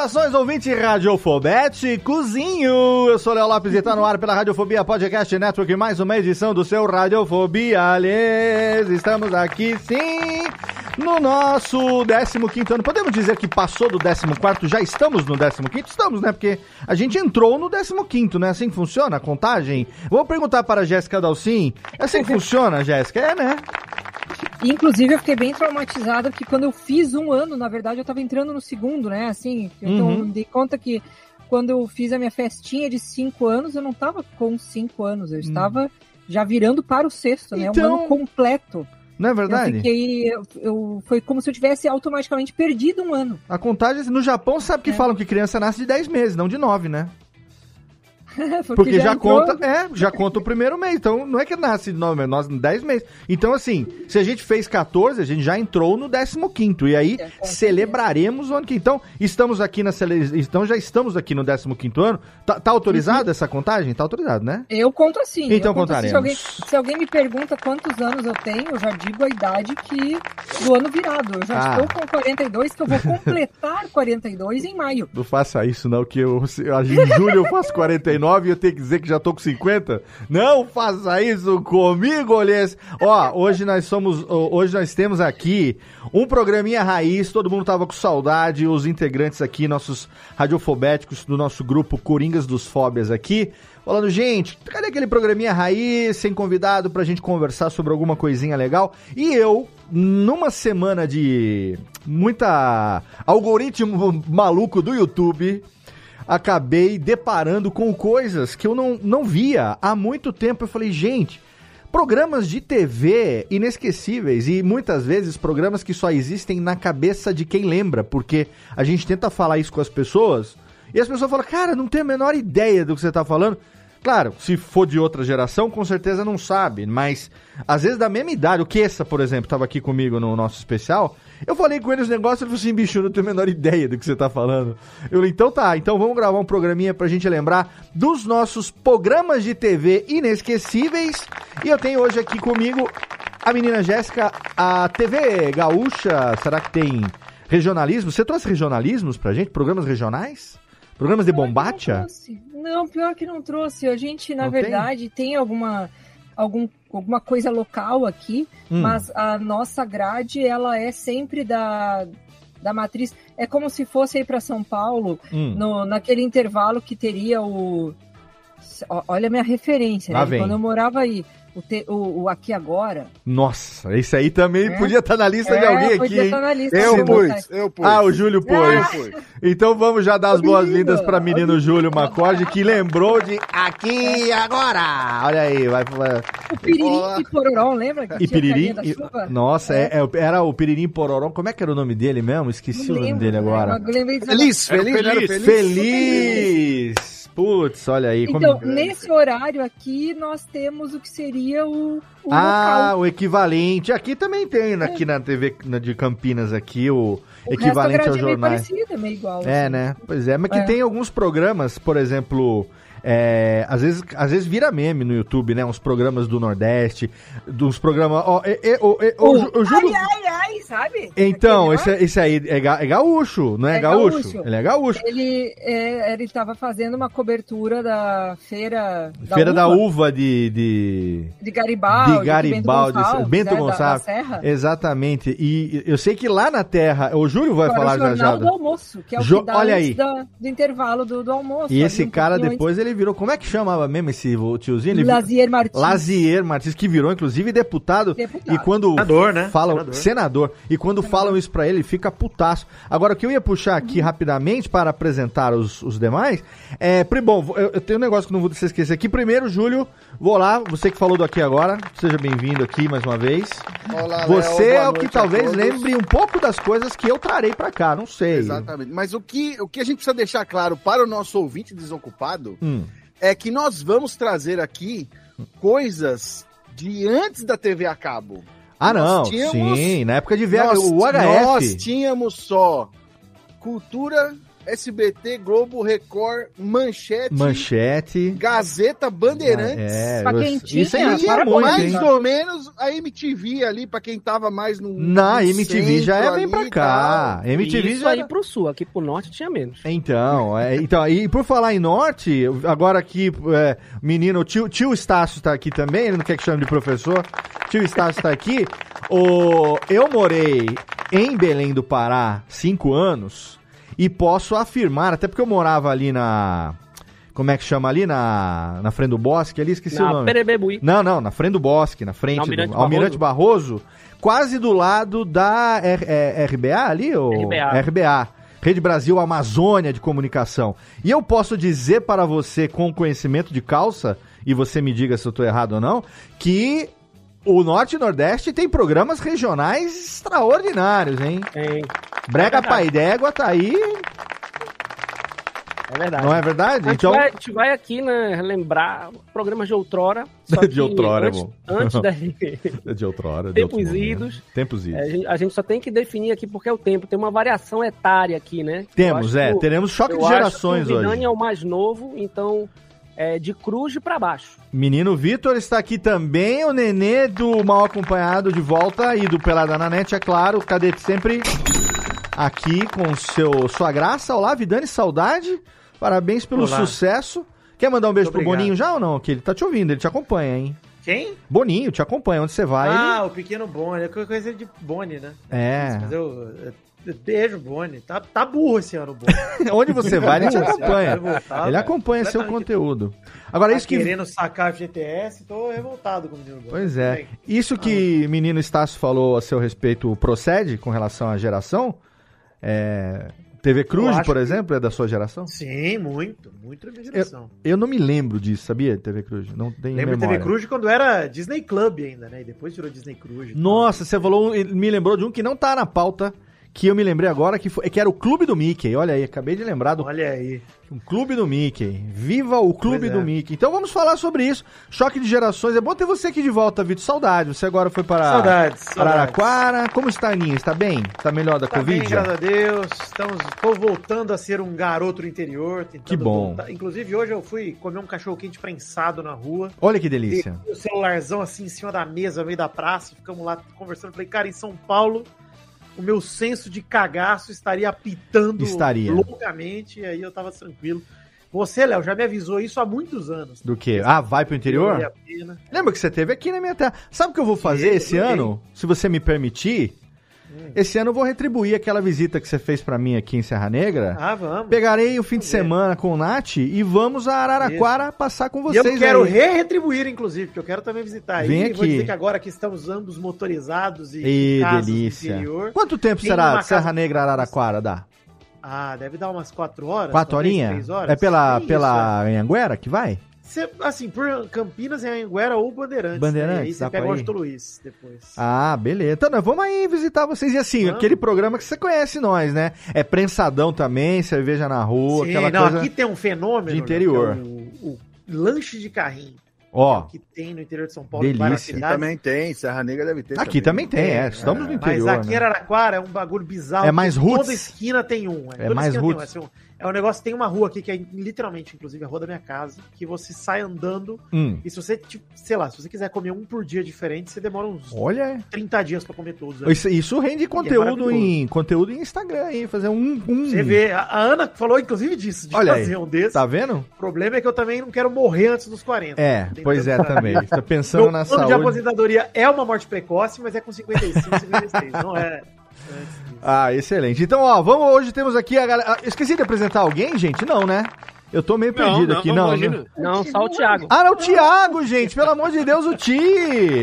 Saudações, ouvinte radiofobéticozinho! Eu sou Léo Lopes e tá no ar pela Radiofobia Podcast Network, mais uma edição do seu Radiofobia. Aliás, estamos aqui, sim, no nosso 15º ano. Podemos dizer que passou do 14º? Já estamos no 15º? Estamos, né? Porque a gente entrou no 15º, né? Assim que funciona a contagem? Vou perguntar para a Jéssica Dalcin. É assim funciona, Jéssica? É, né? Inclusive, eu fiquei bem traumatizada, porque quando eu fiz um ano, na verdade, eu tava entrando no segundo, né? Assim, então Uhum. eu dei conta que quando eu fiz a minha festinha de cinco anos, eu não tava com cinco anos, eu estava já virando para o sexto, né? Um Hum. Então, ano completo. Não é Eu verdade? fiquei. Eu, eu- foi como se eu tivesse automaticamente perdido um ano. A contagem, no Japão, sabe que É. falam que criança nasce de 10 meses, não de 9, né? Porque, Porque, já, entrou- conta, é, já conta o primeiro mês. Então não é que nasce de 9 meses, nós 10 meses. Então, assim, se a gente fez 14, a gente já entrou no 15. E aí É, celebraremos o ano que. Então, estamos aqui na cele... Então já estamos aqui no 15 ano. Tá, tá autorizada essa contagem? Tá autorizado, né? Eu conto assim. Então eu conto assim. Se alguém, contaremos. se alguém me pergunta quantos anos eu tenho, eu já digo a idade que do ano virado. Eu já Ah. estou com 42, que eu vou completar 42 em maio. Não faça isso, não, que eu, em julho eu faço 49 e eu tenho que dizer que já tô com 50. Não faça isso comigo, Olhês. Ó, hoje nós somos, hoje nós temos aqui um programinha raiz, todo mundo tava com saudade, os integrantes aqui, nossos radiofobéticos do nosso grupo Coringas dos Fóbias aqui, falando, gente, cadê aquele programinha raiz, sem convidado, pra gente conversar sobre alguma coisinha legal? E eu, numa semana de muita algoritmo maluco do YouTube, acabei deparando com coisas que eu não, não via há muito tempo. Eu falei, gente, programas de TV inesquecíveis e muitas vezes programas que só existem na cabeça de quem lembra, porque a gente tenta falar isso com as pessoas e as pessoas falam, cara, não tenho a menor ideia do que você tá falando. Claro, se for de outra geração, com certeza não sabe, mas às vezes da mesma idade, o Kessa, por exemplo, estava aqui comigo no nosso especial, eu falei com ele os negócios, ele falou assim, bicho, eu não tenho a menor ideia do que você tá falando. Eu falei, então tá, então vamos gravar um programinha pra gente lembrar dos nossos programas de TV inesquecíveis, e eu tenho hoje aqui comigo a menina Jéssica, a TV Gaúcha, será que tem regionalismo? Você trouxe regionalismos pra gente, programas regionais? Programas de bombacha? trouxe. Não, pior que não trouxe. A gente, na Não tem? verdade, tem, alguma, algum, alguma coisa local aqui, Hum. mas a nossa grade, ela é sempre da, da matriz. É como se fosse aí para São Paulo, Hum. no, naquele intervalo que teria o. Olha a minha referência, né? Quando eu morava aí, o, te- o, o Aqui Agora. Nossa, esse aí também É? podia estar na lista de É, alguém aqui, podia hein? estar na lista, Eu pus, aí. eu pus. Ah, o Júlio Ah, pôs. Então vamos já dar as boas-vindas para menino menino. Júlio Macode, que lembrou de aqui e agora. Olha aí, vai. vai. O Piririm e Pororó, lembra? Que E tinha Piririm. carinha da e- chuva? Nossa, é- é- era o Piririm Pororó. Como é que era o nome dele mesmo? Esqueci Não o nome lembro, dele agora. né? De- Feliz, feliz, feliz. feliz. Feliz! Putz, olha aí. como- Então, nesse horário aqui, nós temos o que seria o, o Ah, local. o equivalente. Aqui também tem, aqui na TV na- de Campinas, aqui, o, O equivalente ao grade é meio jornal. parecida, meio igual. É, assim. né? Pois é, mas que É. tem alguns programas, por exemplo, É, às, vezes, às vezes vira meme no YouTube, né? Uns programas do Nordeste, dos programas. Ó, é, é, ó, é, ó, O Ju- o Júlio. Ai, ai, ai, sabe? Então, esse, esse aí é, ga- é gaúcho, não é, É gaúcho? gaúcho. Ele é gaúcho. Ele é, ele estava fazendo uma cobertura da feira da Feira da uva, Uva de. de... de Garibaldi, de Garibaldi, Bento Gonçalves, Bento né, da- Gonçalves. Da, Serra. Exatamente. E eu sei que lá na Terra, o Júlio vai Agora, falar o já já. do Almoço, que é o Jo- que olha antes aí. da- do intervalo do, do almoço. E esse um cara depois ele virou. Como é que chamava mesmo esse tiozinho? Ele. Lazier Martins. Lazier Martins, que virou inclusive deputado. Deputado. E quando Senador, né? falam senador. Senador. E quando falam isso pra ele, ele fica putaço. Agora o que eu ia puxar aqui Uhum. rapidamente para apresentar os, os demais é, bom, eu, eu tenho um negócio que não vou deixar esquecer aqui. Primeiro, Júlio, vou lá, você que falou do aqui agora, seja bem-vindo aqui mais uma vez. Olá, Você Léo, é o que talvez lembre um pouco das coisas que eu trarei pra cá, não sei. Exatamente. Mas o que, o que a gente precisa deixar claro para o nosso ouvinte desocupado Hum. É que nós vamos trazer aqui coisas de antes da TV a cabo. Ah, Nós não, tínhamos- sim, na época de VH, nós, o HF. nós tínhamos só cultura, SBT, Globo, Record, Manchete, Manchete. Gazeta, Bandeirantes. É, Pra quem tinha, isso aí tinha para muito, mais hein? ou menos a MTV ali, pra quem tava mais no. Na no MTV já é bem pra cá. MTV Isso já aí pro sul, aqui pro norte tinha menos. Então, é, então, e por falar em norte, agora aqui, é, menino, o tio, tio Estácio tá aqui também, ele não quer que chame de professor, tio Estácio tá aqui. O, eu morei em Belém do Pará cinco anos e posso afirmar, até porque eu morava ali na, como é que chama ali, na, na frente do bosque ali, esqueci o Na nome. Perebebuí. Não, não, na frente do bosque, na frente Na Almirante do Almirante Barroso, quase do lado da R- é, RBA ali, ou RBA. RBA. Rede Brasil Amazônia de Comunicação. E eu posso dizer para você, com conhecimento de calça, e você me diga se eu estou errado ou não, que o Norte e Nordeste tem programas regionais extraordinários, hein? Tem. Brega É. Pai d'Égua tá aí, É verdade. não é verdade? A gente, Então, vai, a gente vai aqui, né, lembrar programas de outrora. De outrora, é antes, bom. Antes da... é de outrora, de Tempos momento. idos. Tempos idos. É, a, gente, a gente só tem que definir aqui porque é o tempo. Tem uma variação etária aqui, né? Temos, é, que teremos choque de acho gerações que o hoje. é o mais novo, então é de cruz pra baixo. Menino Vitor está aqui também, o Nenê do Mal Acompanhado de volta e do Pelada na Net, é claro, o Cadete sempre aqui com seu, sua graça. Olá, Vidani, saudade, parabéns pelo Olá. sucesso. Quer mandar um beijo Muito pro obrigado. Boninho já ou não? Que ele tá te ouvindo, ele te acompanha, hein? Quem? Boninho, te acompanha, onde você vai, Ah, o pequeno Boni. Eu conheço ele de Boni, né? É. Mas eu- eu beijo Boni. Tá, tá burro esse ano Boni. onde você vai, ele te acompanha. voltar, Ele velho. acompanha seu conteúdo. Agora, Tá isso que... querendo sacar FGTS, tô revoltado com o menino Boni. Pois é. Isso que menino Estácio falou a seu respeito procede com relação à geração? É, TV Cruz, por que- exemplo, é da sua geração? Sim, muito. Muito da minha geração. Eu não me lembro disso, sabia? TV Cruz. Não tem Lembro de memória. TV Cruz quando era Disney Club ainda, né? E depois virou Disney Cruz. Nossa, você falou, me lembrou de um que não tá na pauta, que eu me lembrei agora, que, foi, que era o Clube do Mickey. Olha aí, acabei de lembrar do Olha aí. um Clube do Mickey. Viva o Clube Pois é. do Mickey. Então vamos falar sobre isso. Choque de gerações. É bom ter você aqui de volta, Vitor. Saudade. Você agora foi para Saudades. para saudades. Araraquara. Como está, Aninha? Está bem? Está melhor da Tá Covid? bem, graças a Deus. Estamos, tô voltando a ser um garoto do interior. Que bom. voltar. Inclusive, hoje eu fui comer um cachorro quente prensado na rua. Olha que delícia. E o celularzão assim em cima da mesa, no meio da praça. Ficamos lá conversando. Falei, cara, em São Paulo, o meu senso de cagaço estaria apitando Estaria. loucamente. E aí eu tava tranquilo. Você, Léo, já me avisou isso há muitos anos. Do que? Ah, vai pro Vale interior? a pena. Lembra que você teve aqui na minha terra. Sabe o que eu vou fazer esse ano? Se você me permitir. Hum. Esse ano eu vou retribuir aquela visita que você fez pra mim aqui em Serra Negra. Ah, vamos. Pegarei o fim de ver. semana com o Nath e vamos a Araraquara passar com E vocês eu quero aí. re-retribuir, inclusive, porque eu quero também visitar aí. Vem Vou aqui. dizer que agora que estamos ambos motorizados e do delícia. interior. Quanto tempo Tem será de Serra casa- Negra Araraquara dá? Ah, deve dar umas quatro horas. Quatro talvez horinhas? três horas. É pela, Isso, pela Anhanguera que vai? É. Cê, assim, por Campinas, é Anguera ou Bandeirantes. Bandeirantes, Né? E aí você pega o? Washington Luiz depois. Ah, beleza. Então, nós vamos aí visitar vocês. E assim, Vamos. aquele programa que você conhece nós, né? É prensadão também, cerveja na rua, Sim, aquela não, coisa... aqui tem um fenômeno. de interior. né, que é o, o lanche de carrinho. Ó, Que tem no interior de São Paulo. Delícia. Aqui também tem, Serra Negra deve ter. aqui também tem, é. Estamos no Mas interior, aqui em né? Araraquara é um bagulho bizarro. É mais roots. Toda esquina tem um. É Toda mais esquina tem roots. um. Assim, um- É um negócio, tem uma rua aqui que é literalmente, inclusive, a rua da minha casa, que você sai andando Hum. e se você, tipo, sei lá, se você quiser comer um por dia diferente, você demora uns Olha, 30 dias pra comer todos. né? isso, isso rende conteúdo maravilhoso. em conteúdo em Instagram aí, fazer um, um Você vê, a, Ana falou inclusive disso, de Olha aí. fazer um desses. Tá vendo? O problema é que eu também não quero morrer antes dos 40. É, pois é tanto- também. Tá pensando Meu na plano de saúde. aposentadoria é uma morte precoce, mas é com 55, 56. não é disso. Ah, excelente. Então, ó, vamos hoje temos aqui a galera. Ah, Esqueci de apresentar alguém, gente? Não, né? Eu tô meio perdido aqui, não. né? Não, só o Thiago. Ah, não, o Thiago, gente, pelo amor de Deus, o Ti!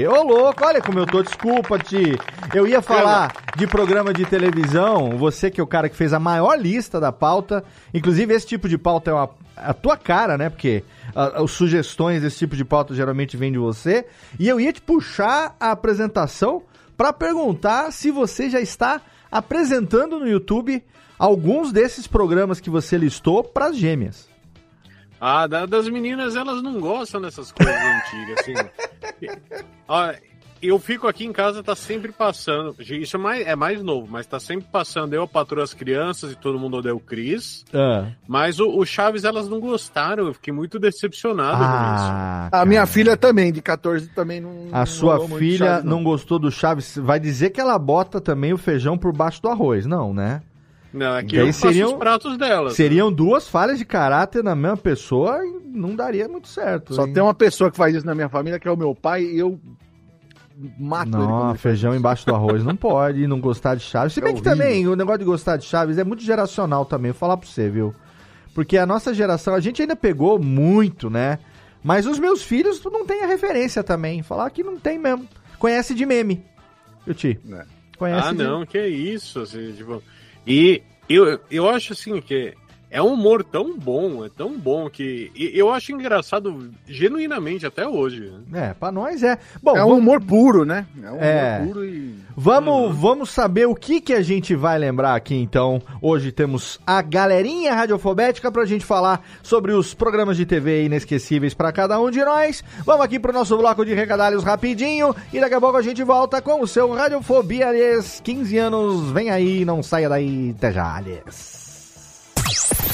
Ô, louco, olha como eu tô, desculpa, Ti. Eu ia falar de programa de televisão, você que é o cara que fez a maior lista da pauta, inclusive esse tipo de pauta é uma- a tua cara, né, porque ah, as sugestões desse tipo de pauta geralmente vêm de você, e eu ia te puxar a apresentação pra perguntar se você já está apresentando no YouTube alguns desses programas que você listou pras gêmeas. Ah, da- das meninas, elas não gostam dessas coisas antigas, assim. Ó, eu fico aqui em casa, tá sempre passando. Isso é mais, é mais novo, mas tá sempre passando. Eu, a patroa as crianças e todo mundo odeia o Cris. Ah. Mas o, o Chaves, elas não gostaram. Eu fiquei muito decepcionado com isso. Ah, A minha filha também, de 14, também não. A não sua filha Chaves, não. gostou do Chaves, vai dizer que ela bota também o feijão por baixo do arroz, não, né? Não, aqui Daí eu faço seriam- os pratos delas. Seriam duas falhas de caráter na mesma pessoa e não daria muito certo. Só hein? tem uma pessoa que faz isso na minha família, que é o meu pai, e eu mato ele. Não, ele feijão embaixo do arroz não pode não gostar de Chaves. Se É bem que horrível. também o negócio de gostar de Chaves é muito geracional também, vou falar pra você, viu? Porque a nossa geração, a gente ainda pegou muito, né? Mas os meus filhos não têm a referência também. Falar que não tem mesmo. Conhece de meme. Eu te. É. Conhece Ah, de- não, que isso, assim, tipo... E eu, eu acho, assim, que é um humor tão bom, é tão bom que... eu acho engraçado, genuinamente, até hoje. É, pra nós é. Bom, É um vamos- humor puro, né? É um É. humor puro e. Vamos, vamos saber o que que a gente vai lembrar aqui então. Hoje temos a galerinha radiofobética pra gente falar sobre os programas de TV inesquecíveis pra cada um de nós. Vamos aqui pro nosso bloco de recadalhos rapidinho e daqui a pouco a gente volta com o seu Radiofobia Aliás, 15 anos. Vem aí, não saia daí, Tejales.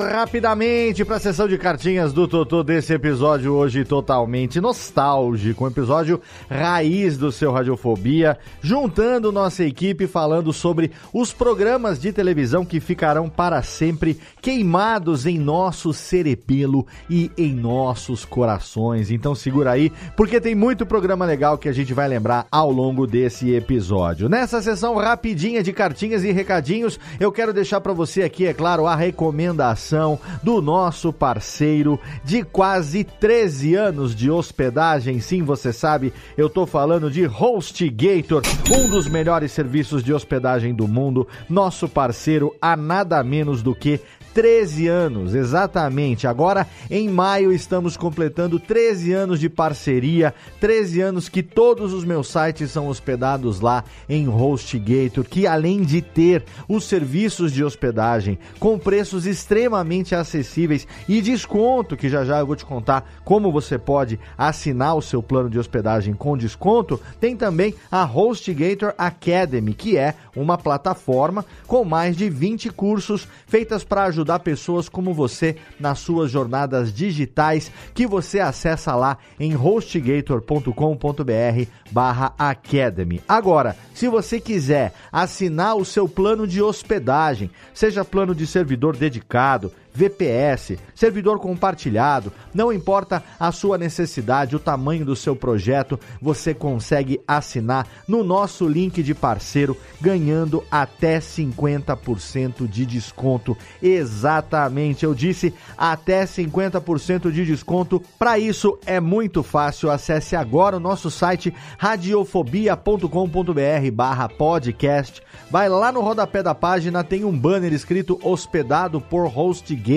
Rapidamente para a sessão de cartinhas do Totô desse episódio hoje totalmente nostálgico, um episódio raiz do seu Radiofobia, juntando nossa equipe falando sobre os programas de televisão que ficarão para sempre queimados em nosso cerebelo e em nossos corações. Então segura aí, porque tem muito programa legal que a gente vai lembrar ao longo desse episódio. Nessa sessão rapidinha de cartinhas e recadinhos, eu quero deixar para você aqui, é claro, a recomendação do nosso parceiro de quase 13 anos de hospedagem. Sim, você sabe, eu tô falando de HostGator, um dos melhores serviços de hospedagem do mundo, nosso parceiro há nada menos do que 13 anos, exatamente. Agora, em maio, estamos completando 13 anos de parceria, 13 anos que todos os meus sites são hospedados lá em HostGator, que além de ter os serviços de hospedagem com preços extremamente acessíveis e desconto, que já já eu vou te contar como você pode assinar o seu plano de hospedagem com desconto, tem também a HostGator Academy, que é uma plataforma com mais de 20 cursos feitas para ajudar pessoas como você nas suas jornadas digitais, que você acessa lá em hostgator.com.br barra Academy. Agora, se você quiser assinar o seu plano de hospedagem, seja plano de servidor dedicado, VPS, servidor compartilhado, não importa a sua necessidade, o tamanho do seu projeto, você consegue assinar no nosso link de parceiro, ganhando até 50% de desconto. Exatamente, eu disse até 50% de desconto. Para isso é muito fácil, acesse agora o nosso site radiofobia.com.br/barra podcast. Vai lá no rodapé da página, tem um banner escrito hospedado por HostGator.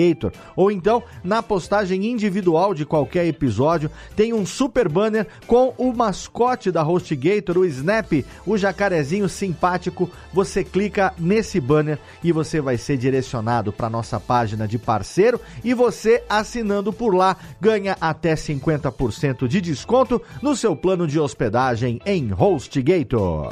Ou então, na postagem individual de qualquer episódio, tem um super banner com o mascote da HostGator, o Snap, o jacarezinho simpático. Você clica nesse banner e você vai ser direcionado para nossa página de parceiro e você assinando por lá ganha até 50% de desconto no seu plano de hospedagem em HostGator.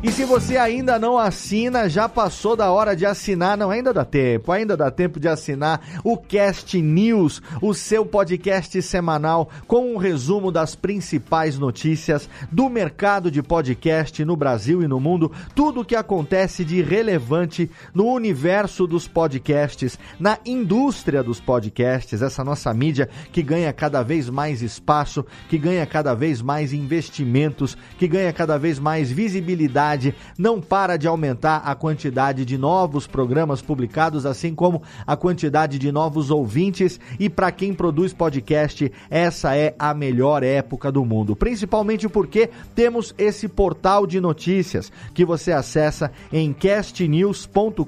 E se você ainda não assina, já passou da hora de assinar, não, ainda dá tempo, ainda dá tempo de assinar o Cast News, o seu podcast semanal com um resumo das principais notícias do mercado de podcast no Brasil e no mundo, tudo o que acontece de relevante no universo dos podcasts, na indústria dos podcasts, essa nossa mídia que ganha cada vez mais espaço, que ganha cada vez mais investimentos, que ganha cada vez mais visibilidade não para de aumentar a quantidade de novos programas publicados, assim como a quantidade de novos ouvintes. E para quem produz podcast, essa é a melhor época do mundo, principalmente porque temos esse portal de notícias que você acessa em castnews.com.br,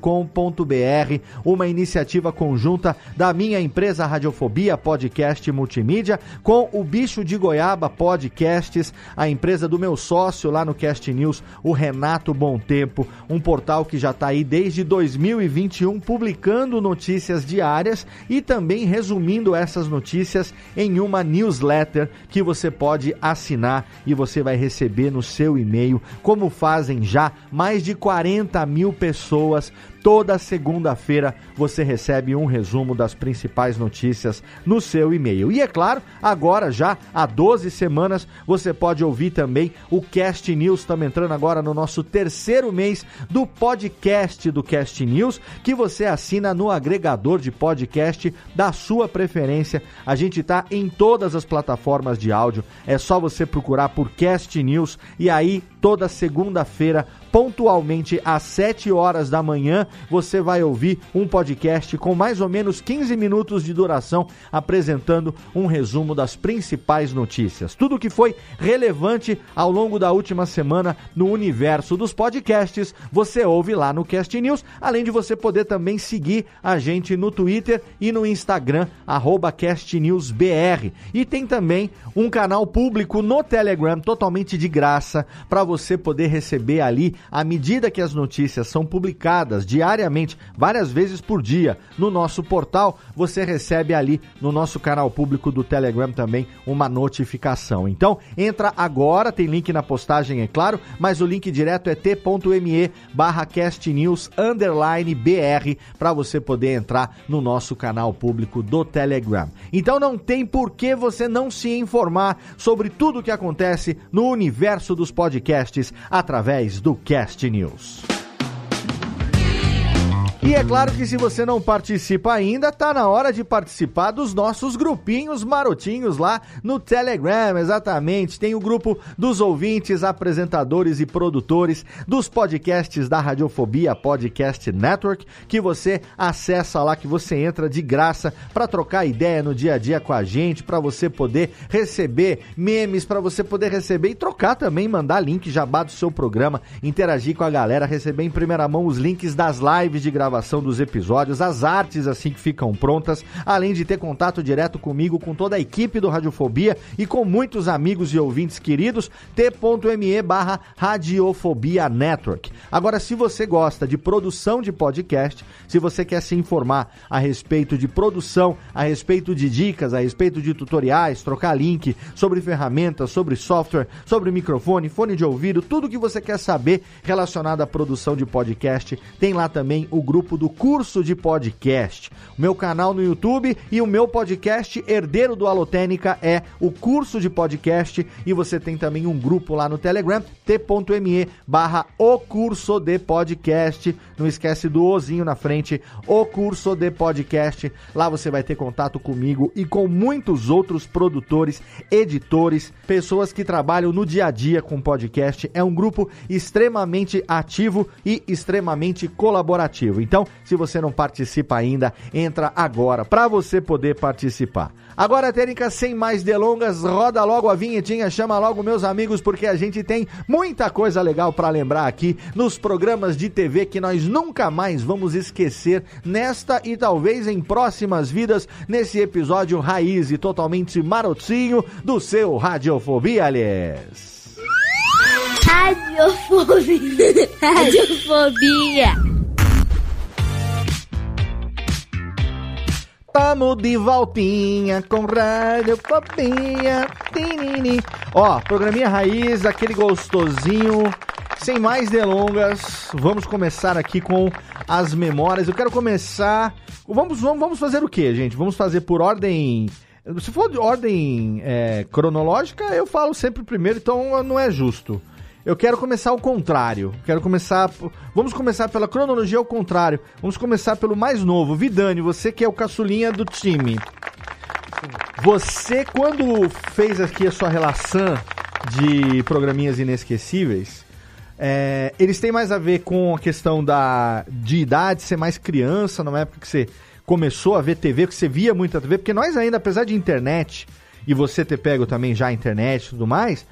uma iniciativa conjunta da minha empresa Radiofobia Podcast Multimídia com o Bicho de Goiaba Podcasts, a empresa do meu sócio lá no Cast News, o Renato Renato Bom Tempo, um portal que já está aí desde 2021 publicando notícias diárias e também resumindo essas notícias em uma newsletter que você pode assinar e você vai receber no seu e-mail, como fazem já mais de 40 mil pessoas Toda segunda-feira você recebe um resumo das principais notícias no seu e-mail. E é claro, agora já há 12 semanas você pode ouvir também o Cast News. Estamos entrando agora no nosso terceiro mês do podcast do Cast News, que você assina no agregador de podcast da sua preferência. A gente está em todas as plataformas de áudio. É só você procurar por Cast News e aí toda segunda-feira pontualmente às 7 horas da manhã, você vai ouvir um podcast com mais ou menos 15 minutos de duração, apresentando um resumo das principais notícias. Tudo que foi relevante ao longo da última semana no universo dos podcasts, você ouve lá no Cast News, além de você poder também seguir a gente no Twitter e no Instagram, CastNewsBR. E tem também um canal público no Telegram, totalmente de graça, para você poder receber ali à medida que as notícias são publicadas diariamente, várias vezes por dia, no nosso portal, você recebe ali no nosso canal público do Telegram também uma notificação. Então, entra agora, tem link na postagem, é claro, mas o link direto é t.me barra castnews underline br para você poder entrar no nosso canal público do Telegram. Então não tem por que você não se informar sobre tudo o que acontece no universo dos podcasts através do Cast News. E é claro que se você não participa ainda, tá na hora de participar dos nossos grupinhos marotinhos lá no Telegram, exatamente. Tem o grupo dos ouvintes, apresentadores e produtores dos podcasts da Radiofobia Podcast Network, que você acessa lá, que você entra de graça para trocar ideia no dia a dia com a gente, para você poder receber memes, para você poder receber e trocar também, mandar link jabá do seu programa, interagir com a galera, receber em primeira mão os links das lives de gravação gravação dos episódios, as artes assim que ficam prontas, além de ter contato direto comigo, com toda a equipe do Radiofobia e com muitos amigos e ouvintes queridos, t.me barra Radiofobia Network. Agora, se você gosta de produção de podcast, se você quer se informar a respeito de produção, a respeito de dicas, a respeito de tutoriais, trocar link sobre ferramentas, sobre software, sobre microfone, fone de ouvido, tudo que você quer saber relacionado à produção de podcast, tem lá também o grupo grupo do curso de podcast. O meu canal no YouTube e o meu podcast Herdeiro do Alotênica é o curso de podcast e você tem também um grupo lá no Telegram, t.me barra o curso de podcast. Não esquece do ozinho na frente, o curso de podcast. Lá você vai ter contato comigo e com muitos outros produtores, editores, pessoas que trabalham no dia a dia com podcast. É um grupo extremamente ativo e extremamente colaborativo. Então, se você não participa ainda, entra agora para você poder participar. Agora, Técnica, sem mais delongas, roda logo a vinhetinha, chama logo meus amigos, porque a gente tem muita coisa legal para lembrar aqui nos programas de TV que nós nunca mais vamos esquecer nesta e talvez em próximas vidas, nesse episódio raiz e totalmente marotinho do seu Radiofobia, aliás. Radiofobia. Radiofobia. Tamo de voltinha com radiofobia. Tinini. Ó, programinha raiz, aquele gostosinho. Sem mais delongas, vamos começar aqui com as memórias. Eu quero começar. Vamos, vamos, vamos fazer o que, gente? Vamos fazer por ordem. Se for de ordem é, cronológica, eu falo sempre primeiro, então não é justo. Eu quero começar ao contrário. Quero começar. Vamos começar pela cronologia ao contrário. Vamos começar pelo mais novo. Vidani, você que é o caçulinha do time. Você, quando fez aqui a sua relação de programinhas inesquecíveis, é, eles têm mais a ver com a questão da, de idade, ser mais criança, numa época que você começou a ver TV, que você via muita TV, porque nós ainda, apesar de internet, e você ter pego também já a internet e tudo mais,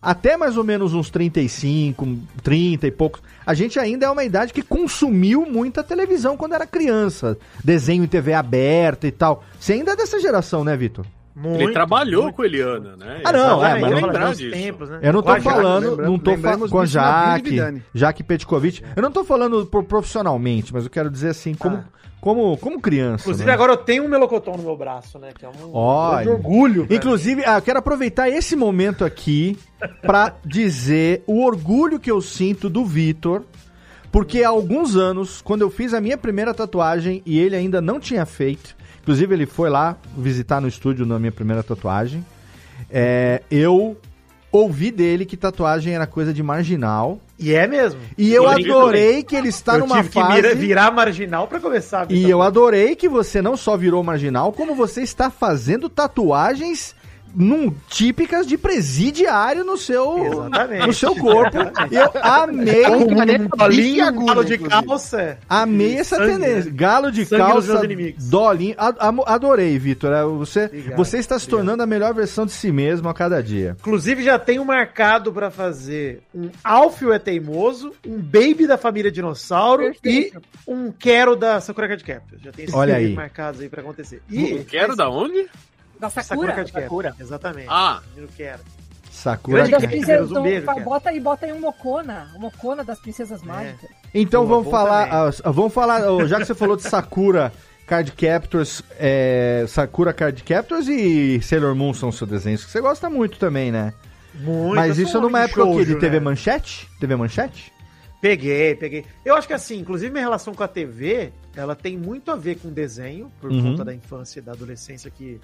até mais ou menos uns 35, 30 e poucos, a gente ainda é uma idade que consumiu muita televisão quando era criança. Desenho em TV aberta e tal. Você ainda é dessa geração, né, Vitor? Muito, ele trabalhou muito. com Eliana, né? Ah, não, é, mas lembrar disso. Tempos, né? Eu não tô com falando, não tô falando com a Jaque, Jaque Petkovic. Eu não tô falando profissionalmente, mas eu quero dizer assim, como, ah. como, como criança. Inclusive, né? agora eu tenho um melocotão no meu braço, né? Que é um Olha, orgulho. Inclusive, ah, eu quero aproveitar esse momento aqui para dizer o orgulho que eu sinto do Vitor. Porque há alguns anos, quando eu fiz a minha primeira tatuagem e ele ainda não tinha feito, Inclusive, ele foi lá visitar no estúdio na minha primeira tatuagem. É, eu ouvi dele que tatuagem era coisa de marginal. E é mesmo. E eu, eu adorei que ele está eu numa tive fase... que virar marginal para começar. A e eu adorei que você não só virou marginal, como você está fazendo tatuagens num, típicas de presidiário no seu, no seu corpo. Eu amei. Dolinho, galo de calça. Amei essa sangue, tendência. Né? Galo de calça, dolinho. Adorei, Vitor. É, você, obrigado, você está se obrigado. tornando a melhor versão de si mesmo a cada dia. Inclusive, já tenho marcado para fazer um Alfio é Teimoso, um Baby da família Dinossauro Perfeito. e um Quero da Sakura Card Captors. Já tem esses Olha aí. marcados aí para acontecer. E, um Quero da onde? Da Sakura? Sakura, Sakura. Exatamente. Ah. Que era. Sakura das princesas, um beijo, então, bota aí, bota aí um Mocona, um Mocona das princesas é. mágicas. Então Pô, vamos falar, uh, vamos falar, uh, já que você falou de Sakura Card Captors, é, Sakura Card Captors e Sailor Moon são seus desenhos que você gosta muito também, né? Muito. Mas isso numa época shoujo, de TV né? Manchete? TV Manchete? Peguei, peguei. Eu acho que assim, inclusive minha relação com a TV, ela tem muito a ver com desenho, por uhum. conta da infância e da adolescência que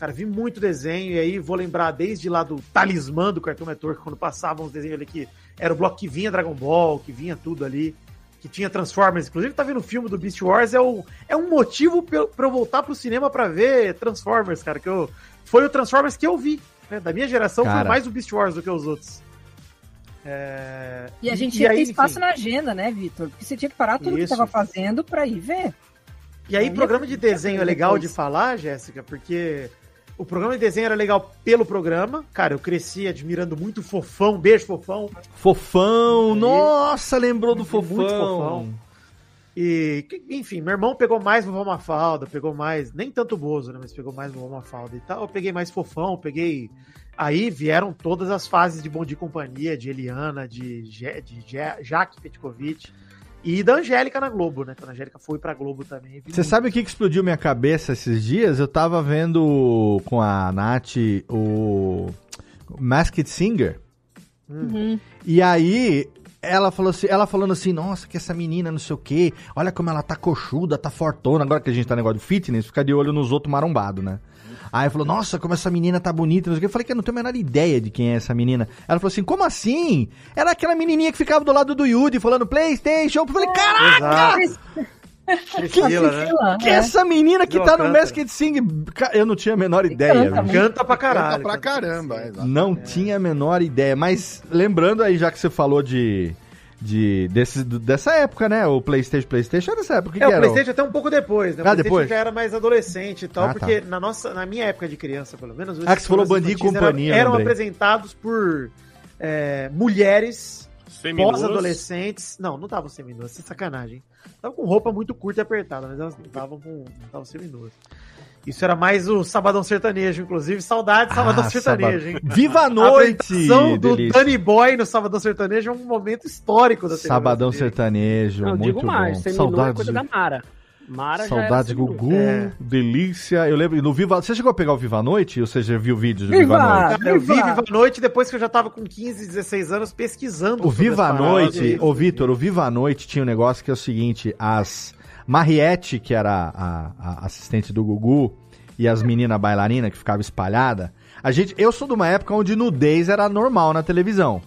Cara, vi muito desenho, e aí vou lembrar desde lá do Talismã do Cartoon Network, quando passavam os desenhos ali que era o bloco que vinha Dragon Ball, que vinha tudo ali, que tinha Transformers. Inclusive, tá vendo o filme do Beast Wars, é, o, é um motivo pra eu voltar pro cinema para ver Transformers, cara, que eu, foi o Transformers que eu vi. Né? Da minha geração cara. foi mais o Beast Wars do que os outros. É... E a gente e tinha aí, espaço enfim. na agenda, né, Vitor? Porque você tinha que parar tudo Isso. que tava fazendo para ir ver. E aí, programa de desenho é legal de falar, Jéssica, porque o programa de desenho era legal pelo programa. Cara, eu cresci admirando muito Fofão. Beijo, Fofão. Fofão! Nossa, lembrou do Fofão. Muito Fofão. E, enfim, meu irmão pegou mais Vovó Mafalda, pegou mais, nem tanto Bozo, né, mas pegou mais Vovó Mafalda e tal. Eu peguei mais Fofão, peguei... Aí vieram todas as fases de Bom Dia e Companhia, de Eliana, de, de, de Jaque Petkovic. E da Angélica na Globo, né? Quando a Angélica foi pra Globo também. Você sabe o que, que explodiu minha cabeça esses dias? Eu tava vendo com a Nath o Masked Singer. Uhum. E aí ela falou assim, ela falando assim, nossa, que essa menina não sei o quê, olha como ela tá coxuda, tá fortona. Agora que a gente tá no negócio de fitness, fica de olho nos outros marombados, né? Aí falou, nossa, como essa menina tá bonita, não. Eu falei que eu não tenho a menor ideia de quem é essa menina. Ela falou assim, como assim? Era aquela menininha que ficava do lado do Yudi falando Playstation. Eu falei, caraca! Priscila, né? Que essa menina que Ela tá no canta. Masked Sing, eu não tinha a menor ideia. canta viu? Canta pra caralho. Canta pra caramba. exato. Não tinha a menor ideia. Mas lembrando aí, já que você falou de. De desse, dessa época, né? O PlayStation, PlayStation é dessa época. Que É, que o era? Playstation até um pouco depois, né? O Ah, Playstation depois? já era mais adolescente e tal, Ah, tá. porque na nossa, na minha época de criança, pelo menos, os Ah, que você falou programas Band e Companhia, eram, eram lembrei. apresentados por é, mulheres pós-adolescentes. Não, não estavam seminuas, sem sacanagem. Estavam com roupa muito curta e apertada, mas elas não estavam com. não estavam seminuas. Isso era mais o Sabadão Sertanejo, inclusive. Saudade de Sabadão Ah, Sertanejo, hein? Viva a noite! apresentação do delícia. Danny Boy no Sabadão Sertanejo é um momento histórico da TV Sabadão sertanejo, Não, muito digo mais, bom. seminu é Saudades, coisa da Mara. Mara saudades seminu. Gugu, É. delícia. Eu lembro, no Viva... Você chegou a pegar o Viva a Noite? Ou você já viu vídeos do Viva, Viva! a Noite? Eu vi Viva! A Noite depois que eu já tava com 15, 16 anos pesquisando. O Viva a Noite, ô Vitor, o Viva a Noite tinha um negócio que é o seguinte, as Mariette, que era a, a assistente do Gugu, e as meninas bailarinas que ficavam espalhada, a gente, eu sou de uma época onde nudez era normal na televisão.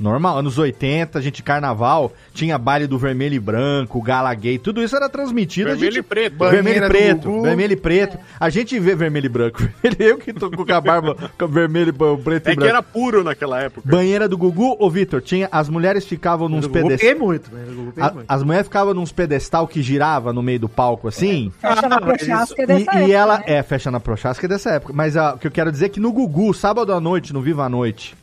Normal, anos 80, a gente carnaval, tinha baile do vermelho e branco, gala gay, tudo isso era transmitido. a Vermelho gente- e preto. Vermelho e preto, vermelho e preto. A gente vê vermelho e branco. Eu que tô com a barba com vermelho, preto e É que branco. era puro naquela época. Banheira do Gugu, ô Vitor, tinha as mulheres ficavam nos pedestais. muito, Gugu A- muito. as mulheres ficavam nos pedestal que girava no meio do palco assim. Fecha na Ah, Prochasca E, dessa e época, ela né? é fecha na Prochasca é dessa época. Mas ah, o que eu quero dizer é que no Gugu, sábado à noite, no Viva a Noite,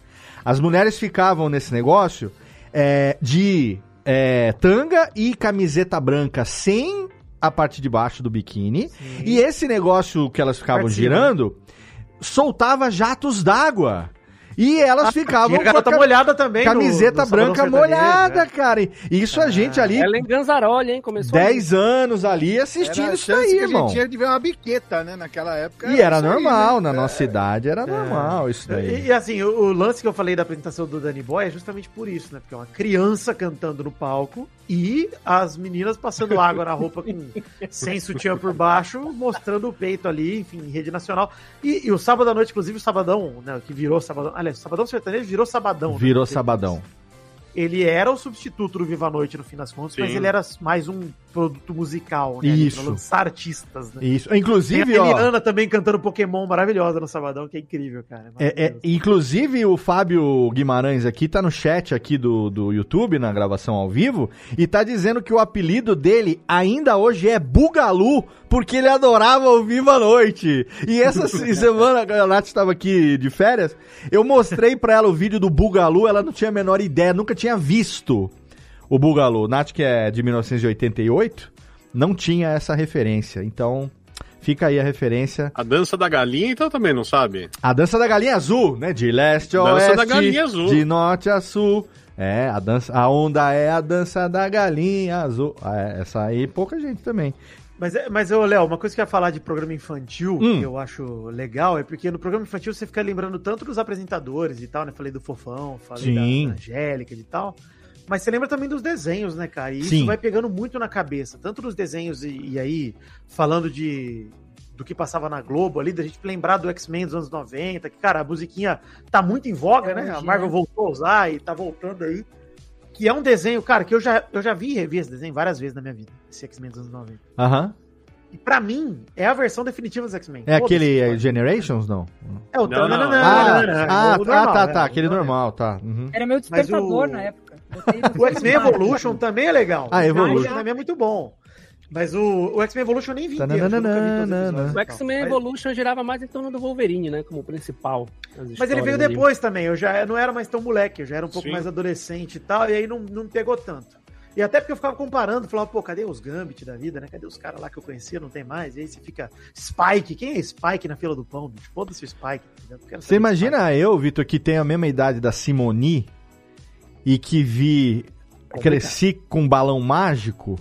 as mulheres ficavam nesse negócio é, de é, tanga e camiseta branca sem a parte de baixo do biquíni. E esse negócio que elas ficavam girando soltava jatos d'água. E elas ficavam Tinha garota com a molhada também. no- camiseta no Sabadão branca molhada, né? cara. E Isso a gente ali, Ela em Ganzaroli, hein? Começou 10 anos ali assistindo Era a isso daí, que a irmão. gente tinha de ver uma biqueta, né? Naquela época. E era isso aí, normal, né? na nossa idade era normal isso daí. E, e assim, o, o lance que eu falei da apresentação do Danny Boy é justamente por isso, né? Porque é uma criança cantando no palco e as meninas passando água na roupa com sem sutiã por baixo, mostrando o peito ali, enfim, em rede nacional. E, e o sábado à noite, inclusive o Sabadão, né? Que virou Sabadão. Aliás, Sabadão Sertanejo virou Sabadão. né? Virou sabadão. Ele era o substituto do Viva a Noite no fim das contas, mas Sim. ele era mais um produto musical, né? Isso. Pra lançar artistas, né? Isso. Tem Inclusive, a ó. Eliana também cantando Pokémon maravilhosa no Sabadão, que é incrível, cara. É, é, inclusive o Fábio Guimarães aqui tá no chat aqui do, do YouTube, na gravação ao vivo, e tá dizendo que o apelido dele ainda hoje é Bugalu, porque ele adorava o Viva a Noite. E essa se- semana, a Nath estava aqui de férias, eu mostrei pra ela o vídeo do Bugalu, ela não tinha a menor ideia, nunca tinha visto o Bugalu. Nath, que é de 1988, não tinha essa referência. Então, fica aí a referência. A dança da galinha, então também não sabe? A dança da galinha azul, né? De leste a Dança oeste, da galinha azul. de norte a sul. É, a dança, a onda é a dança da galinha azul. Ah, é, essa aí pouca gente também. Mas, é- mas ô, Léo, uma coisa que eu ia falar de programa infantil, Hum. que eu acho legal, é porque no programa infantil você fica lembrando tanto dos apresentadores e tal, né? Falei do Fofão, falei Sim. da, da Angélica e tal. Mas você lembra também dos desenhos, né, cara? E Sim. isso vai pegando muito na cabeça. Tanto dos desenhos e, e aí, falando de do que passava na Globo ali, da gente lembrar do X-Men dos anos 90, que, cara, a musiquinha tá muito em voga, né? A Marvel voltou a usar e tá voltando aí. Que é um desenho, cara, que eu já, eu já vi e revi esse desenho várias vezes na minha vida. Esse X-Men dos anos 90. Aham. E pra mim, é a versão definitiva dos X-Men. É aquele é. Generations, não? É o Não, não, Ah, é ah, tá, tá, né? tá, aquele normal. tá. Uhum. Era meu despertador o- na época. O X-Men. Evolution também é legal. Ah, O Evolution. também é muito bom. Mas o, o X-Men Evolution eu nem vi inteiro. eu O. X-Men Evolution girava mais em torno do Wolverine, né? Como principal. Mas ele veio histórias ali. depois também, eu já não era mais tão moleque, eu já era um pouco Sim. mais adolescente e tal, e aí não, não pegou tanto. E até porque eu ficava comparando, falava, pô, cadê os Gambit da vida, né? Cadê os caras lá que eu conhecia, não tem mais? E aí você fica, Spike, quem é Spike na fila do pão, bicho? Foda-se o Spike. Você imagina eu, Vitor, que tenho a mesma idade da Simoni e que vi cresci com um balão mágico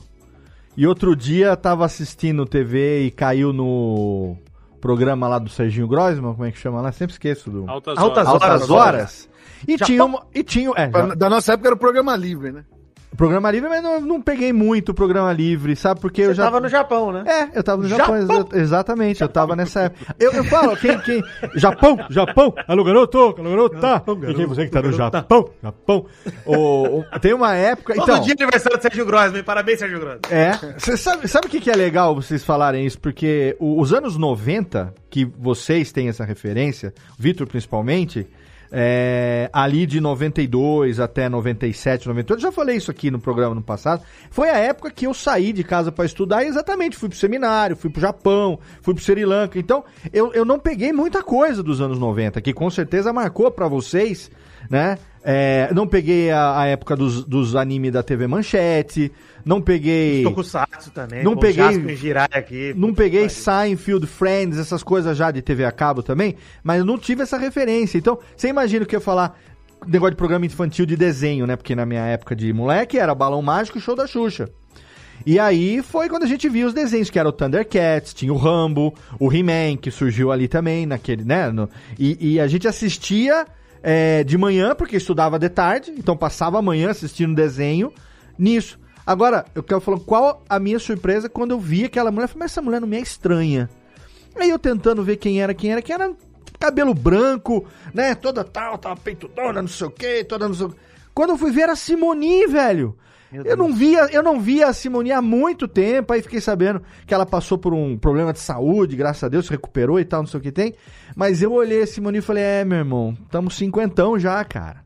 e outro dia tava assistindo TV e caiu no programa lá do Serginho Grossman, como é que chama lá? Sempre esqueço do. Altas, Altas horas. Altas Horas. E Já tinha uma. E tinha. É, já- Da nossa época era o programa livre, né? Programa livre, mas não, não peguei muito o programa livre, sabe? Porque eu Você já. tava no Japão, né? É, eu tava no Japão, Japão? exa- exatamente, eu tava nessa época. Eu, eu falo, quem, quem. Japão, Japão, alô garoto, alô garoto, tá? E quem você que tá no Japão, Japão. O, o- tem uma época. Todo Então, dia é aniversário do Sérgio Grossman. Parabéns, Sérgio Grossman. é. Você sabe, sabe o que, que é legal vocês falarem isso? Porque os anos 90, que vocês têm essa referência, Vitor principalmente, é, ali de 92 até 97, 98, eu já falei isso aqui no programa no passado, foi a época que eu saí de casa para estudar e exatamente fui pro seminário, fui pro Japão, fui pro Sri Lanka. Então, eu, eu não peguei muita coisa dos anos 90, que com certeza marcou para vocês, né? É, não peguei a, a época dos, dos animes da TV Manchete, não peguei. Tokusatsu também. Não peguei- Jirai aqui. Não peguei. Seinfeld, Friends, essas coisas já de TV a cabo também, mas eu não tive essa referência. Então, você imagina o que eu ia falar negócio de programa infantil de desenho, né? Porque na minha época de moleque era Balão Mágico e Show da Xuxa. E aí foi quando a gente viu os desenhos, que era o Thundercats, tinha o Rambo, o He-Man, que surgiu ali também, naquele, né? no- e, e a gente assistia é, de manhã, porque estudava de tarde, então passava a manhã assistindo desenho nisso. Agora, eu quero falar qual a minha surpresa quando eu vi aquela mulher, eu falei, mas essa mulher não me é estranha. Aí eu tentando ver quem era, quem era, quem era cabelo branco, né? Toda tal, tava peitudona, não sei o quê, toda não sei o quê. Quando eu fui ver era a Simoni, velho. Eu não via, eu não via a Simoni há muito tempo, aí fiquei sabendo que ela passou por um problema de saúde, graças a Deus, se recuperou e tal, não sei o que tem. Mas eu olhei a Simoni e falei, é, meu irmão, estamos cinquentão já, cara.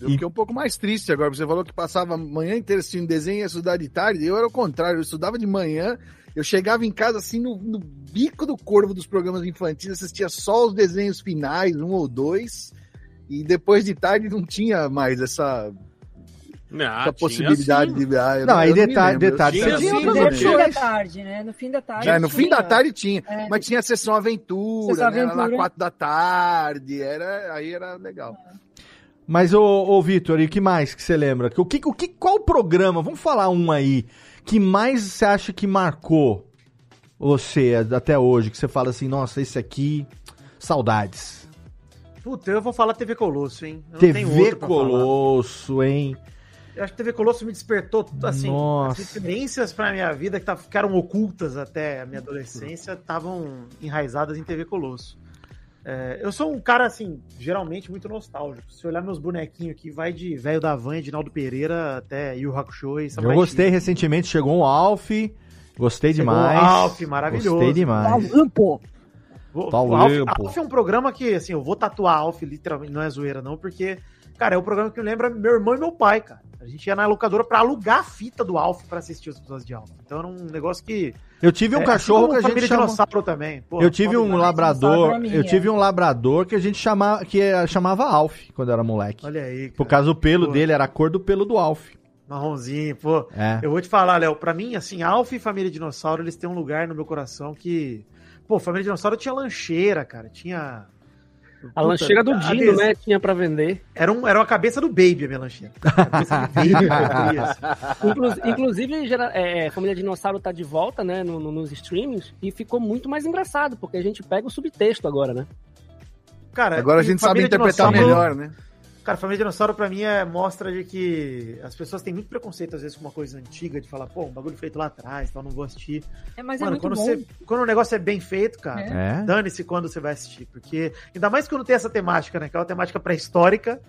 Eu fiquei um pouco mais triste agora. Você falou que passava a manhã inteira assistindo desenho e ia estudar de tarde. Eu era o contrário. Eu estudava de manhã. Eu chegava em casa assim no, no bico do corvo dos programas infantis, assistia só os desenhos finais, um ou dois. E depois de tarde não tinha mais essa, Ah, essa possibilidade sim. de. Ah, Não, aí detalhe- detalhe, tinha você tinha sim, outras né? No fim da tarde, né? No fim da tarde. É, no fim da tarde tinha, É. mas tinha a sessão aventura, Sessão né? Era lá Aventura. quatro da tarde, era, aí era legal. Mas, ô, ô Vitor, e o que mais que você lembra? O que, o que, qual programa, vamos falar um aí, que mais você acha que marcou você até hoje? Que você fala assim, nossa, esse aqui, saudades. Puta, eu vou falar TV Colosso, hein? TV. Colosso, hein? Eu acho que TV Colosso me despertou, assim, Nossa. as referências pra minha vida que tá- ficaram ocultas até a minha adolescência estavam enraizadas em TV Colosso. É, eu sou um cara, assim, geralmente muito nostálgico. Se olhar meus bonequinhos aqui, vai de velho da van, Edinaldo Pereira até Yu Hakusho e Eu Samurai gostei X. recentemente, chegou um Alf, gostei Chegou demais. o Alf, maravilhoso. Gostei demais. Lampo. Vou- Tá o Alf. Alf é um programa que, assim, eu vou tatuar Alf, literalmente, não é zoeira não, porque, cara, é um programa que me lembra meu irmão e meu pai, cara. A gente ia na locadora pra alugar a fita do Alf pra assistir os episódios de Alf. Então era um negócio que... Eu tive um é, cachorro assim que a gente. Dinossauro também. Pô, Eu tive um labrador, eu tive um labrador que a gente chamava, que eh, chamava Alf quando eu era moleque. Olha aí, cara. Por causa do pelo Pô. dele, era a cor do pelo do Alf. Marronzinho, pô. É. Eu vou te falar, Léo, pra mim, assim, Alf e Família Dinossauro, eles têm um lugar no meu coração que... Pô, Família Dinossauro tinha lancheira, cara. Tinha... A lancheira do a Dino, né? Tinha pra vender. Era, um, era uma cabeça do Baby, a minha lancheira. Cabeça de Baby, inclusive, gera- é, é, Família Dinossauro tá de volta, né? no- no- nos streamings. E ficou muito mais engraçado, porque a gente pega o subtexto agora, né? Cara, Agora a gente sabe interpretar melhor, né? Cara, Família Dinossauro pra mim é mostra de que as pessoas têm muito preconceito às vezes com uma coisa antiga, de falar, pô, um bagulho feito lá atrás, então não vou assistir. É, mas Mano, é muito quando, bom. você, quando o negócio é bem feito, cara, É. dane-se quando você vai assistir. Porque, ainda mais quando tem essa temática, né? Que é uma temática pré-histórica.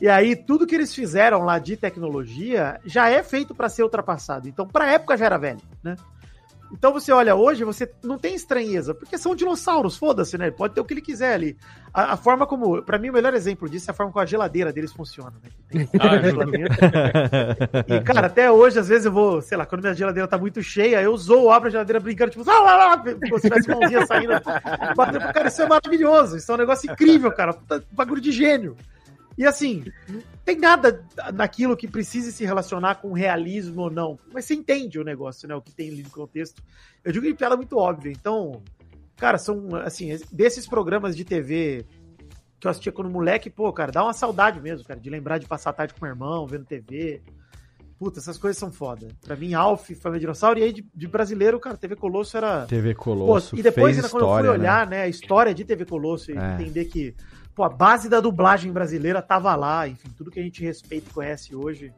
E aí, tudo que eles fizeram lá de tecnologia já é feito pra ser ultrapassado. Então, pra época já era velho, né? Então você olha hoje, você não tem estranheza, porque são dinossauros, foda-se, né? Pode ter o que ele quiser ali. A, a forma como, Pra mim o melhor exemplo disso é a forma como a geladeira deles funciona, né? Ah. E, cara, até hoje, às vezes eu vou, sei lá, quando minha geladeira tá muito cheia, eu zoo, abro a geladeira brincando, tipo, ah, lá, lá, como se tivesse mãozinha saindo. batendo. Cara, isso é maravilhoso, isso é um negócio incrível, cara. Bagulho de gênio. E assim, não tem nada naquilo que precise se relacionar com realismo ou não. Mas você entende o negócio, né? O que tem ali no contexto. Eu digo que piada muito óbvia. Então, cara, são, assim, desses programas de TV que eu assistia quando moleque, pô, cara, dá uma saudade mesmo, cara, de lembrar de passar a tarde com meu irmão, vendo TV. Puta, essas coisas são foda. Pra mim, Alf, Família Dinossauro, e aí de, de brasileiro, cara, TV Colosso era. TV Colosso. Pô, e depois, ainda, quando eu fui olhar, né? a história de TV Colosso e É. entender que, pô, a base da dublagem brasileira tava lá, enfim, tudo que a gente respeita e conhece hoje,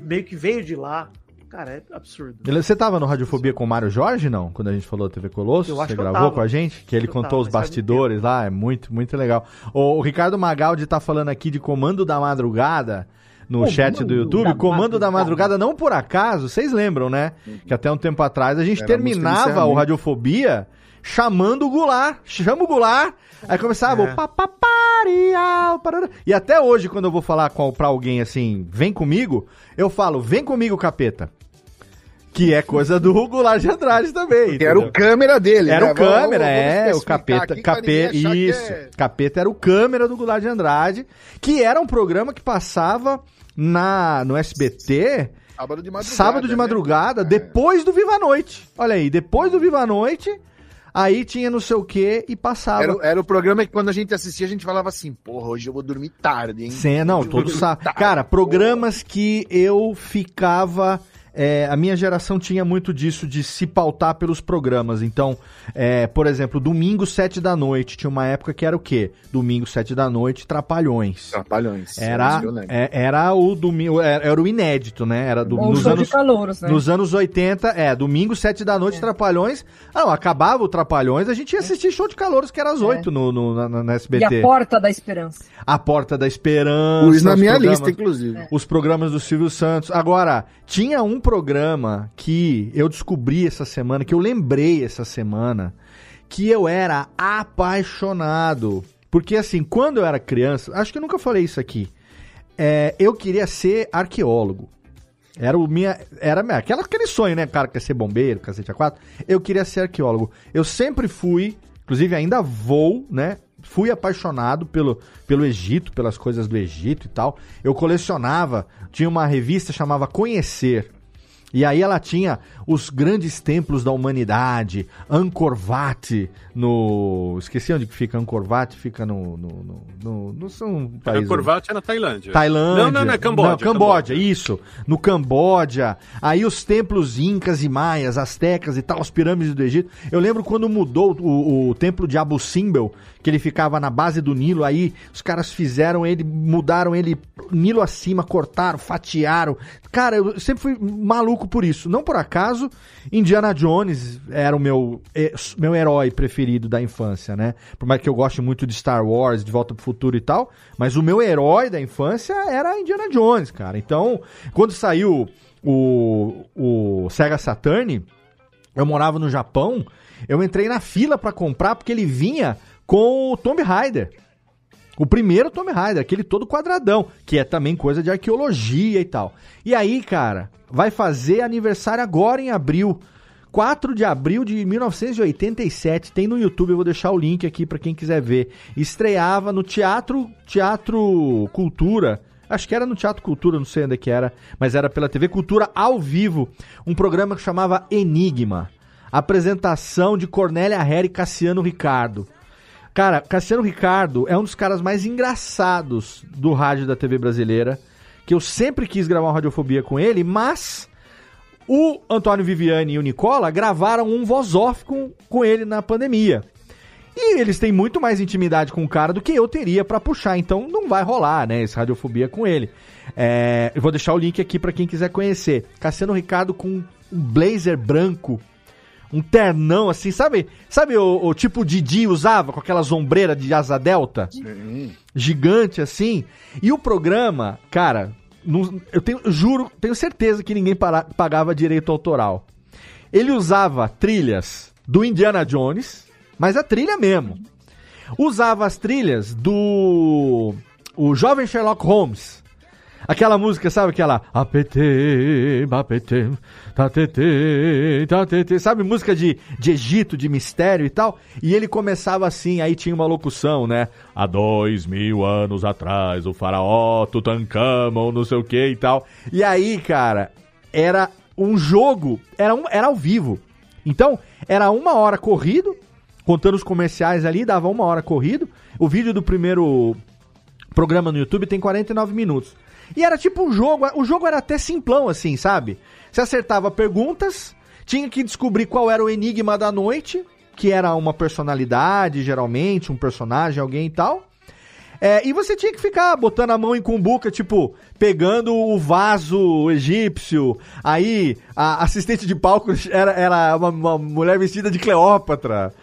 meio que veio de lá. Cara, é absurdo. Ele- Você tava no Radiofobia com o Mário Jorge, não? Quando a gente falou TV Colosso? Eu acho Você que eu gravou tava. com a gente? Que ele contou tava, os bastidores lá, é muito, muito legal. O, o Ricardo Magaldi tá falando aqui de Comando da Madrugada no Comando chat do YouTube. da Comando da Madrugada. Madrugada, não por acaso, vocês lembram, né? Que até um tempo atrás a gente Era terminava o. Radiofobia chamando o Goulart. Chama o Goulart. Aí começava É. o papapariau, parará. E até hoje, quando eu vou falar com, pra alguém assim, vem comigo, eu falo, vem comigo, capeta. Que é coisa do Goulart de Andrade também. Que era o câmera dele, Era né? o câmera, Vamos- vamos é, o capeta, capeta, isso. é- Capeta era o câmera do Goulart de Andrade, que era um programa que passava na no SBT Sábado de madrugada. sábado de né? madrugada, depois do Viva a Noite. Olha aí, depois do Viva a Noite, aí tinha não sei o que e passava. Era, era o programa que quando a gente assistia, a gente falava assim, porra, hoje eu vou dormir tarde, hein? Sim, não, dormir tarde, Cara, programas que eu ficava. É, a minha geração tinha muito disso, de se pautar pelos programas. Então, é, por exemplo, domingo, sete da noite. Tinha uma época que era o quê? Domingo, sete da noite, Trapalhões. Trapalhões. Era, eu lembro. é- era o domingo, era, era o inédito, né? Era do, Ou nos show anos de calouros, né? nos anos 80, é, domingo, sete da noite, Trapalhões. Ah, não, acabava o Trapalhões, a gente ia assistir show de calouros, que era às oito no, no, na, na E SBT. a Porta da Esperança. A Porta da Esperança. Pus na minha lista, inclusive. É. Os programas do Silvio Santos. Agora, tinha um programa que eu descobri essa semana, que eu lembrei essa semana, que eu era apaixonado. Porque assim, quando eu era criança, acho que eu nunca falei isso aqui. é, eu queria ser arqueólogo. Era o minha. Era aquela, aquele sonho, né? Cara quer ser bombeiro, cacete a quatro. Eu queria ser arqueólogo. Eu sempre fui, inclusive ainda vou, né? Fui apaixonado pelo, pelo Egito, pelas coisas do Egito e tal. Eu colecionava, tinha uma revista chamava Conhecer. E aí ela tinha os grandes templos da humanidade, Angkor Wat no... Esqueci onde que fica Angkor Wat, fica no... no, no, no, no são países- Corvate é na Tailândia. Tailândia. Não, não, não, é Camboja. Não, Camboja, isso. No Camboja. Aí os templos incas e maias, astecas e tal, as pirâmides do Egito. Eu lembro quando mudou o, o templo de Abu Simbel, que ele ficava na base do Nilo, aí os caras fizeram ele, mudaram ele Nilo acima, cortaram, fatiaram. Cara, eu sempre fui maluco por isso. Não por acaso, Indiana Jones era o meu, meu herói preferido da infância, né? Por mais que eu goste muito de Star Wars, de Volta pro Futuro e tal, mas o meu herói da infância era Indiana Jones, cara. Então, quando saiu o, o Sega Saturn, eu morava no Japão, eu entrei na fila pra comprar porque ele vinha com o Tomb Raider. O primeiro Tomb Raider, aquele todo quadradão, que é também coisa de arqueologia e tal. E aí, cara, vai fazer aniversário agora em abril. 4 de abril de 1987, tem no YouTube, eu vou deixar o link aqui pra quem quiser ver. Estreava no Teatro, Teatro Cultura, acho que era no Teatro Cultura, não sei onde é que era, mas era pela TV Cultura ao vivo, um programa que chamava Enigma. Apresentação de Cornélia Herr e Cassiano Ricardo. Cara, Cassiano Ricardo é um dos caras mais engraçados do rádio da TV brasileira, que eu sempre quis gravar uma radiofobia com ele, mas o Antônio Viviani e o Nicola gravaram um voz off com, com ele na pandemia. E eles têm muito mais intimidade com o cara do que eu teria pra puxar, então não vai rolar, né, esse radiofobia com ele. É, eu vou deixar o link aqui pra quem quiser conhecer. Cassiano Ricardo com um blazer branco, um ternão assim, sabe? Sabe o, o tipo o Didi usava com aquela sombreira de asa delta? Gigante assim. E o programa, cara, não- eu tenho, eu juro, tenho certeza que ninguém para- pagava direito autoral. Ele usava trilhas do Indiana Jones, mas a trilha mesmo. Usava as trilhas do o jovem Sherlock Holmes. Aquela música, sabe aquela APT, APT, tatete, tatete, sabe música de, de Egito, de mistério e tal? E ele começava assim, aí tinha uma locução, né? Há dois mil anos atrás, o faraó Tutankhamon, não sei o que e tal. E aí, cara, era um jogo, era, um, era ao vivo. Então, era uma hora corrido, contando os comerciais ali, dava uma hora corrido. O vídeo do primeiro programa no YouTube tem 49 minutos. E era tipo um jogo, o jogo era até simplão assim, sabe? Você acertava perguntas, tinha que descobrir qual era o enigma da noite, que era uma personalidade, geralmente, um personagem, alguém e tal. É, e você tinha que ficar botando a mão em cumbuca, tipo, pegando o vaso egípcio. Aí, a assistente de palco era, era uma, uma mulher vestida de Cleópatra,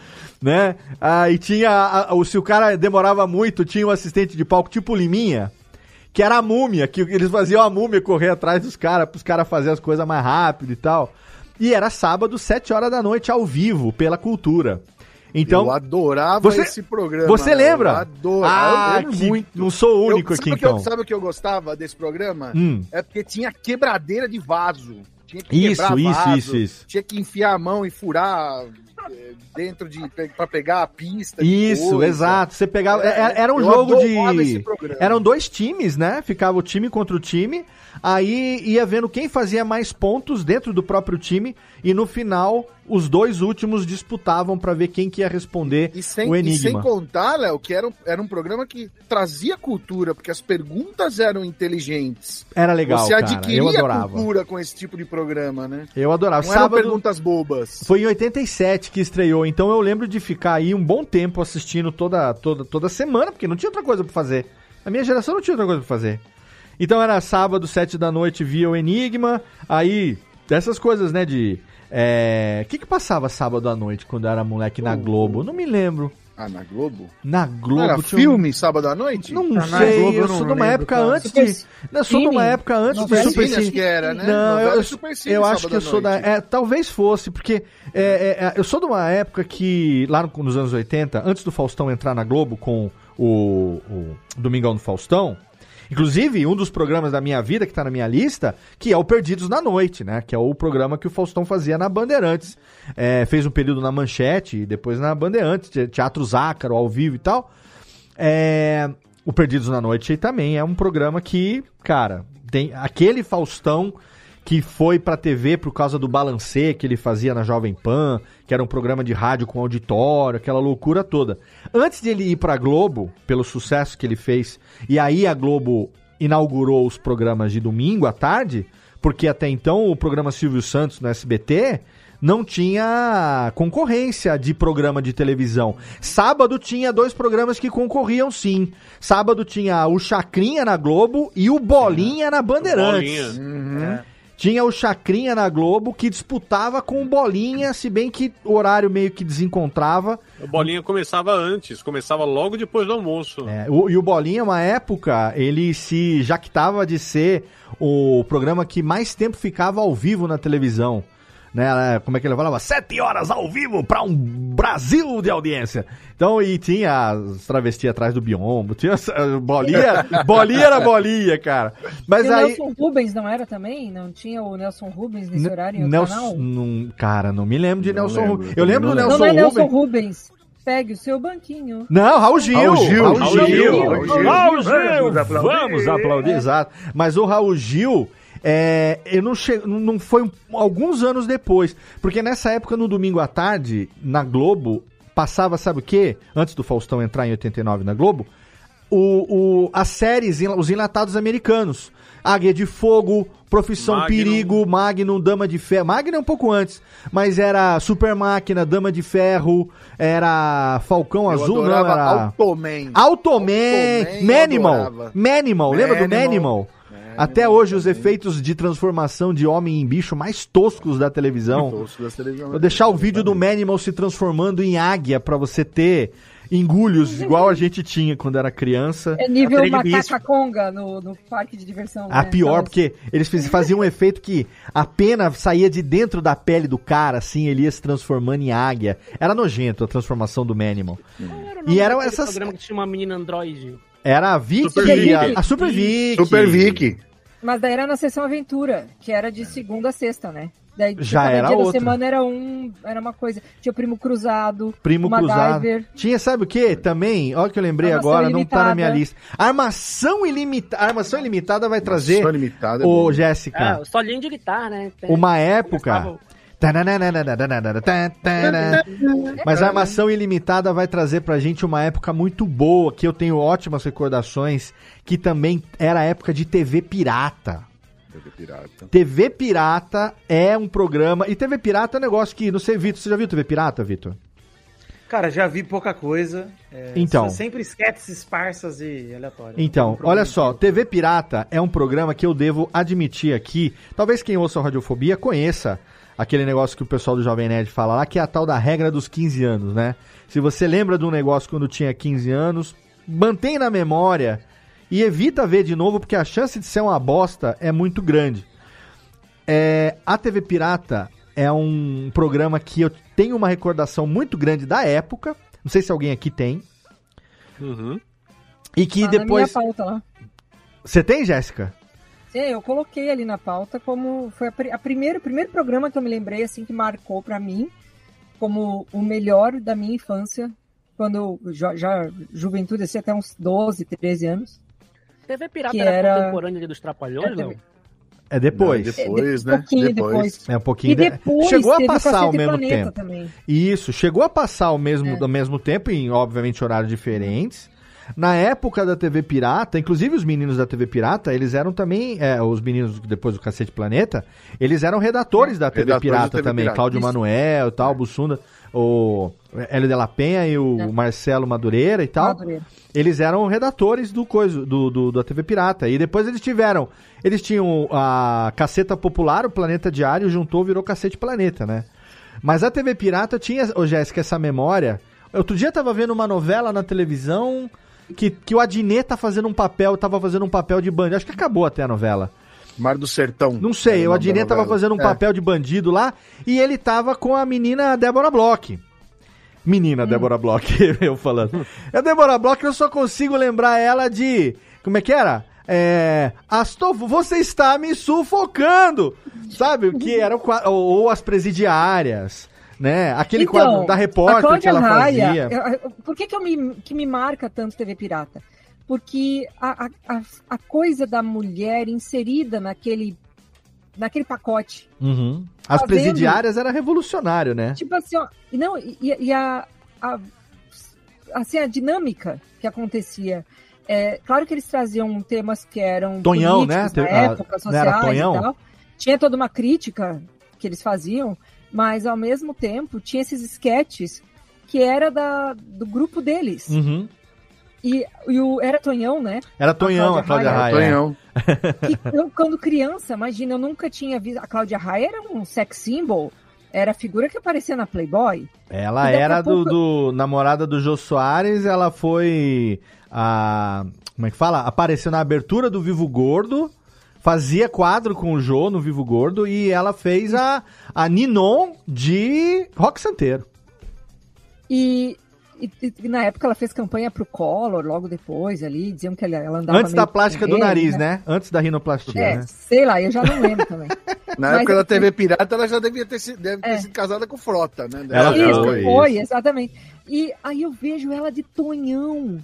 né? Aí tinha, a- o, se o cara demorava muito, tinha um assistente de palco tipo Liminha, que era a múmia, que eles faziam a múmia correr atrás dos caras, pros caras fazerem as coisas mais rápido e tal. E era sábado, 7 horas da noite, ao vivo, pela cultura. Então, eu adorava você- esse programa. você lembra? Eu adorava. Ah, eu que- muito. não sou o Eu- único sabe aqui, o que eu- então. sabe o que eu gostava desse programa? Hum. É porque tinha quebradeira de vaso. Tinha que Isso, isso, vaso, isso, isso. Tinha que enfiar a mão e furar dentro de. pra pegar a pista. Isso, coisa. exato. Você pegava. É, Era, era um eu jogo de. Eram dois times, né? Ficava o time contra o time. Aí ia vendo quem fazia mais pontos dentro do próprio time. E no final, os dois últimos disputavam pra ver quem que ia responder E sem, o e sem enigma. contar, Léo, que era um, era um programa que trazia cultura, porque as perguntas eram inteligentes. Era legal, Você cara. adquiria Eu adorava. cultura com esse tipo de programa, né? Eu adorava. Não eram Sábado- perguntas bobas. Foi em 87 que estreou, então eu lembro de ficar aí um bom tempo assistindo toda, toda, toda semana, porque não tinha outra coisa pra fazer. A minha geração não tinha outra coisa pra fazer. Então era sábado, 7 da noite, via o Enigma, aí, dessas coisas, né, de... é, O que que passava sábado à noite quando eu era moleque na Globo? Não me lembro. Ah, na Globo? Na Globo Era tinha um- filme sábado à noite? Não Ah, na sei, Globo eu sou de uma época cara. antes de... Eu sou de uma época antes do Super Super Cine, que era, né? Não, Novela eu, Super Cine, eu acho que eu sou da... É, talvez fosse, porque é, é, é, eu sou de uma época que, lá no- nos anos 80, antes do Faustão entrar na Globo com o, o Domingão do Faustão, inclusive um dos programas da minha vida que tá na minha lista, que é o Perdidos na Noite, né? Que é o programa que o Faustão fazia na Bandeirantes. É, fez um período na Manchete e depois na Bandeirantes, te- Teatro Zácaro, ao vivo e tal. É, o Perdidos na Noite também é um programa que, cara, tem aquele Faustão que foi pra TV por causa do balancê que ele fazia na Jovem Pan, que era um programa de rádio com auditório, aquela loucura toda. Antes de ele ir pra Globo, pelo sucesso que ele fez, e aí a Globo inaugurou os programas de domingo à tarde, porque até então o programa Silvio Santos no SBT não tinha concorrência de programa de televisão. Sábado tinha dois programas que concorriam sim. Sábado tinha o Chacrinha na Globo e o Bolinha na Bandeirantes. Bolinha. Tinha o Chacrinha na Globo que disputava com o Bolinha, se bem que o horário meio que desencontrava. A bolinha começava antes, começava logo depois do almoço. É, o- e o Bolinha, uma época, ele se jactava de ser o programa que mais tempo ficava ao vivo na televisão. Né, Ela- como é que ele falava? Sete horas ao vivo para um Brasil de audiência. Então, e tinha as travestis atrás do biombo, tinha as- bolinha, bolinha era bolinha, cara. Mas e o aí... Nelson Rubens não era também? Não tinha o Nelson Rubens nesse horário em outro Nelson, canal? não, cara, não me lembro de Nelson lembro, Rubens. Eu lembro do Nelson não, não é Nelson Rubens. Rubens. Pegue o seu banquinho. Não, Raul Gil. Raul Gil. Raul Raul Gil. Gil. Raul Gil. Raul Gil. Vamos aplaudir. Vamos aplaudir, exato. Mas o Raul Gil, é, eu não che... não foi um- alguns anos depois. Porque nessa época, no domingo à tarde, na Globo, passava, sabe o quê? Antes do Faustão entrar em 89 na Globo, o, o- as séries, os enlatados americanos. Águia de Fogo, Profissão Magnum. Perigo, Magnum, Dama de Ferro. Magnum é um pouco antes, mas era Super Máquina, Dama de Ferro, era Falcão Eu Azul, não, era... Automan. Automan, Automan, Manimal. Manimal, lembra do Manimal. Até hoje os efeitos de transformação de homem em bicho mais toscos da televisão. Tosco das televisões. Vou deixar o vídeo do Manimal se transformando em águia pra você ter engulhos igual a gente tinha quando era criança. É nível macaca conga no, no parque de diversão. A né? pior, Então, porque eles faziam um efeito que a pena saía de dentro da pele do cara, assim, ele ia se transformando em águia. Era nojento a transformação do Manimal. E eram essas. programa que tinha uma menina androide. Era a Vicky, Super Vicky. a, a Super Vicky. Super Vicky. Mas daí era na sessão aventura, que era de segunda a sexta, né? Daí Já era dia outra. da semana era um, era uma coisa. Tinha o Primo Cruzado, Primo o Cruzado. Tinha, sabe o que? Também, olha que eu lembrei Armação agora, não tá na minha ilimitada. lista. Armação ilimitada. Armação ilimitada vai trazer. Só limitada. é Ô, bom. Jéssica, Ah, o solinho de guitarra, né? Tem- uma época Começava- Mas a armação ilimitada vai trazer pra gente uma época muito boa, que eu tenho ótimas recordações, que também era época de TV pirata. TV Pirata. TV Pirata é um programa. E TV Pirata é um negócio que. Não sei, Vitor, você já viu TV Pirata, Vitor? Cara, já vi pouca coisa. É, Então. Sempre esquetes esparsas e aleatórias. Então, Um olha só, TV Pirata é um programa que eu devo admitir aqui. Talvez quem ouça o Radiofobia conheça aquele negócio que o pessoal do Jovem Nerd fala lá, que é a tal da regra dos 15 anos, né? Se você lembra de um negócio quando tinha 15 anos, mantém na memória e evita ver de novo, porque a chance de ser uma bosta é muito grande. É, a TV Pirata é um programa que eu tenho uma recordação muito grande da época. Não sei se alguém aqui tem. Uhum. E que Tá depois. pauta lá. Você tem, Jéssica? É, eu coloquei ali na pauta como foi a, a primeiro, o primeiro programa que eu me lembrei assim que marcou pra mim como o melhor da minha infância, quando eu já, já juventude, assim, até uns 12, 13 anos. TV Pirata Que era, era- contemporânea dos Trapalhões, É, não? É depois. Não, depois, É, né? pouquinho depois. É um pouquinho. E de- depois Chegou a passar ao mesmo Planeta tempo. também. Isso, chegou a passar ao mesmo, É. ao mesmo tempo, em obviamente horários diferentes. Na época da TV Pirata, inclusive os meninos da TV Pirata, eles eram também, é, os meninos depois do Cacete Planeta, eles eram redatores da TV Redatores Pirata da TV também, Pirata. Cláudio Isso. Manuel e tal, Bussunda, o Hélio de la Penha e o É. Marcelo Madureira e tal. Madureira. Eles eram redatores do coisa do, do- da TV Pirata. E depois eles tiveram. Eles tinham a Caceta Popular, o Planeta Diário, juntou, virou Cacete Planeta, né? Mas a TV Pirata tinha, ô Jéssica, essa memória. Outro dia eu tava vendo uma novela na televisão que, que o Adnet tá fazendo um papel, tava fazendo um papel de bandido. Acho que acabou até a novela. Mar do Sertão. Não sei, Era o Adnet tava fazendo um É. papel de bandido lá e ele tava com a menina Débora Bloch. Menina Débora Bloch, eu falando. A Débora Bloch, eu só consigo lembrar ela de. Como é que era? É. Astolfo, você está me sufocando! Sabe? O que era o ou as presidiárias, né? Aquele Então, quadro da repórter que ela Raia, fazia. eu- por que, que, eu me, que me marca tanto TV Pirata? Porque a, a, a, coisa da mulher inserida naquele, naquele pacote. Uhum. As Fazendo- presidiárias era revolucionário, né? Tipo assim, ó, e não, e, e a, a, assim, a dinâmica que acontecia. É, claro que eles traziam temas que eram Tonhão, né? políticos da Te- a- época, sociais Tonhão? e tal. Tinha toda uma crítica que eles faziam, mas ao mesmo tempo tinha esses esquetes que era da, do grupo deles. Uhum. E, e o, era Tonhão, né? Era Tonhão, a Cláudia Raia. Tonhão. Que eu, quando criança, imagina, eu nunca tinha visto. A Cláudia Raia era um sex symbol, era a figura que aparecia na Playboy. Ela era do, pouco- do- namorada do Jô Soares, ela foi a. Como é que fala? Apareceu na abertura do Vivo Gordo, fazia quadro com o Jô no Vivo Gordo e ela fez a, a Ninon de Rock Santeiro. E, e- e na época ela fez campanha pro Collor, logo depois ali, diziam que ela, ela andava Antes da plástica do nariz, né? Antes da rinoplastia, É, né? sei lá, eu já não lembro também. Na Mas época da eu- TV Pirata, ela já devia ter, sido, deve ter É. sido casada com Frota, né? Ela Isso, foi, foi, isso. exatamente. E aí eu vejo ela de Tonhão.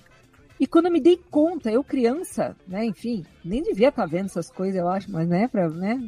E quando eu me dei conta, eu criança, né, enfim, nem devia estar vendo essas coisas, eu acho, mas né, pra, né,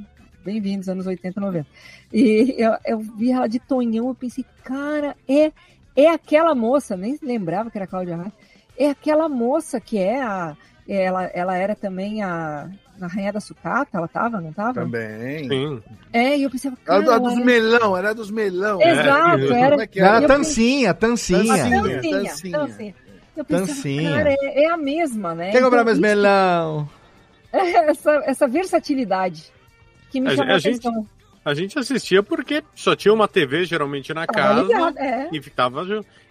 bem-vindos anos 80, 90. E eu, eu vi ela de Tonhão, eu pensei, cara, é, é aquela moça, nem lembrava que era a Cláudia Raia, é aquela moça que é a, ela, ela era também a, na Rainha da Sucata, ela tava, não tava? Também. Sim. É, e eu pensava, Era cara, do- dos ela- melão, era dos melão. Exato, Como era- é que Era eu Tancinha, Tancinha. Tancinha. Dancinha, dancinha. dancinha. Eu pensava, Dancinha. cara, é, é a mesma, né? Quer comprar Então, meus melão? essa, essa versatilidade que me A, chamou a, a gente, atenção. a gente assistia porque só tinha uma TV geralmente na Tava casa ligado, é. e ficava.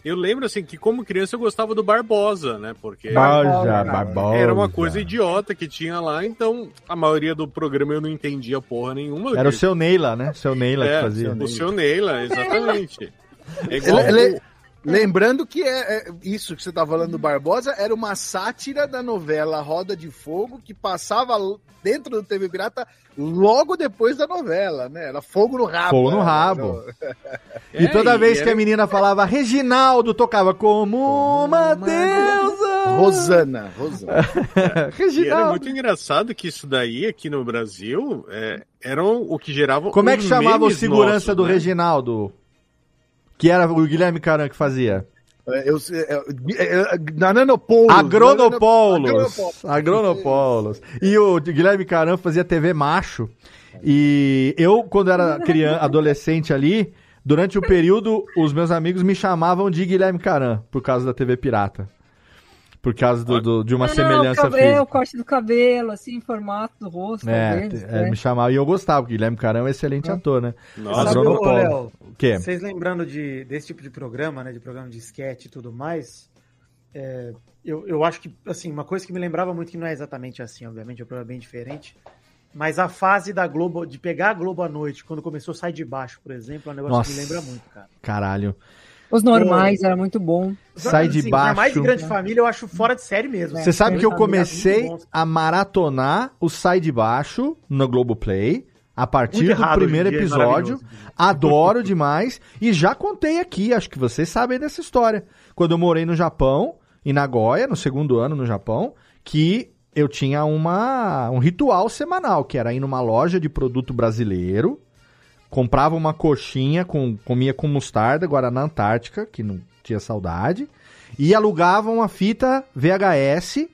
Eu lembro assim que como criança eu gostava do Barbosa, né? Porque Barbosa, Barbosa. era uma coisa idiota que tinha lá, então a maioria do programa eu não entendia porra nenhuma. Era o seu Neila, né? Seu Neila é, que fazia. O seu Neila, exatamente. É igual Ele- ele- o- Lembrando que é, é isso que você tá falando do Barbosa era uma sátira da novela Roda de Fogo que passava dentro do TV Pirata logo depois da novela, né? Era fogo no rabo. Fogo no né? rabo. E É, toda e vez que a menina falava Reginaldo, tocava como uma deusa. Rosana, Rosana. E era muito engraçado que isso daí aqui no Brasil é, eram o que gerava. Como é que chamava o segurança nossos, do né? Reginaldo? Que era o Guilherme Caran que fazia. Eu, é, é, Nanopoulos. Agronopoulos. Agronopoulos. E o Guilherme Caran fazia TV macho. E eu, quando era criança, adolescente ali, durante o período, os meus amigos me chamavam de Guilherme Caran, por causa da TV Pirata. Por causa do, do- de uma Não, semelhança o cabelo, física. o corte do cabelo, assim, formato do rosto, É, talvez. é, né? me chamava. E eu gostava, porque Guilherme Caran é um excelente ator, né? Sabe, ô, Léo, O quê? Vocês lembrando de, desse tipo de programa, né? De programa de sketch e tudo mais, é, eu, eu acho que, assim, uma coisa que me lembrava muito, que não é exatamente assim, obviamente, é um programa bem diferente, mas a fase da Globo, de pegar a Globo à noite, quando começou Sai de Baixo, por exemplo, é um negócio Nossa. que me lembra muito, cara. Caralho. Os normais, era muito bom. Sai de Assim, ainda mais de baixo. grande família, eu acho fora de série mesmo. Você sabe que eu comecei a maratonar o Sai de Baixo no Globoplay a partir Muito do primeiro dia, é episódio. Adoro demais. E já contei aqui, acho que vocês sabem dessa história. Quando eu morei no Japão, em Nagoya, no segundo ano no Japão, que eu tinha uma, um ritual semanal, que era ir numa loja de produto brasileiro, comprava uma coxinha, com, comia com mostarda, Guaraná Antártica, que não tinha saudade, e alugava uma fita VHS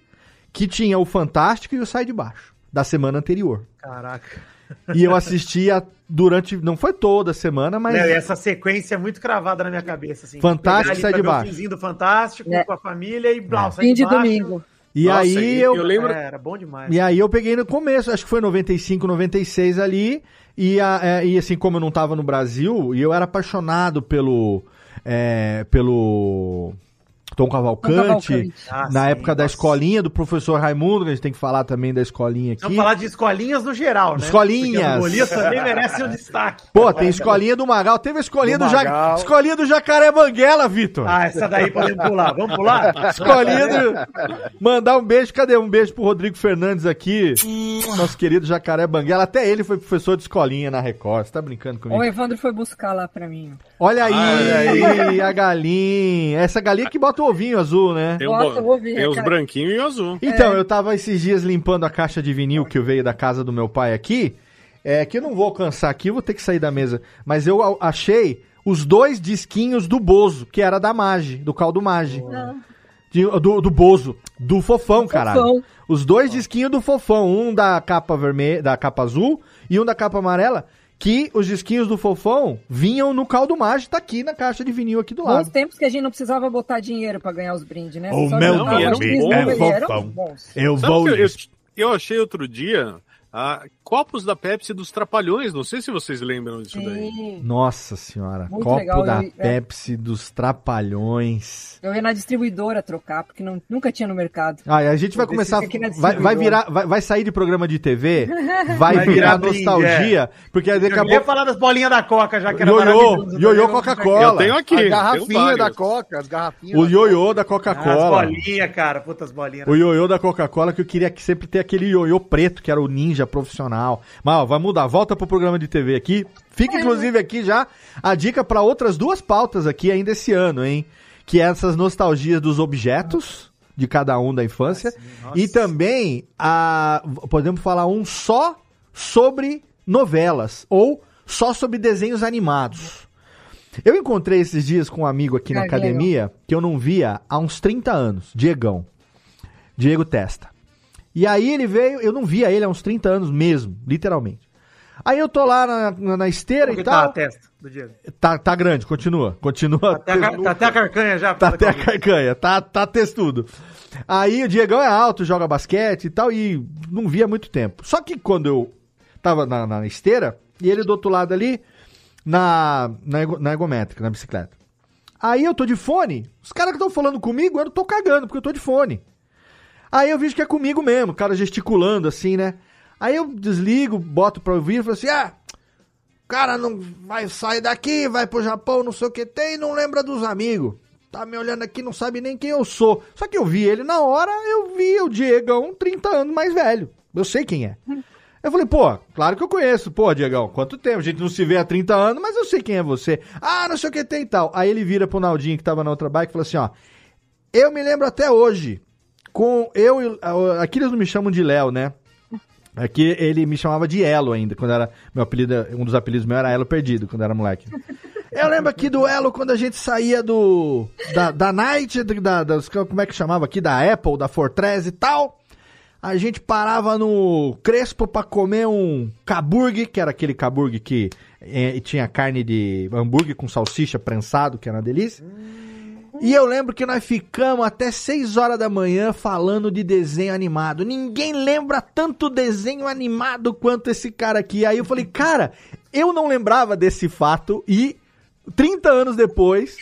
que tinha o Fantástico e o Sai de Baixo, da semana anterior. Caraca. E eu assistia durante, não foi toda a semana, mas... Léo, essa sequência é muito cravada na minha cabeça. Assim, Fantástico, Sai de Baixo. finzinho do Fantástico, com a família e blau, sai Fim de baixo. domingo. E Nossa, aí e- eu, eu lembro- É, era bom demais. E aí eu peguei no começo, acho que foi 95, 96 ali, e, a- é, e assim, como eu não tava no Brasil, e eu era apaixonado pelo. é, pelo. Tom Cavalcante, Cavalcante. Ah, na sim, época da nossa. escolinha do professor Raimundo, que a gente tem que falar também da escolinha aqui. Vamos falar de escolinhas no geral, né? Escolinhas. Porque Bolívia também merece um destaque. Pô, tem escolinha do Magal, teve a escolinha do, Do ja... Escolinha do Jacaré Banguela, Vitor. Ah, essa daí podemos pular. Vamos pular? Escolinha do... Mandar um beijo, cadê? Um beijo pro Rodrigo Fernandes aqui, nosso querido Jacaré Banguela. Até ele foi professor de escolinha na Record. Você tá brincando comigo? O Evandro foi buscar lá pra mim. Olha aí, Olha aí. a galinha. Essa galinha que bota o ovinho azul, né? Tem, um Bota, bo- ouvi, tem os branquinhos e o azul. Então, eu tava esses dias limpando a caixa de vinil que eu veio da casa do meu pai aqui. É que eu não vou alcançar aqui, eu vou ter que sair da mesa. Mas eu achei os dois disquinhos do Bozo, que era da Mage, do caldo Mage. De- do, do Bozo, do Fofão, caralho. Fofão. Os dois disquinhos do Fofão, um da capa vermelha, da capa azul e um da capa amarela, que os disquinhos do Fofão vinham no caldo Mage, tá aqui na caixa de vinil aqui do Bons lado. tempos que a gente não precisava botar dinheiro pra ganhar os brindes, né? O Só meu os é Fofão. bons. Eu Sabe vou. eu, eu achei outro dia ah, copos da Pepsi dos Trapalhões. Não sei se vocês lembram disso daí. Sim. Nossa senhora, Muito copo legal, da eu- é. Pepsi dos Trapalhões. Eu ia na distribuidora trocar, porque não, nunca tinha no mercado. Ah, e a gente vai Eu começar. aqui na Vai, vai virar. Vai, vai sair de programa de TV, vai, Vai virar virar brinde, nostalgia, porque daqui Eu a ia falar das bolinhas da Coca, já que era Ioiô, ioiô? Coca-Cola. Eu tenho aqui. a garrafinha da Coca, as garrafinhas. O da ioiô da As Coca-Cola. bolinhas, cara. Putas bolinhas. O ioiô da Coca-Cola que eu queria que sempre ter aquele ioiô preto, que era o ninja profissional. Mas ó, vai mudar, volta pro programa de TV aqui. Fica inclusive aqui já a dica para outras duas pautas aqui ainda esse ano, hein? Que é essas nostalgias dos objetos de cada um da infância e também a podemos falar um só sobre novelas ou só sobre desenhos animados. Eu encontrei esses dias com um amigo aqui na academia que eu não via há uns 30 anos, Diegão. Diego Testa. E aí ele veio, eu não via ele há uns 30 anos mesmo, literalmente. Aí eu tô lá na, na, na esteira Como e que tá a tal. testa do Diego? Tá, tá grande, continua. Continua. Tá até, a, tá até a carcanha já. Tá até a carcanha, tá, tá textudo. Aí o Diegão é alto, joga basquete e tal, e não via muito tempo. Só que quando eu tava na, na esteira, e ele do outro lado ali, na, na, na ergométrica, na bicicleta. Aí eu tô de fone, os caras que estão falando comigo, eu tô cagando, porque eu tô de fone. Aí eu vejo que é comigo mesmo, o cara gesticulando assim, né? Aí eu desligo, boto pra ouvir e falo assim, ah, o cara não vai sair daqui, vai pro Japão, não sei o que tem, não lembra dos amigos. Tá me olhando aqui, não sabe nem quem eu sou. Só que eu vi ele na hora, eu vi o Diegão 30 anos mais velho. Eu sei quem é. Eu falei, pô, claro que eu conheço. Pô, Diegão, quanto tempo? A gente não se vê há 30 anos, mas eu sei quem é você. Ah, não sei o que tem e tal. Aí ele vira pro Naldinho, que tava na outra bike, e falou assim, ó. Eu me lembro até hoje com eu Aqui eles não me chamam de Léo, né? Aqui ele me chamava de Elo ainda, quando era. Meu apelido, um dos apelidos meus era Elo Perdido, quando era moleque. Eu lembro aqui do Elo quando a gente saía do. Da, da Night, da, das, como é que chamava aqui? Da Apple, da Fortress e tal. A gente parava no Crespo pra comer um caburgue, que era aquele caburgue que eh, tinha carne de hambúrguer com salsicha prensado, que era uma delícia. E eu lembro que nós ficamos até 6 horas da manhã falando de desenho animado. Ninguém lembra tanto desenho animado quanto esse cara aqui. Aí eu falei, cara, eu não lembrava desse fato e 30 anos depois,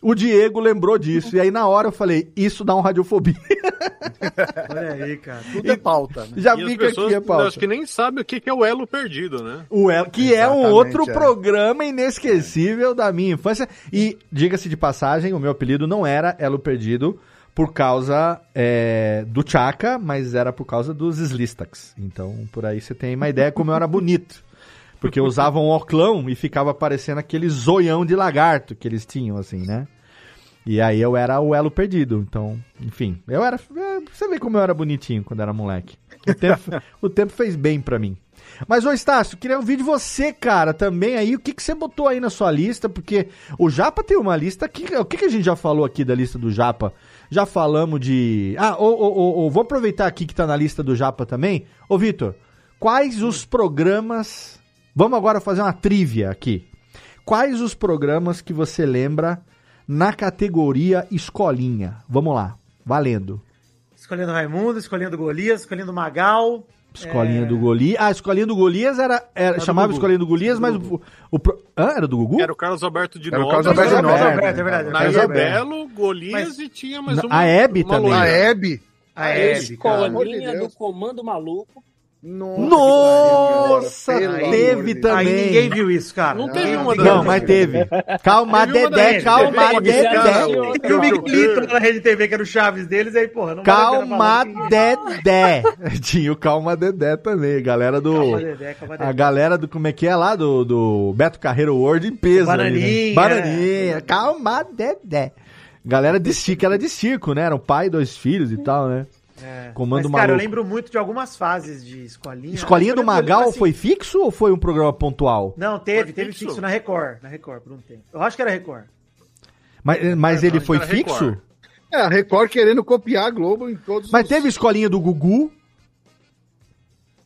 o Diego lembrou disso. E aí na hora eu falei, isso dá um radiofobia. Olha aí, cara. Tudo é pauta, né? Já E as fica pessoas, aqui a pauta. Acho que nem sabe o que é o elo perdido, né? O El, que é um Exatamente, outro é. programa inesquecível da minha infância. E, diga-se de passagem, o meu apelido não era Elo Perdido por causa é, do Chaka, mas era por causa dos Slistax. Então, por aí você tem uma ideia como eu era bonito. Porque eu usava um oclão e ficava parecendo aquele zoião de lagarto que eles tinham, assim, né? E aí eu era o elo perdido. Então, enfim, eu era. é, Você vê como eu era bonitinho quando era moleque. O tempo, o tempo fez bem pra mim. Mas, ô Estácio, queria ouvir de você, cara, também aí, o que, que você botou aí na sua lista, porque o Japa tem uma lista aqui, o que, que a gente já falou aqui da lista do Japa? Já falamos de... Ah, ô, ô, ô, vou aproveitar aqui que tá na lista do Japa também. Ô, Vitor, quais os programas... Vamos agora fazer uma trivia aqui. Quais os programas que você lembra na categoria escolinha? Vamos lá, valendo. Escolhendo Raimundo, escolhendo Golias, escolhendo Magal. Escolinha É. do Golias. Ah, a escolinha do Golias era. era do chamava Gugu. escolinha do Golias, mas o, o Hã? Era do Gugu? Era o Carlos Alberto de Era o. Carlos Alberto de Carlos Nóbrega. Alberto, é verdade. Na Carlos Alberto. Belo, Golias e tinha mais uma. a Hebe também. A Hebe. A Hebe, cara. Escolinha Deus. do Comando Maluco. Nossa, teve Deus. também. Aí ninguém viu isso, cara. Não teve Ninguém uma Não, mas teve. Calma, Teve Dedé, calma, teve Dedé. aquele Eu vi clipe na Rede TV, que era o Chaves deles, aí, porra, não Calma, Dedé. Tinha o Calma Dedé também, galera do. Calma, Dedé, calma, Dedé. A galera do, como é que é lá, do, do Beto Carreiro World em peso. né? Bananinha, Bananinha. Calma, Dedé. Galera de circo, era de circo, né? Era um pai, dois filhos e tal, né? É. Comando Mas, cara, eu maluco. lembro muito de algumas fases de escolinha. Escolinha do Magal assim, foi fixo ou foi um programa pontual? Não, teve, teve fixo? fixo na Record. Na Record, por um tempo. Eu acho que era Record. Mas, mas ele não, foi fixo? Record. É, a Record querendo copiar a Globo em todos Mas os... teve escolinha do Gugu,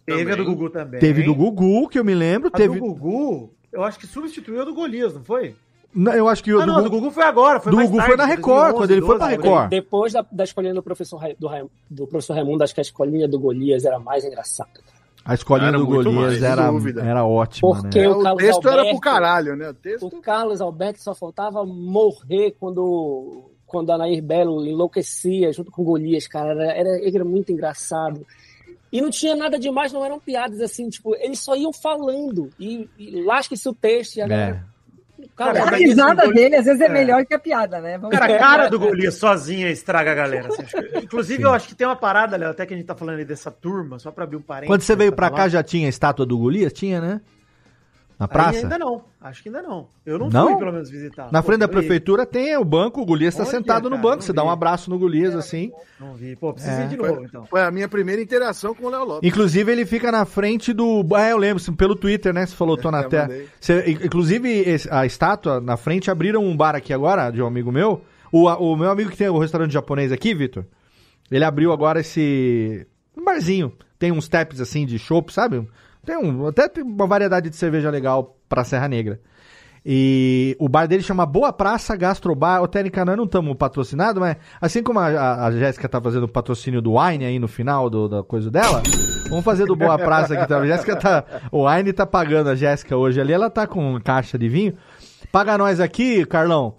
Teve a do. Gugu também. teve do Gugu, que eu me lembro, A teve... do Gugu, eu acho que substituiu a do Golias, não foi? Não, eu acho que o ah, do não, do Gugu foi agora. Foi do mais Gugu tarde, foi na Record, 2011, quando ele foi pra 12, Record. Depois da, da escolinha do professor, do, do professor Raimundo, acho que a escolinha do Golias era mais engraçada. cara. A escolinha Era do Golias era, era ótima, Porque né? o o Carlos texto era Alberto- pro caralho, né? O texto... O Carlos Alberto só faltava morrer quando, quando a Nair Belo enlouquecia junto com o Golias, cara. Era, era, era muito engraçado. E não tinha nada demais, não eram piadas assim, tipo, eles só iam falando. E, e lasque-se o texto. E a galera, Cara, A risada dele às vezes é, É. melhor que a piada, né? Vamos Cara, a cara do Golias sozinha estraga a galera. assim, acho que- Inclusive, eu acho que tem uma parada, Léo, até que a gente tá falando aí dessa turma, só pra abrir um parênteses. Quando você veio tá pra cá já tinha a estátua do Golias? Tinha, né? Na Aí praça? ainda não. Acho que ainda não. Eu não, Não? fui, pelo menos, visitar. Na Pô, frente da prefeitura tem o banco, o Golias tá Olha, sentado no cara, banco. não Você dá um vi. abraço no Golias assim. Não vi. Pô, preciso É. ir de novo, então. Foi a minha primeira interação com o Léo Lopes. Inclusive, ele fica na frente do. Ah, eu lembro, pelo Twitter, né? Você falou, tô na terra. Você- Inclusive, a estátua na frente abriram um bar aqui agora, de um amigo meu. O, o meu amigo que tem o restaurante japonês aqui, Vitor, ele abriu agora esse. Um barzinho. Tem uns taps assim de chopp, sabe? Tem um. Até tem uma variedade de cerveja legal pra Serra Negra. E o bar dele chama Boa Praça Gastrobar. Técnica, nós não estamos patrocinados, mas assim como a, a, Jéssica tá fazendo o patrocínio do Wine aí no final do- da coisa dela, vamos fazer do Boa Praça aqui também. Jéssica tá. O Wine tá pagando a Jéssica hoje ali, ela tá com caixa de vinho. Paga nós aqui, Carlão.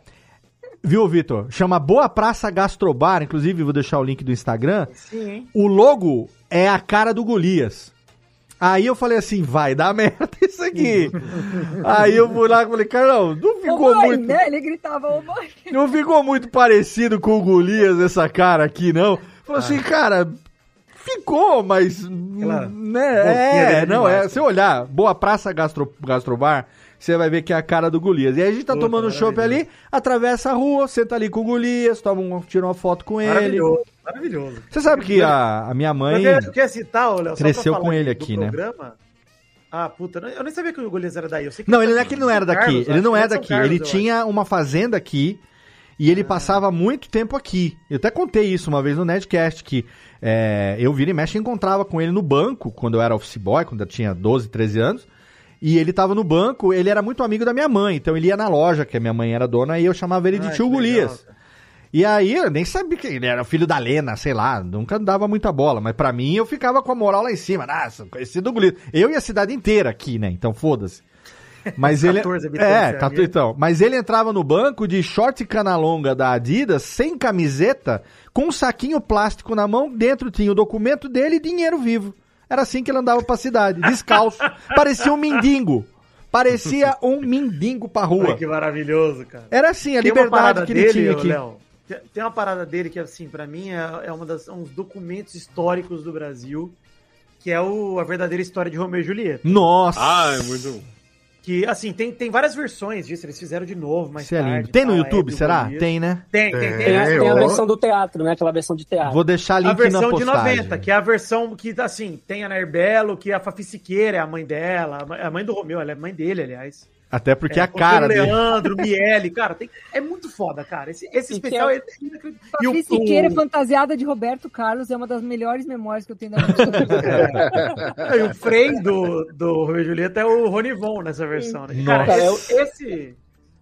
Viu, Vitor? Chama Boa Praça Gastrobar, inclusive vou deixar o link do Instagram. Sim? O logo é a cara do Golias. Aí eu falei assim, vai dar merda isso aqui. Aí eu fui lá e falei, Carlão, não ficou mãe, muito. né? Ele gritava, ô mãe. Não ficou muito parecido com o Golias essa cara aqui, não. Falou assim, Ah. cara, ficou, mas. Aquela Né, é, não, é. Se eu olhar, Boa Praça Gastro, Gastrobar, você vai ver que é a cara do Golias. E aí a gente tá Puta, tomando chopp ali, atravessa a rua, senta ali com o Golias, toma um, tira uma foto com ele. Maravilhoso. Você sabe que a, a minha mãe. Eu queria citar, Léo, cresceu com ele aqui, né? programa. Ah, puta, eu nem sabia que o Golias era daí. Não, tá ele não é aqui ele não era daqui. Carlos, ele não é São daqui. Carlos, ele tinha uma fazenda aqui e ele passava muito tempo aqui. Eu até contei isso uma vez no Nedcast, que é, eu vira e mexe e encontrava com ele no banco, quando eu era office boy, quando eu tinha 12, 13 anos. E ele tava no banco, ele era muito amigo da minha mãe, então ele ia na loja, que a minha mãe era dona, e eu chamava ele de Ai, tio Golias. E aí, eu nem sabia que ele era filho da Lena, sei lá, nunca dava muita bola. Mas pra mim, eu ficava com a moral lá em cima. Nossa, conhecido do Golias. Eu e a cidade inteira aqui, né? Então foda-se. Mas ele. 14 habitantes, É, é 14, mesmo? então. Mas ele entrava no banco de short cana longa da Adidas, sem camiseta, com um saquinho plástico na mão, dentro tinha o documento dele e dinheiro vivo. Era assim que ele andava pra cidade, descalço. Parecia um mendigo. Parecia um mendigo pra rua. Ai, que maravilhoso, cara. Era assim, a Tem liberdade que ele dele, tinha aqui. Léo, tem- tem uma parada dele que, assim, pra mim é, é uma das, um dos documentos históricos do Brasil, que é o, a verdadeira história de Romeu e Julieta. Nossa! Ah, é muito. Que, assim, tem, tem várias versões disso, eles fizeram de novo, mas é lindo. Tem no YouTube, será? Tem, né? Tem, tem, tem. Tem, a, tem a versão do teatro, né? Aquela versão de teatro. Vou deixar link A versão na de postagem. 90, que é a versão que, assim, tem a Nair Belo, que a Fafi Siqueira é a mãe dela, a mãe- a mãe do Romeu, ela é mãe dele, aliás. Até porque é, a cara o dele. Leandro, Miele, cara, tem- é muito foda, cara. Esse, esse E especial que é inacreditável. E o- Fafi Siqueira o- fantasiada de Roberto Carlos é uma das melhores memórias que eu tenho da minha vida. E o Frei do, do Romeu e Julieta é o Ronivon nessa versão, né? Cara, Nossa. esse,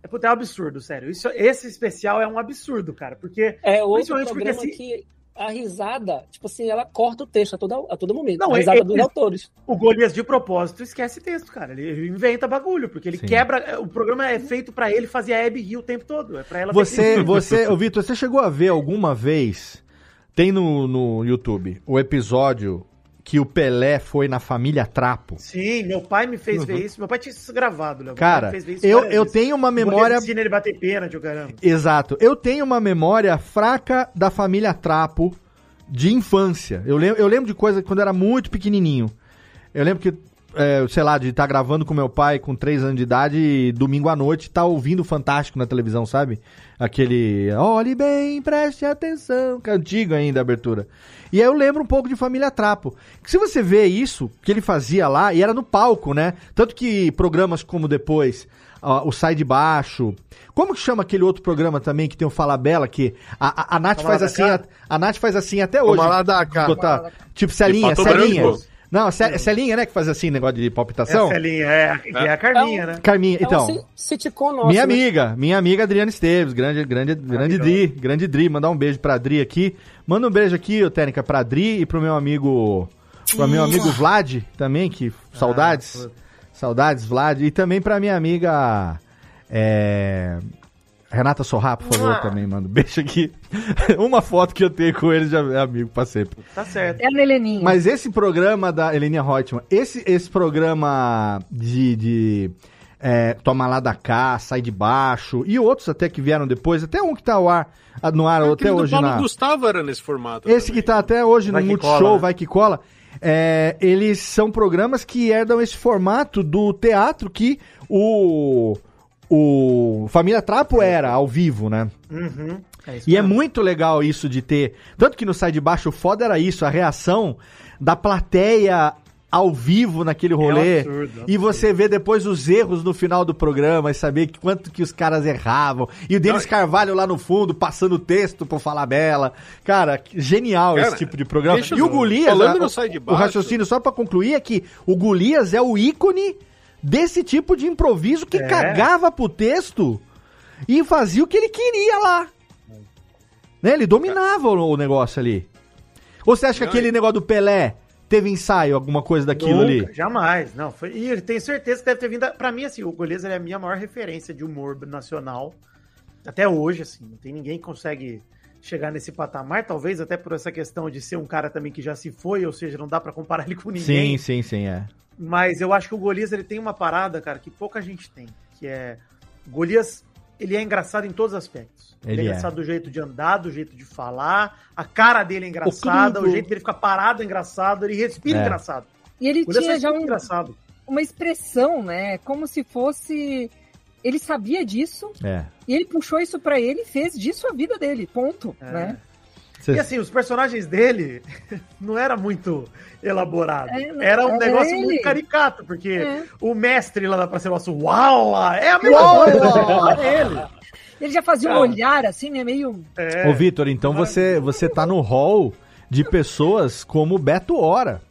é, puta, é um absurdo, sério. Isso, esse especial é um absurdo, cara, porque É outro principalmente porque programa assim, que a risada, tipo assim, ela corta o texto a todo, a todo momento. Não, a é- risada é- dos autores. o Golias de propósito esquece texto, cara. Ele inventa bagulho, porque ele Sim. quebra. O programa é feito pra ele fazer a Abby rir o tempo todo. É pra ela Você, ter- você, ô Vitor, você chegou a ver alguma vez? Tem no, no YouTube o episódio que o Pelé foi na família Trapo. Sim, meu pai me fez ver isso. Meu pai tinha isso gravado. Meu Cara, eu, eu vezes. tenho uma memória. ensina ele bater pênalti, o caramba. Exato. Eu tenho uma memória fraca da família Trapo de infância. Eu lembro, eu lembro de coisa quando eu era muito pequenininho. Eu lembro que, é, sei lá, de estar gravando com meu pai com 3 anos de idade e domingo à noite estar ouvindo o Fantástico na televisão, sabe? Aquele olhe bem, preste atenção, que é antigo ainda a abertura. E aí eu lembro um pouco de Família Trapo. Que se você vê isso que ele fazia lá, e era no palco, né? Tanto que programas como depois ó, o Sai de Baixo. Como que chama aquele outro programa também que tem o Fala Bela, que a, a, a Nath Toma faz assim, a, a Nath faz assim até hoje. Toma lá da cá. Botar- tipo Celinha, Pato Celinha. Branco. Não, Ce- Celinha, né, que faz assim, negócio de palpitação. Essa linha é, que é a Carminha, né? Carminha, É então. um si- sitcom nosso, Minha né? amiga, minha amiga Adriana Esteves, grande, grande, grande Dri, grande Dri, mandar um beijo pra Dri aqui. Manda um beijo aqui, ô Técnica, pra Dri e pro meu amigo, pro meu amigo Vlad também, que saudades, saudades Vlad, e também pra minha amiga é, Renata Sorra, por favor, também, manda um beijo aqui. Uma foto que eu tenho com ele já é amigo pra sempre. Tá certo. É a Heleninha. Mas esse programa da Helenia Reutemann, esse, esse programa de, de é, Toma lá da cá, Sai de Baixo, e outros até que vieram depois, até um que tá ao ar, ah, no ar até Aquele do hoje Paulo na... Gustavo era nesse formato. Esse também. que tá até hoje Vai no Multishow, cola, né? Vai Que Cola, é, eles são programas que herdam esse formato do teatro que o, o Família Trapo era ao vivo, né? Uhum. É E é muito legal isso de ter. Tanto que no Sai de Baixo o foda era isso, a reação da plateia ao vivo naquele rolê. absurdo, é um absurdo. E você vê depois os erros no final do programa e saber que quanto que os caras erravam. E o Denis Carvalho lá no fundo, passando texto pro falar bela. Cara, genial Cara, esse tipo de programa. E o Golias, falando a- no Sai de o Baixo- raciocínio só pra concluir é que o Golias é o ícone desse tipo de improviso que É. cagava pro texto e fazia o que ele queria lá. Né? Ele dominava o, o negócio ali. Ou você acha que aquele negócio do Pelé teve ensaio, alguma coisa daquilo Nunca, ali? Jamais, não. Foi, e eu tenho certeza que deve ter vindo. Pra mim, assim, o ele é a minha maior referência de humor nacional. Até hoje, assim. Não tem ninguém que consegue chegar nesse patamar. Talvez até por essa questão de ser um cara também que já se foi, ou seja, não dá pra comparar ele com ninguém. Sim, sim, sim, é. Mas eu acho que o Golias ele tem uma parada, cara, que pouca gente tem. Que é. O Golias, ele é engraçado em todos os aspectos. Ele, Ele é é. engraçado do jeito de andar, do jeito de falar. A cara dele é engraçada, o, tudo. jeito dele ficar parado é engraçado, ele respira É. engraçado. E ele O Golias tinha já um, engraçado. uma expressão, né? Como se fosse. Ele sabia disso É. e ele puxou isso pra ele e fez disso a vida dele. Ponto. É. Né? Cê- E assim, os personagens dele não era muito elaborado. É, não- era um é negócio ele. muito caricato, porque É. o mestre lá da Praça Nosso, uau, é a mesma coisa. É ele. Ele já fazia um olhar assim, né? Meio. É. Ô, Vitor, então você, você tá no hall de pessoas como o Beto Hora.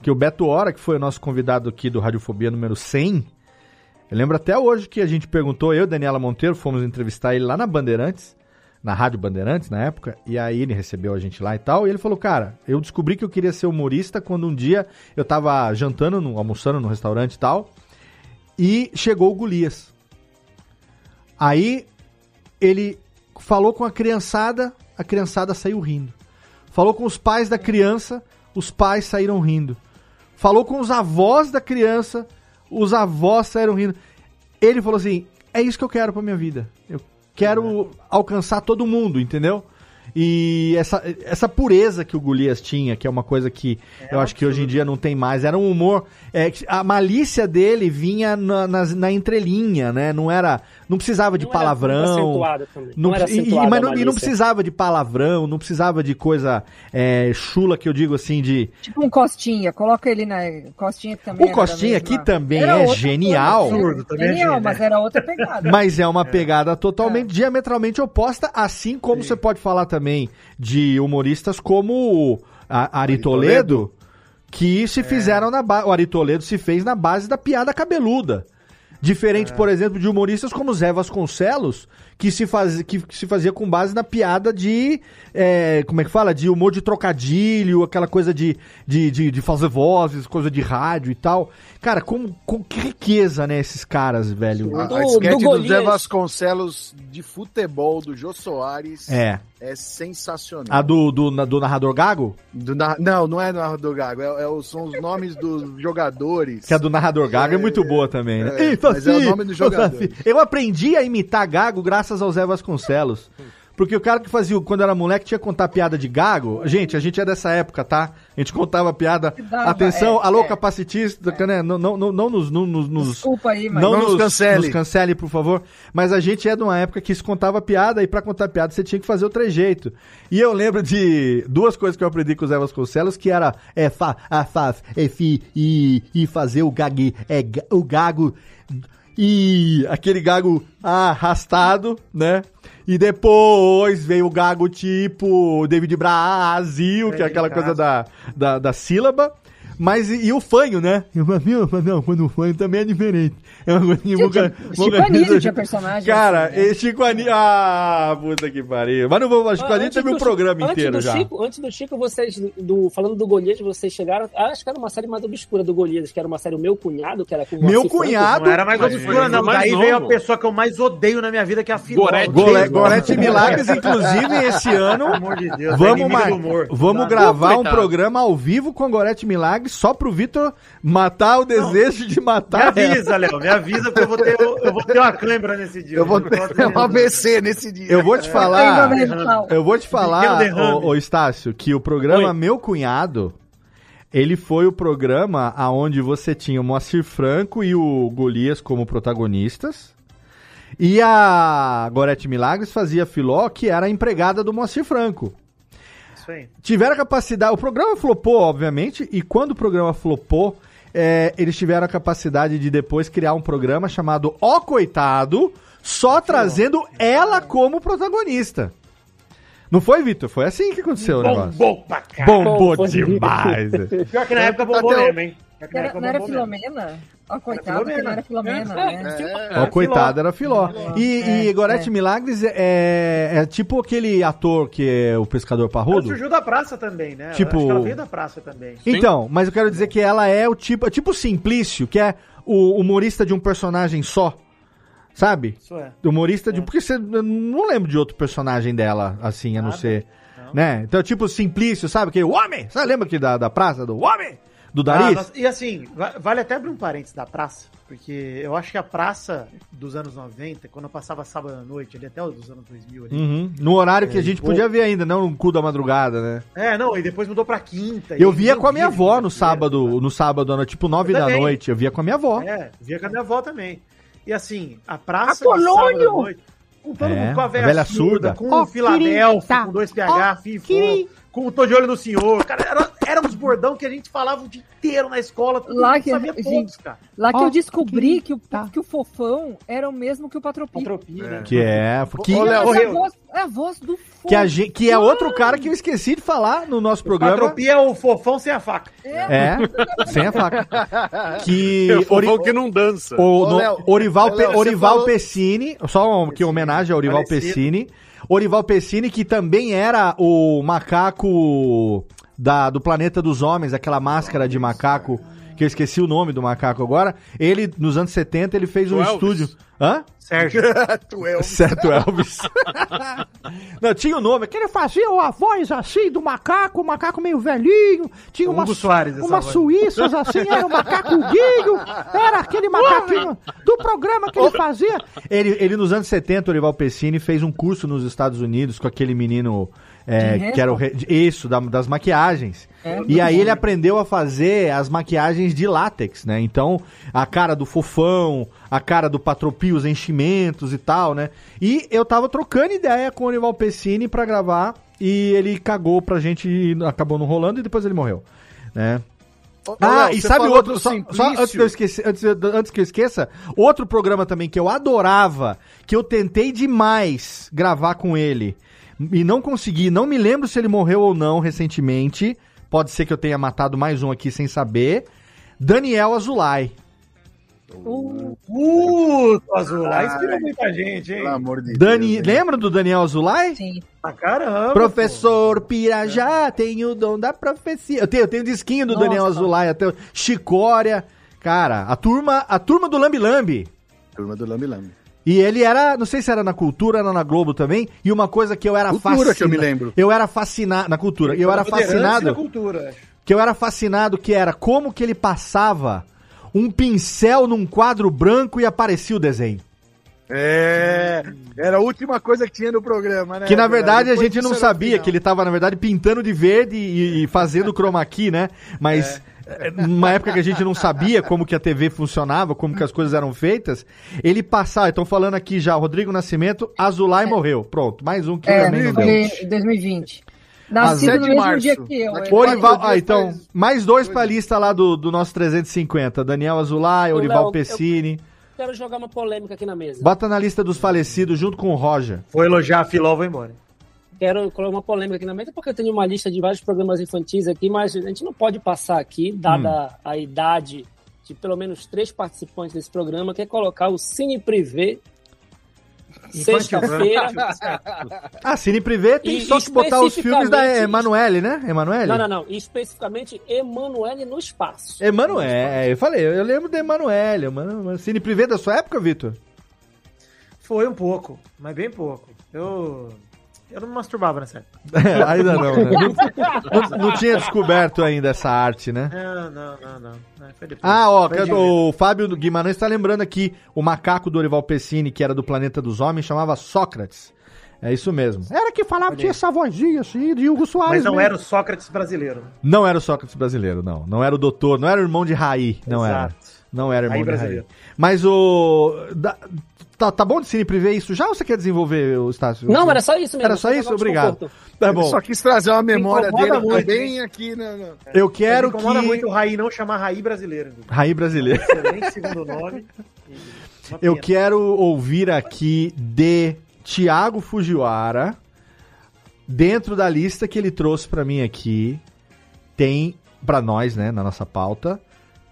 Que o Beto Hora, que foi o nosso convidado aqui do Radiofobia número 100, eu lembro até hoje que a gente perguntou, eu e Daniela Monteiro, fomos entrevistar ele lá na Bandeirantes, na Rádio Bandeirantes na época, e aí ele recebeu a gente lá e tal, e ele falou, cara, eu descobri que eu queria ser humorista quando um dia eu tava jantando, no- almoçando no restaurante e tal, e chegou o Golias. Aí ele falou com a criançada, a criançada saiu rindo. Falou com os pais da criança, os pais saíram rindo. Falou com os avós da criança, os avós saíram rindo. Ele falou assim: é isso que eu quero pra minha vida. Eu quero alcançar todo mundo, entendeu? E essa, essa pureza que o Golias tinha, que é uma coisa que eu acho que hoje em dia não tem mais, era um humor. é, a malícia dele vinha na, nas- na entrelinha, né? Não era. Não precisava de Não era palavrão. acentuada também. Não, Não era e- e, mas não, e não precisava de palavrão, não precisava de coisa é, chula que eu digo assim de. Tipo um Costinha. Coloca ele na. Costinha que também. O era Costinha aqui também Era é genial. coisa? Absurdo, também é Genial, gênio, mas era outra pegada. Mas é uma pegada totalmente, diametralmente oposta, assim como você pode falar também de humoristas como o a- Ari Toledo, que se fizeram na base. O Ari Toledo se fez na base da piada cabeluda. Diferente, por exemplo, de humoristas como Zé Vasconcelos, que se, faz, que, que se fazia com base na piada de. é, como é que fala? De humor de trocadilho, aquela coisa de, de, de, de fazer vozes, coisa de rádio e tal. Cara, como, com que riqueza, né, esses caras, velho. A, Do- a sketch do do. Zé Vasconcelos de futebol do Jô Soares É. é sensacional. A do, do, do narrador Gago? Do na- Não, não é narrador Gago, é, é são os nomes dos jogadores. Que a do narrador Gago é, muito boa também, né? é, mas é o nome do jogador. Eu aprendi a imitar Gago graças ao Zé Vasconcelos. Porque o cara que fazia, quando era moleque, tinha que contar piada de gago. Gente, a gente é dessa época, tá? A gente contava piada. Dava, Atenção, é, alô, é. capacitista, né? Não, não, não, não nos, não nos- nos- Desculpa aí, mas. não, Não nos, cancele. Nos cancele, por favor. Mas a gente é de uma época que se contava piada e pra contar piada você tinha que fazer o trejeito. E eu lembro de duas coisas que eu aprendi com o Zé Vasconcelos, que era é, fa, a, faz, é, fi, e, e fazer o gague, é, o gago e aquele gago arrastado, né? E depois veio o gago tipo David Brasil, que é aquela coisa da, da, da sílaba. Mas e, e o fanho, né? E eu falei, "Meu, mas não, quando o fanho também é diferente. É uma coisa que Chico Anísio tinha personagem Cara, assim, né? Chico Anísio. Ah, puta que pariu. Mas não vou. Chico Anísio Antes teve do programa Chico- inteiro antes do já. Chico, antes do Chico, vocês, do, falando do Golias, vocês chegaram. Acho que era uma série mais obscura do Golias, que era uma série O Meu Cunhado, que era com o Meu Franco. cunhado. Não era mais obscura, não. mais Daí novo. veio a pessoa que eu mais odeio na minha vida, que é a Filó. Gorete. Milagres, inclusive, esse ano. Pelo amor de Deus. é Vamos, inimigo mar... Vamos Tá? gravar um programa ao vivo com Gorete Milagres só pro Vitor matar o desejo de Me matar ela. avisa, Léo. Me avisa que eu vou ter, eu vou ter uma câimbra nesse dia. Eu vou Não ter um ABC nesse dia. Eu vou te falar. Ainda mental. Eu vou te falar, ô, ô Estácio, que o programa Oi. Meu Cunhado, ele foi o programa aonde você tinha o Moacir Franco e o Golias como protagonistas. E a Gorete Milagres fazia Filó, que era a empregada do Moacir Franco. Isso aí. Tiveram a capacidade. O programa flopou, obviamente, e quando o programa flopou, é, eles tiveram a capacidade de depois criar um programa chamado Ó Coitado, só trazendo ela como protagonista. Não foi, Vitor? Foi assim que aconteceu o negócio. Bombou pra caralho. Bombou demais. Pior que na época bombou Até mesmo, hein? Que Era- não era. Filomena? Ó, coitado, que não era Filomena, É, né? Ó, coitado, era Filó. E, É, e Gorete é. Milagres é, é tipo aquele ator que é o pescador Ela parrudo. surgiu da praça também, né? Tipo- acho que ela veio da praça também. Então, mas eu quero dizer que ela é o tipo, é tipo Simplício, que é o humorista de um personagem só. Sabe? Isso é. Humorista de. Porque você não lembro de outro personagem dela, assim, a não Nada. ser. Não. Né? Então, tipo Simplício, sabe? Que o homem! Você lembra aqui da, da praça do homem? Do Ah, Dariz? nossa, e assim, va- vale até abrir um parênteses da praça, porque eu acho que a praça dos anos 90, quando eu passava sábado à noite, ali até os anos 2000 ali. Uhum. No horário que a gente podia ver ainda, não no cu da madrugada, né? É, não, e depois mudou pra quinta. Eu via com a minha avó no quinta-feira, sábado, no sábado, tipo nove da noite. Eu via com a minha avó. É, via com a minha avó também. E assim, a praça Apolônio! de sábado à noite. Com todo É, mundo, com a velha, a velha surda, surda. com Ó, o Filadélfia, com dois PH, Ó, FIFO, querida. Com o Tô de Olho no Senhor. Cara, era, era uns bordão que a gente falava o dia inteiro na escola. Lá que, sabia todos, gente, cara. lá que Ó, eu descobri que o, tá. que o fofão era o mesmo que o Patropi. Que é. Que, Mas Léo, é, a voz, é a voz do fofo. que, a gente, que é outro cara que eu esqueci de falar no nosso programa. Patropia é o fofão sem a faca. É, sem a faca. Que. É o fofão Ori- que não dança. O, Ô, no- Léo, Orival, Pe- Léo, Orival falou- Pessini, só um, que homenagem ao Orival Falecido. Pessini. Orival Pessini, que também era o macaco da, do Planeta dos Homens, aquela máscara de macaco, que eu esqueci o nome do macaco agora. Ele, nos anos 70, ele fez Do um Elvis. estúdio. Hã? Sérgio. tu Elvis. Certo, Elvis. Não, tinha o nome, que ele fazia a voz assim do macaco, o macaco meio velhinho, tinha umas, Soares, umas suíças assim, era o macaco Guinho, era aquele macaquinho do programa que ele fazia. Ele, ele nos anos 70, o Orival Pessini, fez um curso nos Estados Unidos com aquele menino é, que era o re- isso, da- das maquiagens. É, e aí ele aprendeu a fazer as maquiagens de látex, né? Então, a cara do fofão, a cara do patropi, os enchimentos e tal, né? E eu tava trocando ideia com o Orival Pessini pra gravar e ele cagou pra gente e acabou não rolando e depois ele morreu, né? Ô, Ah, Léo, e sabe outro, só, só antes, de eu esquecer, antes, antes que eu esqueça, outro programa também que eu adorava, que eu tentei demais gravar com ele e não consegui, não me lembro se ele morreu ou não recentemente, pode ser que eu tenha matado mais um aqui sem saber, Daniel Azulay. Puto, Azul. Lá inspirou muita gente, hein? Pelo amor de Dani, Deus. lembra do Daniel Azulay? Sim. Ah, caramba. Professor Pirajá, tem o dom da profecia. Eu tenho, eu tenho um disquinho do Nossa. Daniel Azulay, até o Chicória. Cara, a turma, a turma do Lambi Lambi. Turma do Lambi Lambi. E ele era, não sei se era na cultura, era na Globo também, e uma coisa que eu era Cultura que eu me lembro. Eu era fascinado, na cultura, eu era fascinado, cultura, acho. que eu era fascinado que era como que ele passava um pincel num quadro branco e aparecia o desenho. É, era a última coisa que tinha no programa, né? Que na verdade a gente não sabia final. que ele tava, na verdade, pintando de verde e, e fazendo chroma key, né? Mas eh, numa época que a gente não sabia como que a TV funcionava, como que as coisas eram feitas, ele passava, estão falando aqui já, Rodrigo Nascimento, Azulay morreu. Pronto, mais um que É, também não deu. em 2020. Nascido no de mesmo março. dia que eu. Daqui é. por- Orival, ah, então, faz- mais dois pra lista lá do, do nosso 350. Daniel Azulay, Orival Léo, Pessini. Quero jogar uma polêmica aqui na mesa. Bota na lista dos falecidos junto com o Roger. Vou elogiar a Filó, vou embora. Quero colocar uma polêmica aqui na mesa, porque eu tenho uma lista de vários programas infantis aqui, mas a gente não pode passar aqui, dada a idade de pelo menos três participantes desse programa, que é colocar o Cine Privé sexta-feira. Ah, Cine Privé tem E só que botar os filmes da Emanuele, né? Emanuele? Não, não, não. E especificamente Emanuele no espaço. Emanuele, eu falei, eu lembro de Emanuele. Mano, Cine Privé da sua época, Vitor? Foi um pouco, mas bem pouco. Eu. Eu não me masturbava nessa época. É, ainda não, né? Não, não- não tinha descoberto ainda essa arte, né? Não, não, não, não. É, Foi depois. Ah, ó, o Fábio Guimarães está lembrando aqui o macaco do Orival Pessini, que era do Planeta dos Homens, chamava Sócrates. É isso mesmo. Era que falava, tinha essa vozinha assim, de Hugo Soares. Mas não mesmo. era o Sócrates brasileiro. Não era o Sócrates brasileiro, não. Não era o doutor, não era o irmão de Raí. Não era. Exato. Não era irmão Raí de Raí. brasileiro. Mas o. da- Tá, tá bom de Cine Privé isso já ou você quer desenvolver o Estácio? Não, era só isso mesmo. Era só Só isso? Obrigado. Tá bom. só quis trazer uma memória dele muito, também aqui, né? né? Eu quero Me incomoda que. muito o Raí não chamar Raí brasileiro. Raí brasileiro. Excelente segundo nome. E Eu quero ouvir aqui de Tiago Fujiwara, dentro da lista que ele trouxe pra mim aqui, tem pra nós, né, na nossa pauta,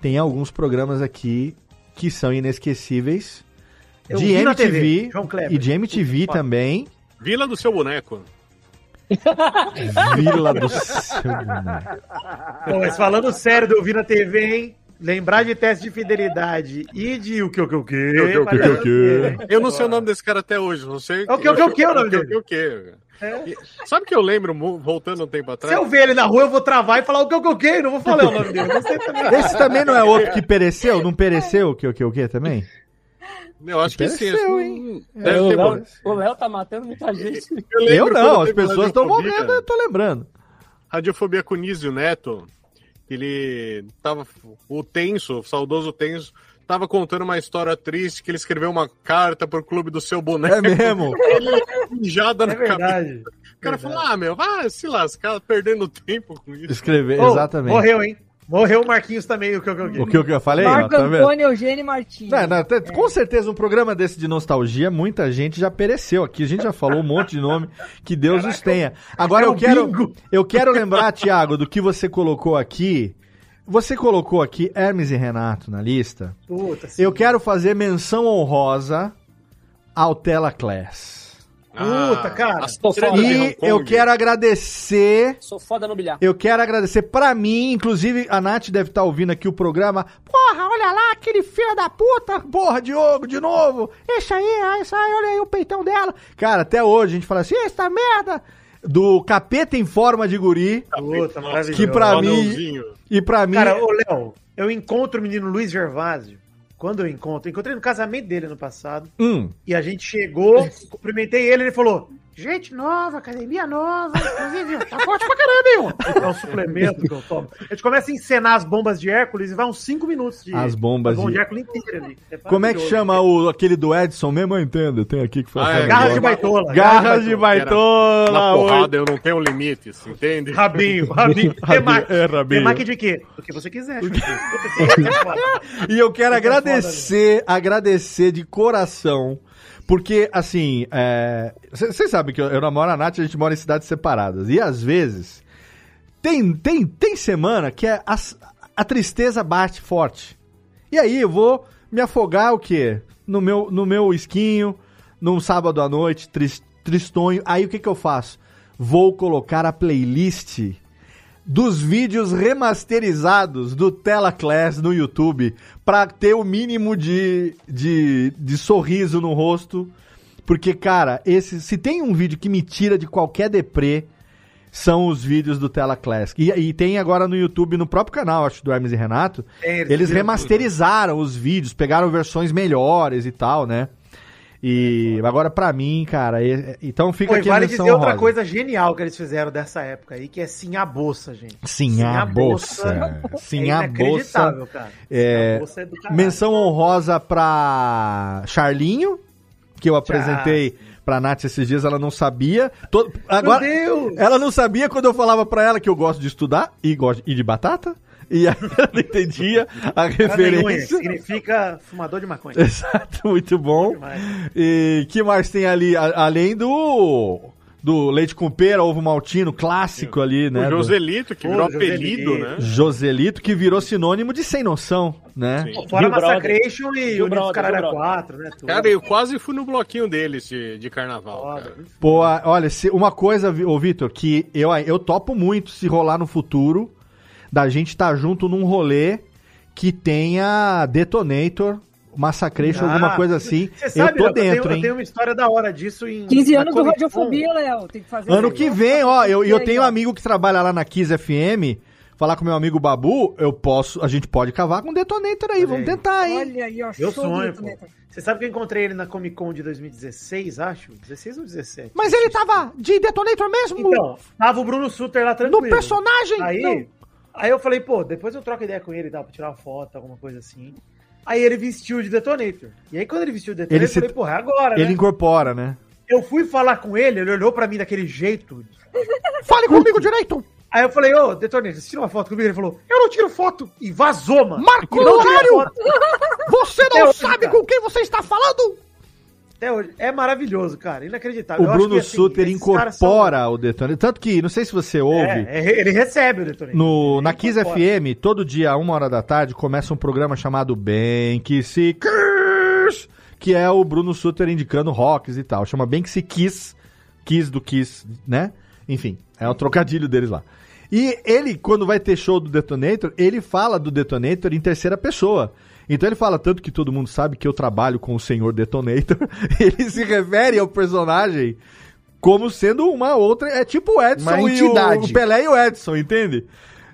tem alguns programas aqui que são inesquecíveis Eu de vi MTV TV, João Kleber. e de MTV também. Vila do seu boneco. Vila do seu boneco. Pô, mas falando sério de ouvir na TV, hein? Lembrar de teste de fidelidade e de o que o que o que. O que, o que, o que? Eu não sei o nome desse cara até hoje. Não sei. É o que, o que, o que é o nome dele? O que, o que? E- Sabe que eu lembro, voltando um tempo Se atrás? eu ver ele na rua, eu vou travar e falar o que o que o que. Não vou falar o nome dele. Não sei também. Esse também não é outro que pereceu? Não pereceu o que o que o que também? Eu acho que sim. Pereceu, acho- hein? Deve o ter Léo-. O Léo tá matando muita gente. Eu lembro não, as pessoas estão morrendo, eu tô lembrando. Radiofobia com Nísio Neto. Ele tava. O tenso, o saudoso tenso, tava contando uma história triste que ele escreveu uma carta pro clube do seu boneco. É mesmo? Ele mijada na É verdade. cabeça. O cara falou, ah, meu, vai se lascar, perdendo tempo com isso. Escrever, Ô, exatamente. Morreu, hein? Morreu o Marquinhos também, o que eu, que eu, O que, eu- que eu falei? ó, Marco tá vendo? Antônio Eugênio Martins. Não, não, te- Com certeza, um programa desse de nostalgia, muita gente já pereceu aqui. A gente já falou um monte de nome, que Deus os tenha. Agora é eu quero, bingo. eu quero lembrar, Thiago, do que você colocou aqui. Você colocou aqui Hermes e Renato na lista. Puta, sim. Eu quero fazer menção honrosa ao Tela Class. Puta, cara. foda. de E eu quero agradecer Sou foda no bilhar. Eu quero agradecer pra mim, inclusive a Nath deve estar ouvindo aqui o programa. Porra, olha lá, aquele filho da puta. Porra, Diogo, de novo. Isso aí, ah, isso aí, olha aí o peitão dela. Cara, até hoje a gente fala assim, essa merda. Do capeta em forma de guri. Puta. Que pra mim. E pra mim. Cara, ô Léo, eu encontro o menino Luiz Gervásio. Quando eu encontro, encontrei no casamento dele ano passado. Hum, E a gente chegou, cumprimentei ele, ele falou: Gente nova, academia nova, inclusive, tá forte pra caramba, hein? ó?" É um suplemento que eu tomo. A gente começa a encenar as bombas de Hércules e vai uns 5 minutos de. As bombas de- de Hércules inteira ali. como é que chama o, aquele do Edson mesmo? Eu entendo, tem aqui que Ah, é, Garra de Garra baitola. Garras de baitola. Na porrada eu não tenho limites, entende? Rabinho, rabinho. Rabinho, Temaki. é, rabinho. De quê? Do que você quiser, é. E eu quero é foda, agradecer, agradecer de coração. Porque, assim, vocês sabem que eu, eu namoro a Nath, a gente mora em cidades separadas. E às vezes, tem, tem, tem semana que é as- a tristeza bate forte. E aí eu vou me afogar o quê? No meu, no meu esquinho, num sábado à noite, tris- tristonho. Aí o que, que eu faço? Vou colocar a playlist dos vídeos remasterizados do Tela Class no YouTube pra ter o mínimo de, de, de sorriso no rosto. Porque, cara, esse, se tem um vídeo que me tira de qualquer deprê, são os vídeos do Tela Classic. E, e tem agora no YouTube, no próprio canal, acho, do Hermes e Renato, Tem, eles eles fizeram remasterizaram os vídeos, pegaram versões melhores e tal, né? E agora, pra mim, cara, e- então fica Pô, aqui vale dizer outra coisa genial que eles fizeram dessa época aí, que é sim a bolsa, gente. Sim, a bolsa. Sim, é a bolsa. cara. É, Sim, a bolsa é menção honrosa pra Charlinho, que eu apresentei pra Nath esses dias, ela não sabia. To- Agora, Deus! ela não sabia quando eu falava pra ela que eu gosto de estudar e gosto e de batata. E aí ela não entendia a referência. significa fumador de maconha. Exato, muito bom. E que mais tem ali, além do do leite com pera, ovo maltino, clássico ali, né? O Joselito, que virou Joselito. apelido, né? Joselito, que virou sinônimo de sem noção, né? Sim. Fora Brother. Massacration e Unidos Brother, Caralho Gil Brother. 4, né? Tudo. Cara, eu quase fui no bloquinho deles de, de carnaval, Foda. cara. Pô, olha, se- uma coisa, ô Vitor, que eu, eu topo muito se rolar no futuro, da gente estar junto num rolê que tenha Detonator, Massacration, Ah, alguma coisa assim. Você Eu sabe, tô Léo, que eu dentro, tenho, eu hein? tenho uma história da hora disso em. 15 na anos do. Radiofobia, Léo. Tem que fazer Ano que vem, ó, eu, eu tenho um amigo que trabalha lá na Kiss FM, falar com meu amigo Babu, eu posso, a gente pode cavar com Detonator aí, Olha vamos aí. tentar, hein? Olha aí, ó. Do sonho. Você sabe que eu encontrei ele na Comic Con de 2016, acho? 16 ou 17? Mas ele tava de Detonator mesmo? Então, tava o Bruno Suter lá tranquilo. no personagem? Aí, Não. Aí eu falei, pô, depois eu troco ideia com ele e tal, pra tirar uma foto, alguma coisa assim. Aí ele vestiu de Detonator. E aí quando ele vestiu de Detonator, Ele eu se- falei, porra, é agora, Ele né? incorpora, né? Eu fui falar com ele, ele olhou pra mim daquele jeito. Fale comigo direito! Aí eu falei, ô, Detonator, você tira uma foto comigo? Ele falou, eu não tiro foto. E vazou, mano. Marco horário! Você não hoje, sabe com quem você está falando? Até hoje. É maravilhoso, cara. Inacreditável. O Eu Bruno que, assim, Suter caras são- incorpora o Detonator. Tanto que, não sei se você ouve, É, é, ele recebe o Detonator. no, Ele na Kiss incorpora. FM, todo dia, uma hora da tarde, começa um programa chamado Bem Que Se Kiss, que é o Bruno Suter indicando rocks e tal. Chama Bem Que Se Kiss, Kiss do Kiss, né? Enfim, é o trocadilho deles lá. E ele, quando vai ter show do Detonator, ele fala do Detonator em terceira pessoa. Então ele fala tanto que todo mundo sabe que eu trabalho com o senhor Detonator. Ele se refere ao personagem como sendo uma outra. É tipo o Edson Uma e o, entidade. o Pelé e o Edson, entende?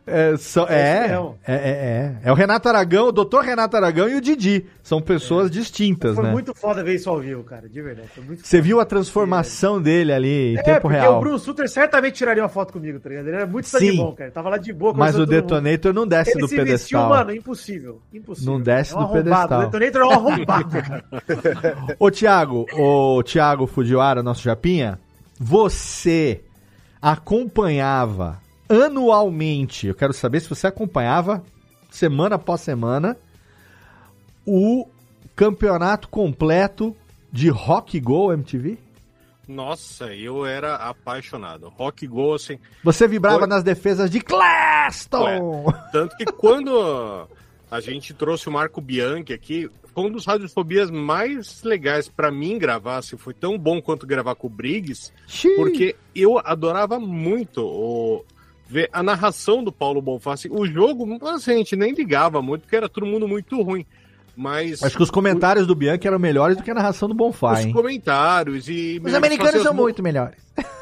É, é, é, é, é. É o Renato Aragão, o doutor Renato Aragão e o Didi. São pessoas distintas, Foi né? muito foda ver isso ao vivo, cara, de verdade. Foi muito Você viu a transformação dele ali em É, tempo porque real. o Bruno Sutter certamente tiraria uma foto comigo, tá ligado? Ele era muito Sim. bom, cara. Tava lá de boa. Mas o todo mundo. Detonator não desce Ele do se vestiu, pedestal. mano, impossível. Impossível. Não desce é um do pedestal. O Detonator é um arrombado, cara. Ô, Thiago, ô, Thiago Fujiwara, nosso Japinha, você acompanhava anualmente, eu quero saber se você acompanhava semana após semana o campeonato completo de Rock Go MTV? Nossa, eu era apaixonado. Rock Go, assim. Você vibrava Foi- nas defesas de Claston! Tanto que quando a gente trouxe o Marco Bianchi aqui, foi um dos radiofobias mais legais pra mim gravar, assim, foi tão bom quanto gravar com o Briggs, porque eu adorava muito o, ver a narração do Paulo Bonfá. Assim, o jogo, assim, a gente nem ligava muito, porque era todo mundo muito ruim. Mas Acho que os comentários do Bianchi eram melhores do que a narração do Bonfá, os hein? comentários e... Os americanos são mu- muito melhores.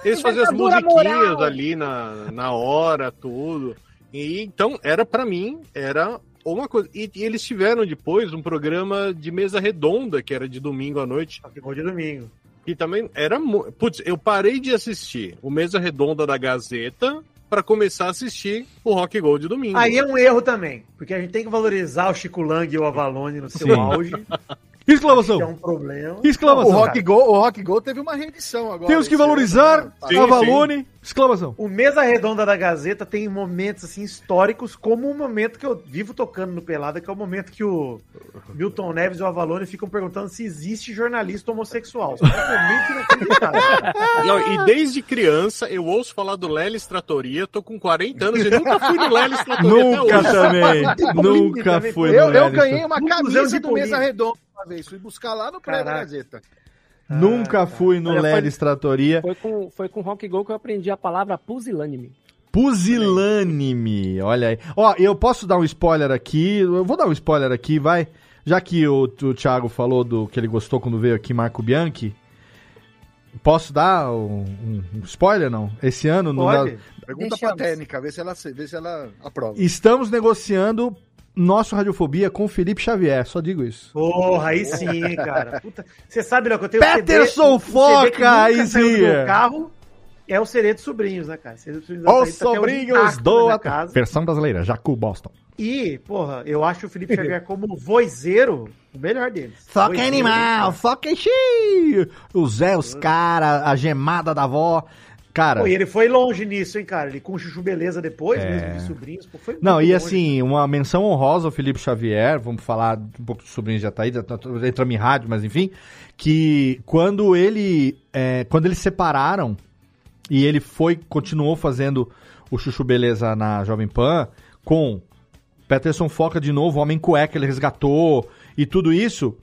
Eles faziam as musiquinhas moral. ali na, na hora, tudo. E então, era pra mim, era uma coisa. E, e eles tiveram depois um programa de mesa redonda, que era de domingo à noite. Ficou de domingo. E também era. Putz, eu parei de assistir o Mesa Redonda da Gazeta pra começar a assistir o Rock Gold de domingo. Aí é um erro também, porque a gente tem que valorizar o Chico Lang e o Avalone no seu Sim. auge. Exclamação! Que é um problema. Exclamação! O Rock Go, o Rock Go teve uma reedição agora. Temos que valorizar né? Sim, Avalone! Exclamação! O Mesa Redonda da Gazeta tem momentos assim históricos, como o momento que eu vivo tocando no Pelada, que é o momento que o Milton Neves e o Avalone ficam perguntando se existe jornalista homossexual. É um. Não, e desde criança eu ouço falar do Lelis Tratoria, tô com 40 anos e nunca fui no Lelis Tratoria Nunca até hoje. também! Nunca fui Eu, no eu ganhei uma Um camisa do Mesa. Redonda uma vez. Fui buscar lá no prédio. Gazeta. Nunca fui no Olha, foi- Lelis Tratoria. Foi com, foi com Rock Go que eu aprendi a palavra pusilânime. Pusilânime, olha aí. Ó, eu posso dar um spoiler aqui, eu vou dar um spoiler aqui, vai. Já que o, o Thiago falou do que ele gostou quando veio aqui Marco Bianchi, posso dar um, um- um spoiler, não? Esse ano, no, Pode? Pergunta Deixamos. pra técnica, vê se ela, vê se ela aprova. estamos negociando nosso Radiofobia com o Felipe Xavier, só digo isso. Porra, aí sim, cara. Puta, Você sabe, Léo, que eu tenho Peterson o CD, CD Foca, nunca aí saiu do sim. meu carro é o CD dos sobrinhos, né, cara? CD dos sobrinhos Os tá sobrinhos do casa. Versão brasileira, Jacu Boston. E, porra, eu acho o Felipe Xavier como vozeiro o melhor deles. Foca Vozeiro, animal, foca xi! O Zé, os cara, a gemada da avó. Cara, Pô, e ele foi longe nisso, hein, cara? Ele com Chuchu Beleza depois, É. mesmo de sobrinhos. Pô, foi Não, e longe. assim, uma menção honrosa ao Felipe Xavier, vamos falar um pouco do sobrinho já tá aí, já tá- entramos em rádio, mas enfim, que quando ele, é, quando eles separaram e ele foi, continuou fazendo o Chuchu Beleza na Jovem Pan, com Peterson Foca de novo, Homem Cueca, ele resgatou, e tudo isso,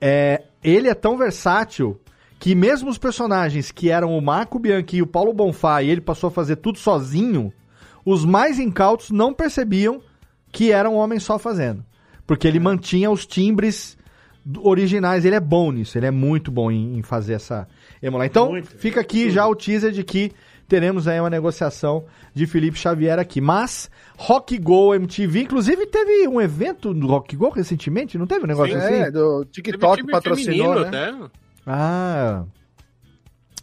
é, ele é tão versátil que mesmo os personagens que eram o Marco Bianchi e o Paulo Bonfá, e ele passou a fazer tudo sozinho, os mais incautos não percebiam que era um homem só fazendo. Porque ele mantinha os timbres originais. Ele é bom nisso, ele é muito bom em, em fazer essa emular. Então, Muito. fica aqui já o teaser de que teremos aí uma negociação de Felipe Xavier aqui. Mas, Rock Go MTV, inclusive teve um evento do Rock Go recentemente, não teve um negócio Sim, assim? É, do TikTok patrocinou, feminino né? até. Ah.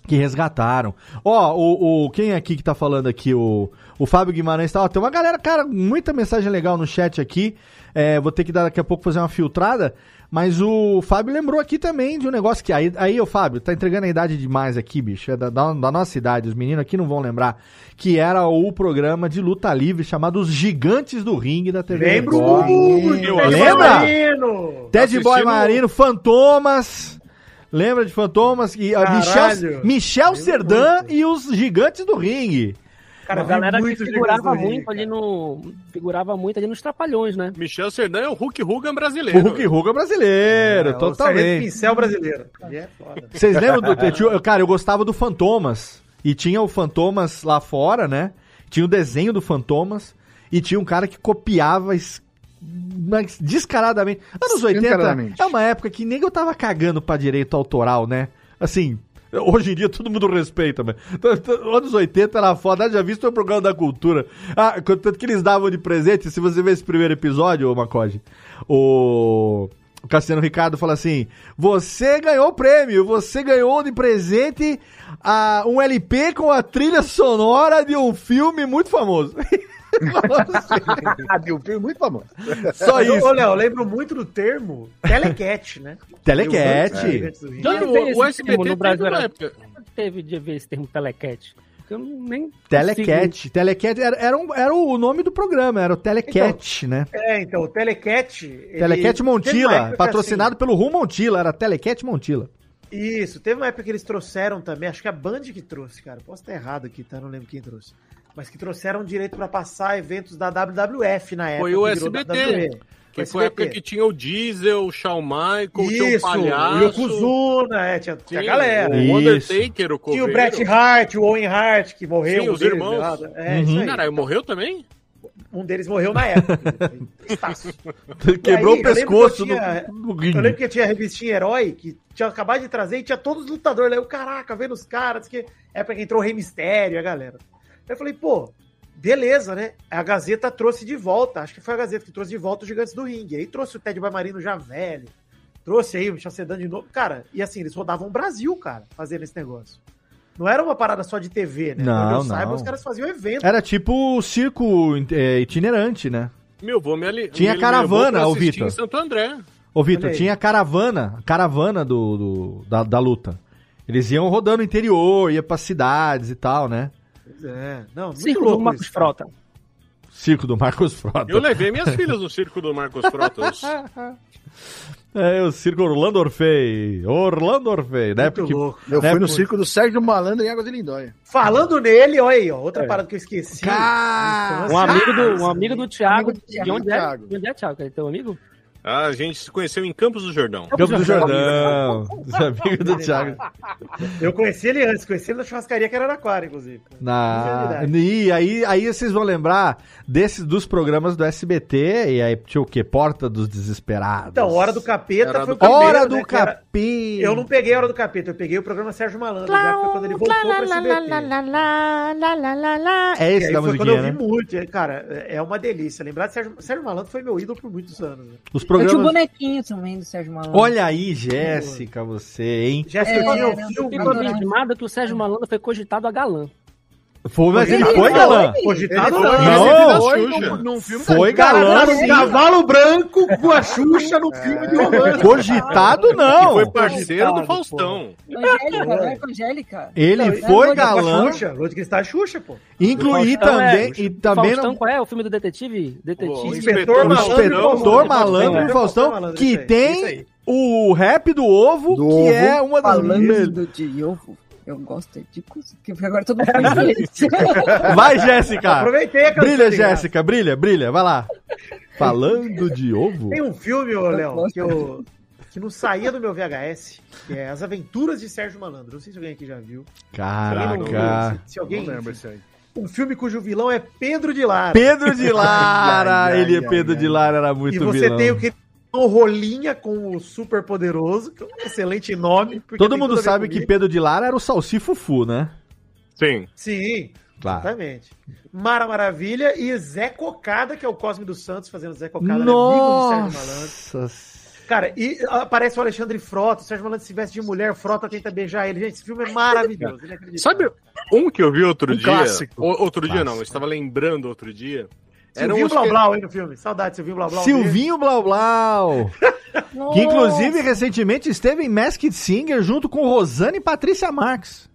Que resgataram. Ó, o, o, quem é aqui que tá falando aqui? O, o Fábio Guimarães tá. Ó, tem uma galera, cara, muita mensagem legal no chat aqui. É, vou ter que dar daqui a pouco fazer uma filtrada. Mas o Fábio lembrou aqui também de um negócio que. Aí, aí o Fábio, tá entregando a idade demais aqui, bicho. É da, da, da nossa idade. Os meninos aqui não vão lembrar. Que era o programa de luta livre chamado Os Gigantes do Ringue da TV. Lembro lembra? Marino! Ted Assistindo- Boy Marino, Fantomas. Lembra de Fantomas? E a Michel. Michel Serdan e os Gigantes do Ringue. Cara, a galera muito que figurava muito ali no. Figurava muito ali nos trapalhões, né? Michel Serdan é o Hulk Hogan O brasileiro. Hulk Hogan brasileiro, É, o Sargento totalmente. Pincel brasileiro. É foda. Vocês lembram do. Cara, eu gostava do Fantomas. E tinha o Fantomas lá fora, né? Tinha o desenho do Fantomas. E tinha um cara que copiava mas descaradamente. Anos 80 Escancaradamente. é uma época que nem eu tava cagando pra direito autoral, né? Assim, Hoje em dia todo mundo respeita, mas anos 80 era foda, já visto o programa da cultura. Ah, tanto que eles davam de presente, se você ver esse primeiro episódio, ô Macode, o, o Cassiano Ricardo fala assim: Você ganhou o prêmio, você ganhou de presente ah, um LP com a trilha sonora de um filme muito famoso. um filme muito famoso. Só isso. Ô, Léo, eu lembro muito do termo telecat, né? Telecat. Onde o- o SBT no teve Brasil? Era... época- Teve de ver esse termo telecat. Porque eu não- nem Telecat. Telecat era, era, um- era o nome do programa, era o Telecat, né? É, então, o telecat... ele- Telecat Montila, que, patrocinado pelo Rum Montila, era Telecat Montila. assim, isso, teve uma época que eles trouxeram também, acho que a Band que trouxe, cara. Posso estar errado aqui, tá? Não lembro quem trouxe. Mas que trouxeram direito pra passar eventos da WWF na época. Foi o SBT. Que foi a época que tinha o Diesel, o Shawn Michaels, tinha o Isso, o Palhaço. Yokozuna, é, tinha, tinha a galera. O Undertaker, o Tinha Coveiro. o Bret Hart, o Owen Hart, que morreu. Sim, um os deles, irmãos. né? É, Uhum. isso aí. Caralho, morreu também? Um deles morreu na época. Quebrou aí, o pescoço eu tinha- no, no. Eu lembro que tinha a revistinha Herói, que tinha acabado de trazer e tinha todos os lutadores lá. Eu, caraca, vendo os caras, que é pra que entrou o Rei Mistério, a galera. Eu falei, pô, beleza, né? A Gazeta trouxe de volta, acho que foi a Gazeta que trouxe de volta os Gigantes do Ringue. Aí trouxe o Ted Baimarino já velho, trouxe aí o Michel Sedan de novo. Cara, e assim, eles rodavam o Brasil, cara, fazendo esse negócio. Não era uma parada só de TV, né? Não, Onde eu não. saiba, os caras faziam evento. Era tipo o circo é, itinerante, né? Meu vô me ali. Tinha me caravana, ô, Vitor. em Santo André. Ô, Vitor, tinha caravana, caravana do, do- da, da luta. Eles iam rodando o interior, ia pra cidades e tal, né? É, não, muito Circo do Marcos isso. Frota. Circo do Marcos Frota. Eu levei minhas filhas no circo do Marcos Frotas. É, o circo Orlando Orfei. Orlando Orfei, né? Muito Porque, louco. Eu né, fui no circo do Sérgio Malandro em Água de Lindóia. Falando nele, olha aí, ó, É. outra parada que eu esqueci. Cara, Um amigo do, um amigo do Thiago. Amigo do De Thiago. onde é? Thiago. De onde é, Thiago? É teu amigo? Ah, a gente se conheceu em Campos do Jordão. Campo do Jordão. Os amigos do Thiago. Eu conheci ele antes, conheci ele na churrascaria que era Araraquara, inclusive. Na... E aí, aí vocês vão lembrar desses dos programas do SBT, e aí tinha o quê? Porta dos Desesperados. Então, Hora do Capeta Era foi do o primeiro, Hora né, do era- Capeta. Eu não peguei a Hora do Capeta, eu peguei o programa Sérgio Malandro, já que foi quando ele voltou pra SBT. É E esse aí da foi quando eu musiquinha, vi né? muito, cara, é uma delícia. Lembrar de Sérgio, Sérgio Malandro foi meu ídolo por muitos anos. né? Os Eu tinha o programas... bonequinho também do Sérgio Malandro. Olha aí, Jéssica, você, hein? Jéssica, eu tinha É, não, filme. Fico abismado que o Sérgio Malandro foi cogitado a galã. Foi, mas ele Ele foi foi. galã. Cogitado Ele foi- Não, foi num, filme Foi galã, um cavalo branco com a Xuxa no filme de romance. Cogitado E não. foi parceiro do Faustão. Angélica. Ele Não, foi é galã, Xuxa, Lua de Cristal é Xuxa, pô. incluí Faustão também, é- e também Faustão, não- qual é o filme do detetive? O Detetive. Inspetor o Malandro inspetor e Faustão. malandro É. e Faustão, que tem o rap do ovo, Do que ovo. é uma das ovo, eu gosto de. Porque agora todo mundo faz isso. Vai, Jéssica! Aproveitei a canção, Brilha, ligado? Jéssica, brilha, brilha, vai lá. Falando de ovo? Tem um filme, ô, Léo, que, eu, que não saía do meu VHS, que é As Aventuras de Sérgio Malandro. Não sei se alguém aqui já viu. Caraca. se, alguém. Não lembro. Um filme cujo vilão é Pedro de Lara. Pedro de Lara, Ai, ai, ele é Pedro ai, de Lara, era muito e você vilão. tem o que Rolinha com o Super Poderoso, que é um excelente nome. Todo mundo sabe que. Pedro de Lara era o Salsifufu, né? Sim. Sim, Claro. exatamente. Mara Maravilha e Zé Cocada, que é o Cosme dos Santos fazendo Zé Cocada, ele é amigo de Sérgio Malandro. Nossa. Cara, e aparece o Alexandre Frota, o Sérgio Malandro se veste de mulher, Frota tenta beijar ele. Gente, esse filme é maravilhoso. Sabe um que eu vi outro Um dia? clássico. O- outro dia não, Clássico. eu estava lembrando outro dia. Era Silvinho um Blau Blau aí no filme. Saudade, Silvinho Blau Blau. Silvinho Blau Blau. que inclusive recentemente esteve em Masked Singer junto com Rosane e Patrícia Marques.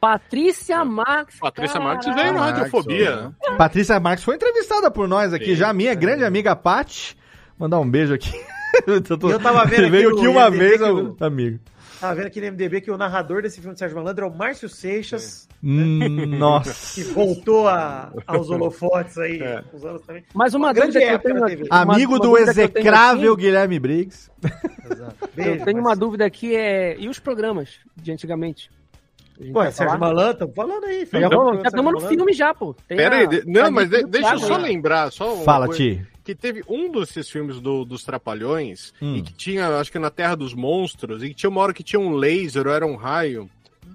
Patrícia Marques. Patrícia cara. Marques veio no Marques, Radiofobia. Patrícia Marques foi entrevistada por nós aqui Sim, já, minha grande amiga Paty. Mandar um beijo aqui. eu, tô- Eu tava vendo aqui veio no aqui uma IMDb vez, amigo. Tava vendo aqui no MDB que o narrador desse filme do Sérgio Malandro é o Márcio Seixas, Hum, que nossa. voltou a- aos holofotes aí É. uns anos também. Mas uma, Uma grande que eu época tenho uma- Amigo uma do que execrável aqui, Guilherme Briggs. Beijo, Eu tenho uma Márcio. dúvida aqui, é. E os programas de antigamente? Pô, é Sérgio tamo falando aí. Filho. já estamos no filme já, pô. Tem Pera a- aí, de- não, a mas de- deixa eu só aí. lembrar. Só uma Fala, coisa. Ti. que teve um desses filmes do- dos Trapalhões, Hum. e que tinha, acho que na Terra dos Monstros, e que tinha uma hora que tinha um laser ou era um raio,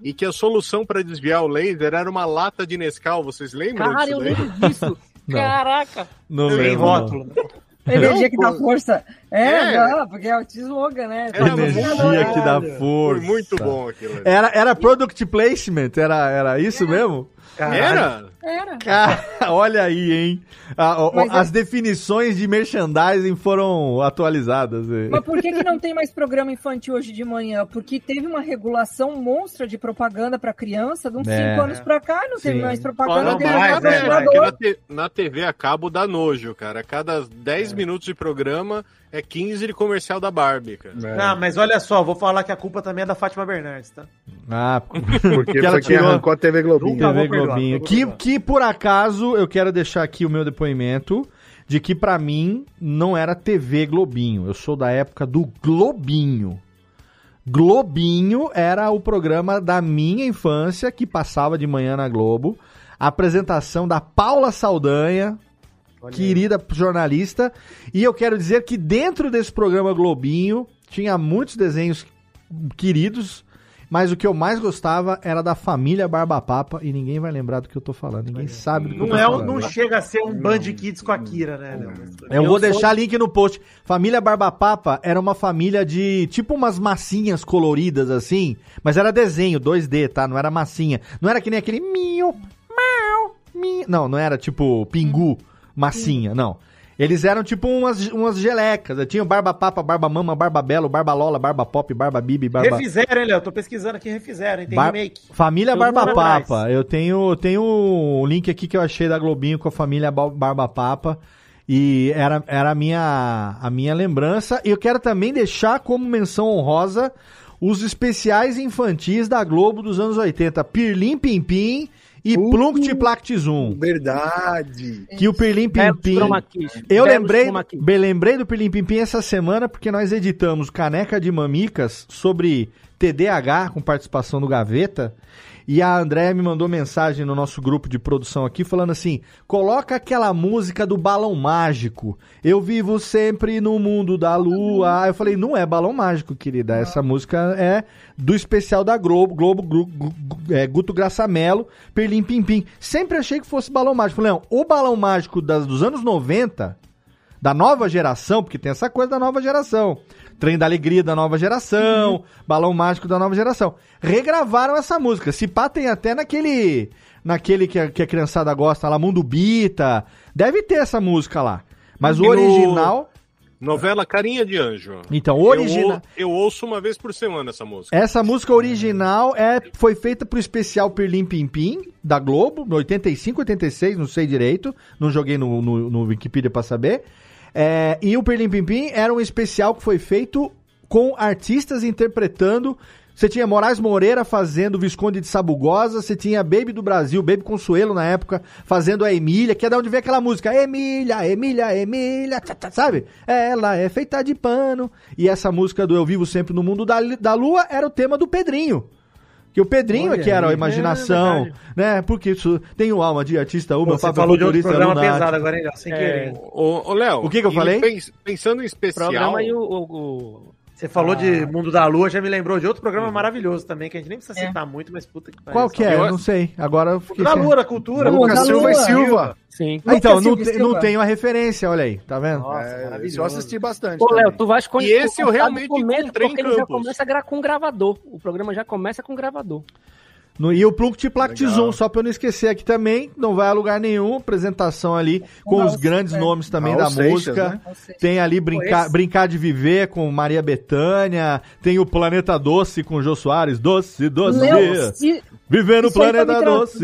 e que a solução para desviar o laser era uma lata de Nescau, vocês lembram Cara, disso eu lembro disso. Não. Caraca. Não Tem lembro. rótulo. Energia que dá força. É, É. não, porque é o slogan, né? Era Energia que dá Foi força. muito bom aquilo. Era, era product placement? Era, era isso mesmo? Era? Era. Cara, olha aí, hein? A- o- Mas é- as definições de merchandising foram atualizadas. eh. Mas por que, que não tem mais programa infantil hoje de manhã? Porque teve uma regulação monstra de propaganda para criança de uns 5 É. anos pra cá, e não teve Sim. mais Ó, propaganda. não, teve mais, mais é, é, na, te- na TV a cabo dá nojo, cara. A cada 10 minutos de programa é 15 de comercial da Barbie, cara. Não, mas olha só, vou falar que a culpa também é da Fátima Bernardes, tá? Ah, Porque que ela foi quem tirou arrancou a TV Globinho. TV Globinho. Que, que por acaso eu quero deixar aqui o meu depoimento de que pra mim não era TV Globinho. Eu sou da época do Globinho. Globinho era o programa da minha infância que passava de manhã na Globo. A apresentação da Paula Saldanha, querida jornalista. E eu quero dizer que dentro desse programa Globinho tinha muitos desenhos queridos, mas o que eu mais gostava era da família Barba Papa e ninguém vai lembrar do que eu tô falando. Ninguém sabe do que eu Não, tô é, falando. não chega a ser um Band Kids com a Kira, né? Léo? Eu, Eu vou sou- deixar link no post. Família Barba Papa era uma família de tipo umas massinhas coloridas assim, mas era desenho 2D, tá? Não era massinha. Não era que nem aquele miu, mau, mi. Não, não era tipo pingu, massinha, não. Eles eram tipo umas, umas gelecas. Tinha Barba Papa, Barba Mama, Barba Belo, Barba Lola, Barba Pop, Barba Bibi, Barba. Refizeram, hein, Léo? Tô pesquisando aqui, refizeram, hein? Tem Bar- remake. Família Todo Barba atrás. Papa. Eu tenho, tenho um link aqui que eu achei da Globinho com a família Ba- Barba Papa. E era, era a, minha, a minha lembrança. E eu quero também deixar como menção honrosa os especiais infantis da Globo dos anos 80. Pirlim Pim Pim e Uh. Plunct Plact Zoom. Verdade. Que o Pirlim Pim Belos Pim... chroma keys. Eu lembrei, lembrei do Pilim Pim Pim essa semana porque nós editamos Caneca de Mamicas sobre TDAH com participação do Gaveta. E a Andréia me mandou mensagem no nosso grupo de produção aqui falando assim: coloca aquela música do balão mágico. Eu vivo sempre no mundo da lua. Eu falei: não é balão mágico, querida. Essa música é do especial da Globo, Globo Gru- Gu- Gu- é, Guto Graça Mello, Perlim Pim Pim. Sempre achei que fosse balão mágico. Falei: não, o balão mágico das, dos anos 90 da nova geração, porque tem essa coisa da nova geração. Trem da Alegria da nova geração, Balão Mágico da nova geração. Regravaram essa música. Se pá, tem até naquele. Naquele que a, que a criançada gosta lá, Mundo Bita. Deve ter essa música lá. Mas o E no- original. Novela Carinha de Anjo. Então, o Eu original. ou- Eu, ouço uma vez por semana essa música. Essa música original é, foi feita pro especial Pirlim Pim Pim, da Globo, no 85, 86, não sei direito, não joguei no, no, no Wikipedia pra saber. É, e o Pirlim Pim Pim era um especial que foi feito com artistas interpretando. Você tinha Moraes Moreira fazendo Visconde de Sabugosa, você tinha Baby do Brasil, Baby Consuelo na época, fazendo a Emília, que é da onde vem aquela música, Emília, Emília, Emília, sabe? Ela é feita de pano. E essa música do Eu Vivo Sempre no Mundo da, da Lua era o tema do Pedrinho. Que o Pedrinho é Olha que era a imaginação, É né? Porque isso, tenho alma de artista, uma Pô, você falou de outro programa pesado agora, hein? Sem É, querer. Ô, ô, Léo. O que que eu falei? pens- pensando em especial. Programa e o. o- o- Você falou Ah. de Mundo da Lua, já me lembrou de outro programa maravilhoso também, que a gente nem precisa citar muito, mas puta que pariu. Qual que é? Eu- não sei. Agora eu Mundo fiquei da sem- Lua, da cultura. Mundo Lucas da Silva e. Silva. Sim. Ah, então, não, te- não tenho a referência, olha aí, tá vendo? Nossa, É, eu assisti bastante. Pô, Léo, tu vais con- E esse eu realmente começo, encontrei em ele já começa com gravador. O programa já começa com gravador. No, e o Legal. Zoom, só pra eu não esquecer aqui também, não vai a lugar nenhum, apresentação ali com Raul os grandes Seixas. nomes também Raul da Seixas, música. né? Tem ali brincar, brincar de Viver com Maria Bethânia, tem o Planeta Doce com Jô Soares, Doce, Doce, Léo, se- Viver no tá Planeta Doce.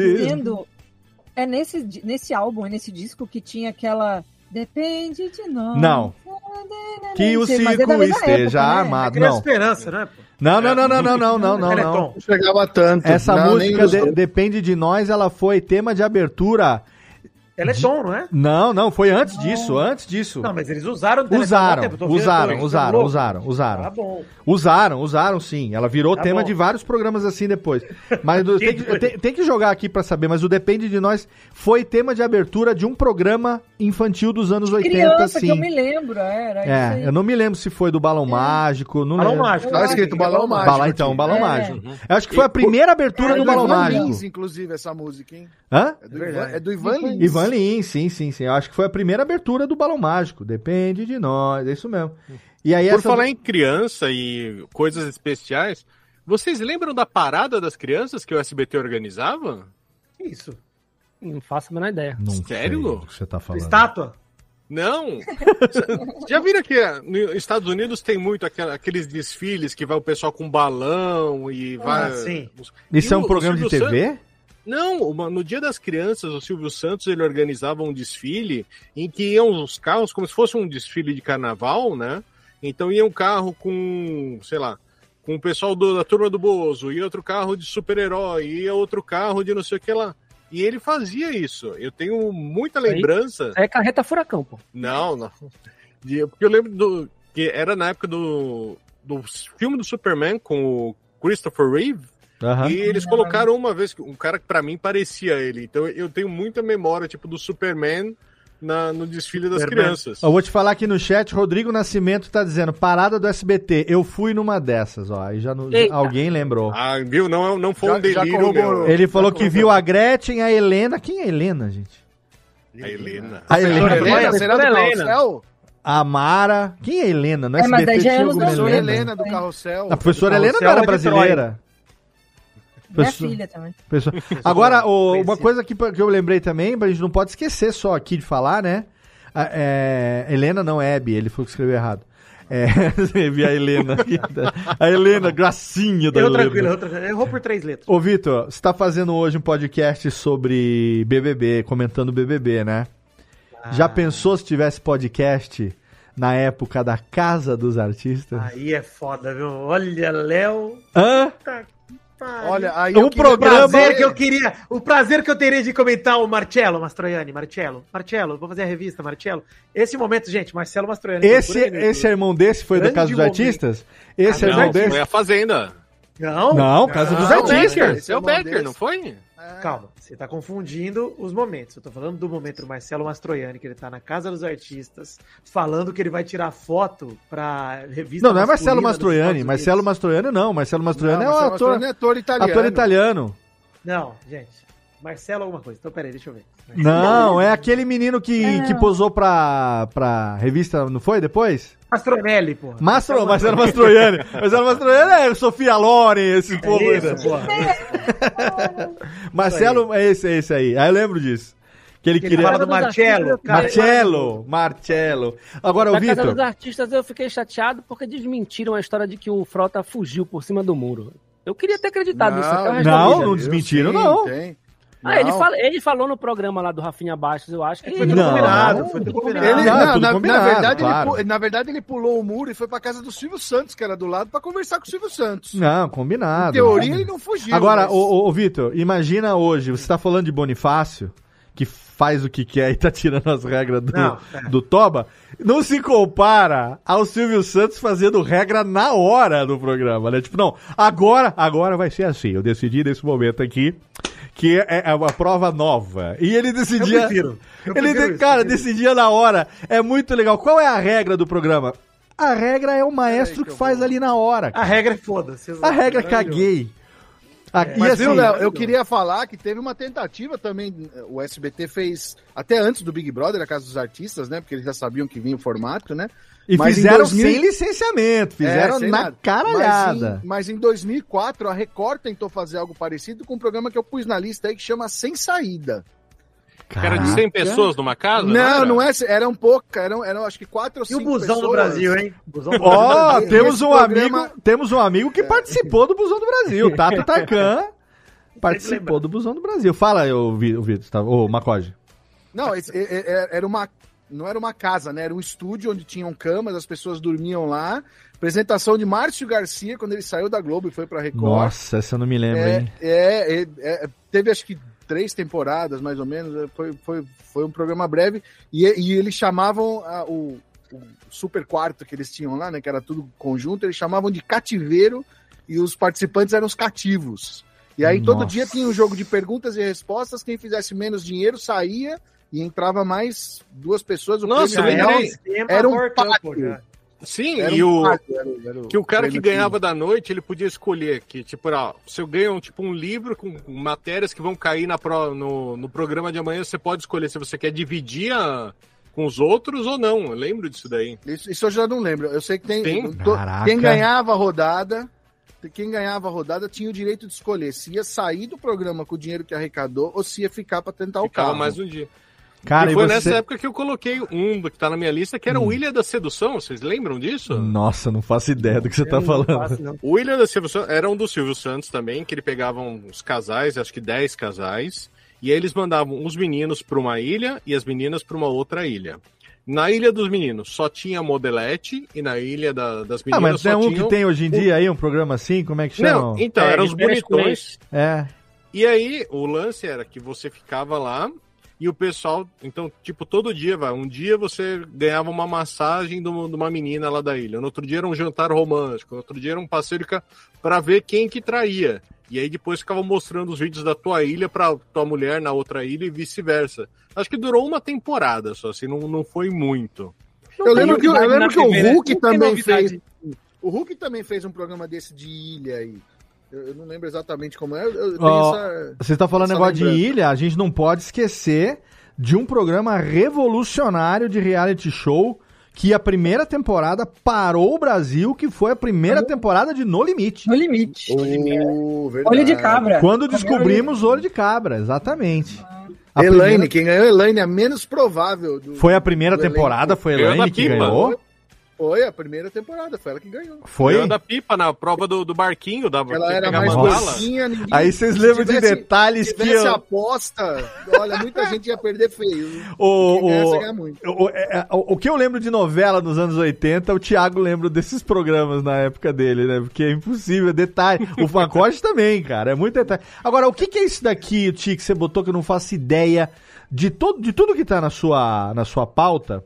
É nesse, nesse álbum, é nesse disco que tinha aquela. Depende de nós. Não. Que o é circo esteja armado. Né? É é não. esperança, né? Não, não, não, não, não, não, não, não. não. Chegava tanto. Essa música Depende de Nós, ela foi tema de abertura Teleton, não é? Não, não, foi antes não. disso, antes disso. Não, mas eles usaram Teleton. Usaram, tempo, usaram, então, usaram, tá usaram, usaram. Tá bom. Usaram, usaram sim. Ela virou tá tema bom. de vários programas assim depois. Mas tem, que, tem, tem, que jogar aqui para saber, mas o Depende de Nós foi tema de abertura de um programa infantil dos anos 80, Criança sim. que eu me lembro, era isso É, aí. eu não me lembro se foi do Balão Mágico. Não Balão lembro. Mágico, Tá escrito Balão Mágico. Balão, então. Balão É. Mágico. Eu acho que foi a primeira abertura É do do Balão Ivan Mágico. Lins, inclusive, essa música, hein? Hã? É do Ivan, é do Ivan Lins. Ivan Lins, sim, sim, sim. Eu acho que foi a primeira abertura do Balão Mágico. Depende de nós, é isso mesmo. E aí Por essa... falar em criança e coisas especiais, vocês lembram da parada das crianças que o SBT organizava? Isso? Não faço a menor ideia. Não Sério? sei do que você tá falando. Estátua? Não! Já viram que nos Estados Unidos tem muito aqueles desfiles que vai o pessoal com balão e vai. Ah, sim. Isso E é um o- o programa de Silvio TV? Santos- Não, uma- no Dia das Crianças, o Silvio Santos ele organizava um desfile em que iam os carros como se fosse um desfile de carnaval, né? Então ia um carro com, sei lá, com o pessoal do- da turma do Bozo, ia outro carro de super-herói, ia outro carro de não sei o que lá. E ele fazia isso. Eu tenho muita Aí- lembrança. É carreta furacão, pô. Não, não. Porque eu lembro do. que era na época do, do filme do Superman com o Christopher Reeve. Aham. E eles colocaram uma vez um cara que pra mim parecia ele. Então eu tenho muita memória, tipo, do Superman na, no desfile das crianças. Eu vou te falar aqui no chat, Rodrigo Nascimento tá dizendo, parada do SBT, eu fui numa dessas, ó, aí já no- alguém lembrou. Ah, viu? Não, não foi Já- um delírio meu. Ele falou que viu a Gretchen, a Helena, quem é a Helena, gente? A Helena. A Helena, Helena, será do Helena. Carrossel? a Mara, quem é a Helena? No É, mas SBT aí já é anos Helena. Do Carrossel. A professora Do Helena não era é brasileira. Minha Pessoa- filha também. pessoa- Agora, o- uma coisa que, que eu lembrei também, a gente não pode esquecer só aqui de falar, né? A- é, Helena não é Hebe, ele foi que escreveu errado. É, viu a Helena. aqui, tá? a Helena, gracinha da Eu Helena. tranquilo, eu tranquilo. Errou por três letras. Ô, Vitor, você tá fazendo hoje um podcast sobre BBB, comentando BBB, né? Ah. Já pensou se tivesse podcast na época da Casa dos Artistas? Aí é foda, viu? Olha, Léo. Hã? Tá pariu. Olha, aí O programa- prazer que eu queria, o prazer que eu teria de comentar o Marcello Mastroianni, Marcello, Marcello, vou fazer a revista, Marcello. Esse momento, gente, Marcelo Mastroianni. Esse, esse irmão desse foi da Grande Casa dos momento. Artistas? Esse Ah, irmão Não, desse? foi a Fazenda. Não, Não, Casa dos Esse é o Artistas. Becker, Esse é o Becker, desse. não foi? Calma, você tá confundindo os momentos. Eu tô falando do momento do Marcelo Mastroianni, que ele tá na Casa dos Artistas, falando que ele vai tirar foto pra revista. Não, não é Marcelo Mastroianni. Marcelo Mastroianni não. Marcelo Mastroianni é o Marcelo ator, Mastroianni é ator italiano. ator italiano. Não, gente. Marcelo alguma coisa. Então, peraí, deixa eu ver. Não, é aquele menino que, que posou pra, pra revista, não foi depois? Mastronelli, porra. Mastro, Marcelo Mastroianni. Marcelo Mastroianni é Sofia Loren, esse povo aí. É isso, né? porra. Marcelo é esse, é esse aí. Aí eu lembro disso. Que ele Ele queria. fala do Marcello. cara. Marcello, Marcello. Agora, o Na Casa Vitor. dos Artistas eu fiquei chateado porque desmentiram a história de que o Frota fugiu por cima do muro. Eu queria ter acreditado nisso. até o resto da não, vida. não desmentiram, Sim, não. tem. Ah, ele, fala- ele falou no programa lá do Rafinha Bastos, eu acho que Foi tudo Não. combinado, foi tudo combinado. Ele, Não, não, tudo na, combinado, na verdade, claro. ele, na verdade, ele pulou o muro e foi pra casa do Silvio Santos, que era do lado, pra conversar com o Silvio Santos. Não, combinado. Em teoria, ele não fugiu. Agora, mas- ô, ô, ô, Vitor, imagina hoje, você tá falando de Bonifácio, que faz o que quer e tá tirando as regras do, Não, é. do Toba, não se compara ao Silvio Santos fazendo regra na hora do programa, né? Tipo, não, agora, agora vai ser assim, eu decidi nesse momento aqui que é, é uma prova nova. E ele decidia... Eu prefiro. Eu ele, prefiro de- isso, cara, decidia na hora. É muito legal. Qual é a regra do programa? A regra é o maestro que faz ali na hora. A regra é foda-se. A regra Maravilhoso. caguei. Ah, e Mas assim, viu, Léo, eu queria falar que teve uma tentativa também, o SBT fez, até antes do Big Brother, a Casa dos Artistas, né, porque eles já sabiam que vinha o formato, né. E Mas fizeram 2000 sem licenciamento, fizeram É, sem na nada. caralhada. Mas em, mas em 2004, a Record tentou fazer algo parecido com um programa que eu pus na lista aí, que chama Sem Saída. Que era de 100 pessoas numa casa? Não, era? não é, eram poucas, eram, eram acho que quatro ou E o busão pessoas. do Brasil, hein? Ó, Brasil. temos um programa- amigo, temos um amigo que participou do Busão do Brasil, Tato Tarkan. Participou do Busão do Brasil. Fala, ô Vi- ô Vitor, tá, ô Macode. Não, esse- é- é- é- era uma. Não era uma casa, né? Era um estúdio onde tinham camas, as pessoas dormiam lá. Apresentação de Márcio Garcia, quando ele saiu da Globo e foi pra Record. Nossa, essa eu não me lembro, É, hein? é, é, é, teve acho que três temporadas, mais ou menos. é, Foi, foi, foi um programa breve. E, e eles chamavam a- o, o super quarto que eles tinham lá, né? Que era tudo conjunto, eles chamavam de cativeiro e os participantes eram os cativos. E aí todo Nossa. dia tinha um jogo de perguntas e respostas. Quem fizesse menos dinheiro saía e entrava mais duas pessoas. O Nossa, prêmio real era um pátio. né? Sim, Era e um o, pátio, era o- era o que o cara que ganhava da noite, ele podia escolher que, tipo, ah, se eu ganho tipo, um livro com matérias que vão cair na pro, no, no programa de amanhã, você pode escolher se você quer dividir a- com os outros ou não. Eu lembro disso daí. Isso, isso eu já não lembro. Eu sei que tem. Caraca. quem ganhava a rodada. Quem ganhava a rodada tinha o direito de escolher se ia sair do programa com o dinheiro que arrecadou ou se ia ficar para tentar o Ficava carro. mais um dia. Cara, e e foi você- nessa época que eu coloquei um que tá na minha lista, que era Hum. o Ilha da Sedução. Vocês lembram disso? Nossa, não faço ideia do que você tá falando. O William da Sedução era um do Silvio Santos também, que ele pegava uns casais, acho que 10 casais, e aí eles mandavam os meninos para uma ilha e as meninas para uma outra ilha. Na ilha dos meninos só tinha modelete e na ilha da- das Ah, meninas mas só tem um tinha que tem hoje em dia aí, um programa assim, como é que chama? Não, então, É, eram os bonitões. É. E aí, o lance era que você ficava lá e o pessoal, então, tipo, todo dia, vai, um dia você ganhava uma massagem de uma de uma menina lá da ilha, no outro dia era um jantar romântico, no outro dia era um passeio pra ver quem que traía. E aí depois ficava mostrando os vídeos da tua ilha pra tua mulher na outra ilha e vice-versa. Acho que durou uma temporada só, assim, não, não foi muito. Eu lembro que, eu lembro que o? Hulk Não também fez. O Hulk também fez um programa desse de ilha aí. Eu, eu não lembro exatamente como é. Eu, Ó, essa. Você tá falando essa negócio de lembrança. ilha, a gente não pode esquecer de um programa revolucionário de reality show que a primeira temporada parou o Brasil, que foi a primeira temporada de No Limite. No limite. Oh. Olho de cabra. Quando descobrimos Olho de Cabra, exatamente. A Elaine, primeira- quem ganhou Elaine é a menos provável. Do, Foi a primeira temporada, foi Elaine que ganhou. Foi a primeira temporada, foi ela que ganhou. Foi? Ganhou da pipa na prova do, do barquinho, da Ela era mais gordinha, ninguém. Aí vocês se lembram de tivesse- detalhes Se que tivesse eu- aposta, olha, muita gente ia perder feio. O, o, o, é, é, o- o que eu lembro de novela nos anos 80, o Thiago lembra desses programas na época dele, né? Porque é impossível, detalhe. O Fancote também, cara, é muito detalhe. Agora, o que, que é isso daqui, Ti, que você botou que eu não faço ideia de, todo, de tudo que tá na sua, na sua pauta?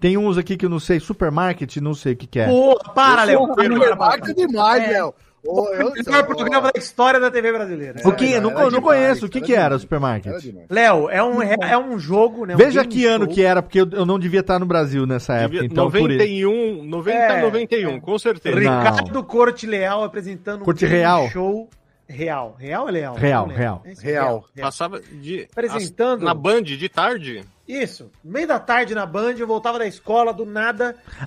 Tem uns aqui que eu não sei, supermarket, não sei o que, que é. Porra, para, Léo. Supermarket é demais, É. Léo. Eu- O melhor programa da história da TV brasileira. O que? Era- não, era não demais, conheço. O que, era que era o supermarket? Léo, é um, é um jogo, né? um Veja que ano show. que era, porque eu, eu não devia estar no Brasil nessa época. Devia- Então, por isso. 91, 90, É, 91, com certeza. Ricardo Corte Leal apresentando um Corte game Real. show real. Real ou leal? Real, Não real. É isso, Real. Passava de. Apresentando. Na Band de tarde? Isso. Meio da tarde na Band, eu voltava da escola, do nada. tinha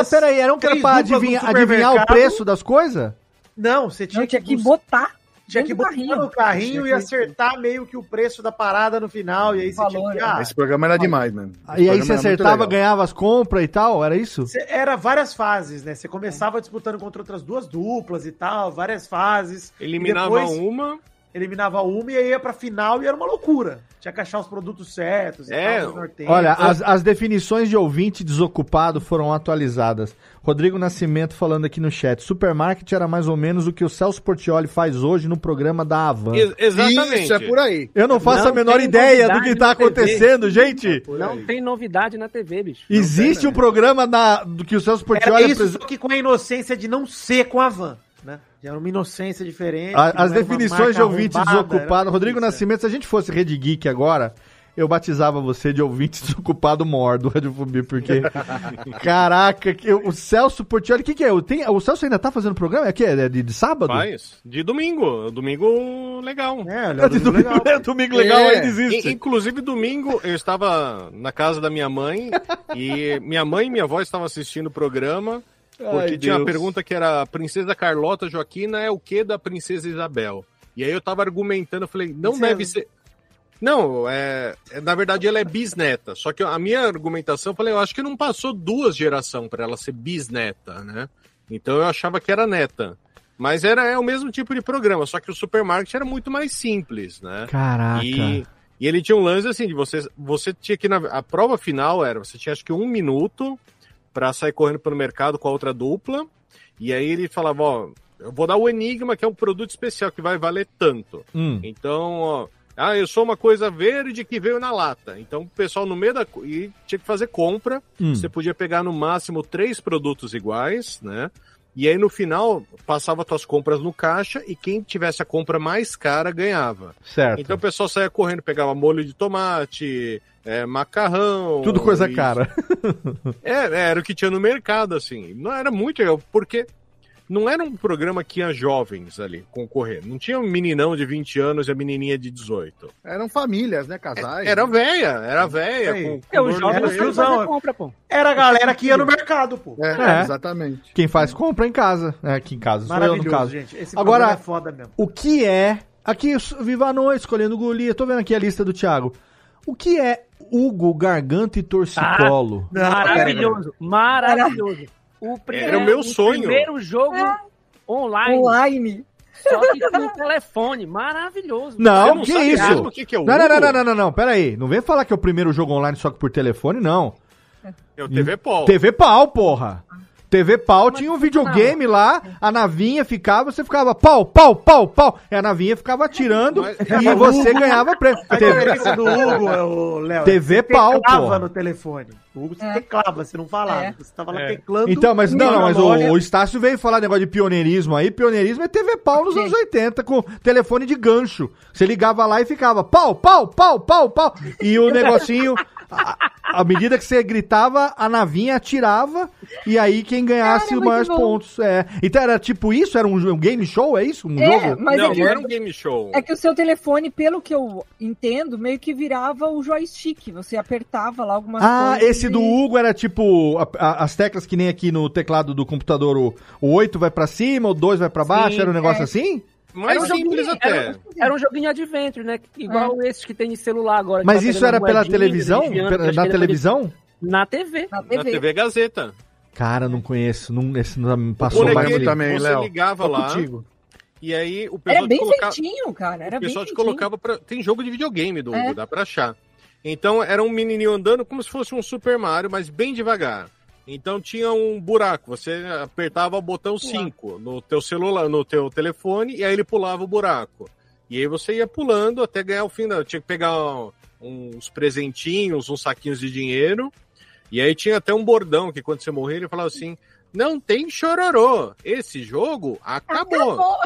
Ah, peraí, era um que era pra no adivinhar, o preço das coisas? Não, você tinha, Não, tinha que bus- botar. tinha que botar carrinho. no carrinho Tinha e que- acertar meio que o preço da parada no final. E aí você tinha Valor, que. Ah, Esse programa era demais, mano. Esse E aí você acertava, ganhava as compras e tal, era isso? Cê- Era várias fases, né? Você começava disputando contra outras duas duplas e tal, várias fases. Eliminava E depois uma. Eliminava uma e aí ia pra final e era uma loucura. Tinha que achar os produtos certos e É, tal. Olha, as, as definições de ouvinte desocupado foram atualizadas. Rodrigo Nascimento falando aqui no chat. Supermarket era mais ou menos o que o Celso Portioli faz hoje no programa da Avan. Ex- exatamente. Isso, é por aí. Eu não faço Não a menor ideia do que tá acontecendo, gente. Não tem novidade na TV, bicho. Existe um programa na, do que o Celso Era Portioli isso, apresenta- só que com a inocência de não ser com a van, né? Era uma inocência diferente. A- As uma definições de ouvinte arrombada, desocupado. Rodrigo é. Nascimento, se a gente fosse Rede Geek agora, eu batizava você de ouvinte desocupado mor do Radiofobia, porque. caraca, que, o Celso Portioli, o que, que é? O, tem, o Celso ainda tá fazendo programa? É que é de, de sábado? Faz. De domingo. Domingo legal. É, É de domingo legal, é, domingo legal É. ainda existe. In- Inclusive, domingo, eu estava na casa da minha mãe e minha mãe e minha avó estavam assistindo o programa. Porque Ai, tinha uma Deus. pergunta que era: a Princesa Carlota Joaquina é o que da Princesa Isabel? E aí eu tava argumentando, eu falei: não Princesa. deve ser. Não, é, é- na verdade ela é bisneta. Só que a minha argumentação, eu falei, eu acho que não passou duas gerações para ela ser bisneta, né? Então eu achava que era neta. Mas era é o mesmo tipo de programa, só que o supermarket era muito mais simples, né? Caraca. E, e ele tinha um lance assim de você, você tinha que na, a prova final era você tinha acho que um minuto para sair correndo pelo mercado com a outra dupla. E aí ele falava ó eu vou dar o enigma que é um produto especial que vai valer tanto. Hum. então ó, ah eu sou uma coisa verde que veio na lata. Então o pessoal no meio da e tinha que fazer compra. Hum. você podia pegar no máximo três produtos iguais né E aí no final passava tuas compras no caixa e quem tivesse a compra mais cara ganhava. Certo. Então o pessoal saía correndo, pegava molho de tomate, é, macarrão. Tudo coisa cara. É, era o que tinha no mercado, assim. Não era muito legal, porque não era um programa que ia jovens ali concorrer. Não tinha um meninão de 20 anos e a menininha de 18. Eram famílias, né? Casais. Era velha, era velha. Aí. Com, com É, o joelho. era tiozão. Fazer compra, pô. Era a galera que ia no mercado, pô. É. exatamente. Quem faz compra em casa. É, aqui em casa, sou eu no Maravilhoso, caso. gente. Esse Agora, programa é foda mesmo. o que é... Aqui, Viva a Noite, escolhendo Golias. Tô vendo aqui a lista do Thiago. O que é Hugo Garganta e Torcicolo? Maravilhoso, maravilhoso. O Era o meu sonho. primeiro jogo online. Online. Só que no telefone. Maravilhoso. Não, não que sabe isso? o que que é o não, não, não, não, não, não, não, pera aí. Não vem falar que é o primeiro jogo online só que por telefone, não. É o TV Pol. TV pau, porra. TV pau tinha um videogame lá, a navinha ficava, você ficava pau, pau, pau, pau. E a navinha ficava atirando Mas- e você ganhava prêmio. A TV, diferença do Hugo, é o Léo. TV você pau, teclava pô. no telefone. O Hugo você É. teclava, você não falava. É. Você tava lá É. teclando. Então, mas não, não, mas o, o Estácio veio falar negócio de pioneirismo aí. Pioneirismo é TV pau nos anos 80, com telefone de gancho. Você ligava lá e ficava pau, pau, pau, pau, pau. E o negocinho, à medida que você gritava, a navinha atirava. E aí quem ganhasse Cara, os maiores bom. pontos. É. Então era tipo isso? Era um, um game show? É isso? Um É, jogo? mas não, é que, não era um game show. é que o seu telefone, pelo que eu entendo, meio que virava o joystick. Você apertava lá algumas Ah, coisas. esse e- do Hugo era tipo a- a- as teclas que nem aqui no teclado do computador, o, o 8 vai pra cima, o 2 vai pra baixo, Sim, era um negócio é. assim? Mais Era um simples joguinho- até. Era, era um joguinho Adventure, né? Igual esses que tem de celular agora. Mas tá isso era pela televisão? Pela- Na televisão? Na TV. Na Na TV. TV Gazeta. Cara, não conheço, não, esse não me passou Por mais. aquele, também, você Léo. ligava Tô lá contigo. e aí o pessoal Era te bem colocava... feitinho, cara. Era o pessoal te colocava pra. Tem jogo de videogame do É. Hugo, dá pra achar. Então era um menininho andando como se fosse um Super Mario, mas bem devagar. Então tinha um buraco, você apertava o botão 5 no teu celular, no teu telefone, e aí ele pulava o buraco. E aí você ia pulando até ganhar o fim da. Tinha que pegar uns presentinhos, uns saquinhos de dinheiro. E aí tinha até um bordão que quando você morrer, ele falava assim: Não tem chororô. Esse jogo acabou. Acabou.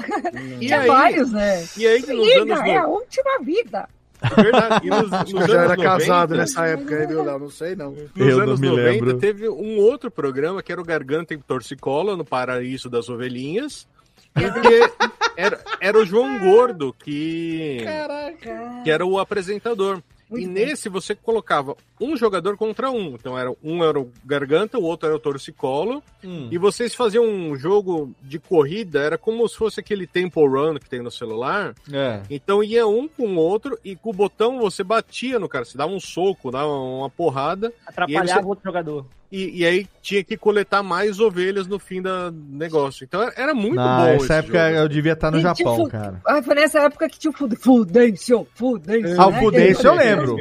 E Tinha aí, vários, né? e aí nos Liga, anos é a no- última vida. Verdade. E nos, nos eu já anos era casado 90, nessa época aí, viu, Léo? Não sei, não. Nos Eu não anos me 90 lembro. teve um outro programa que era o Garganta e Torcicola no Paraíso das Ovelhinhas. Porque era, era o João Gordo que, que era o apresentador. Muito e bom. nesse você colocava um jogador contra um. Então era um era o Garganta, o outro era o Torcicolo. Hum. E vocês faziam um jogo de corrida, era como se fosse aquele Temple Run que tem no celular. É. Então ia um com o outro e com o botão você batia no cara, você dava um soco, dava uma porrada. Atrapalhava E aí você- o outro jogador. E, e aí tinha que coletar mais ovelhas no fim do negócio. Então era- muito Na, bom essa esse época jogo. eu devia estar no E, Japão, tipo, cara. Ah, foi nessa época que tinha o Fud- Fudêncio, Fudêncio. Ah, o né? Fudêncio eu lembro.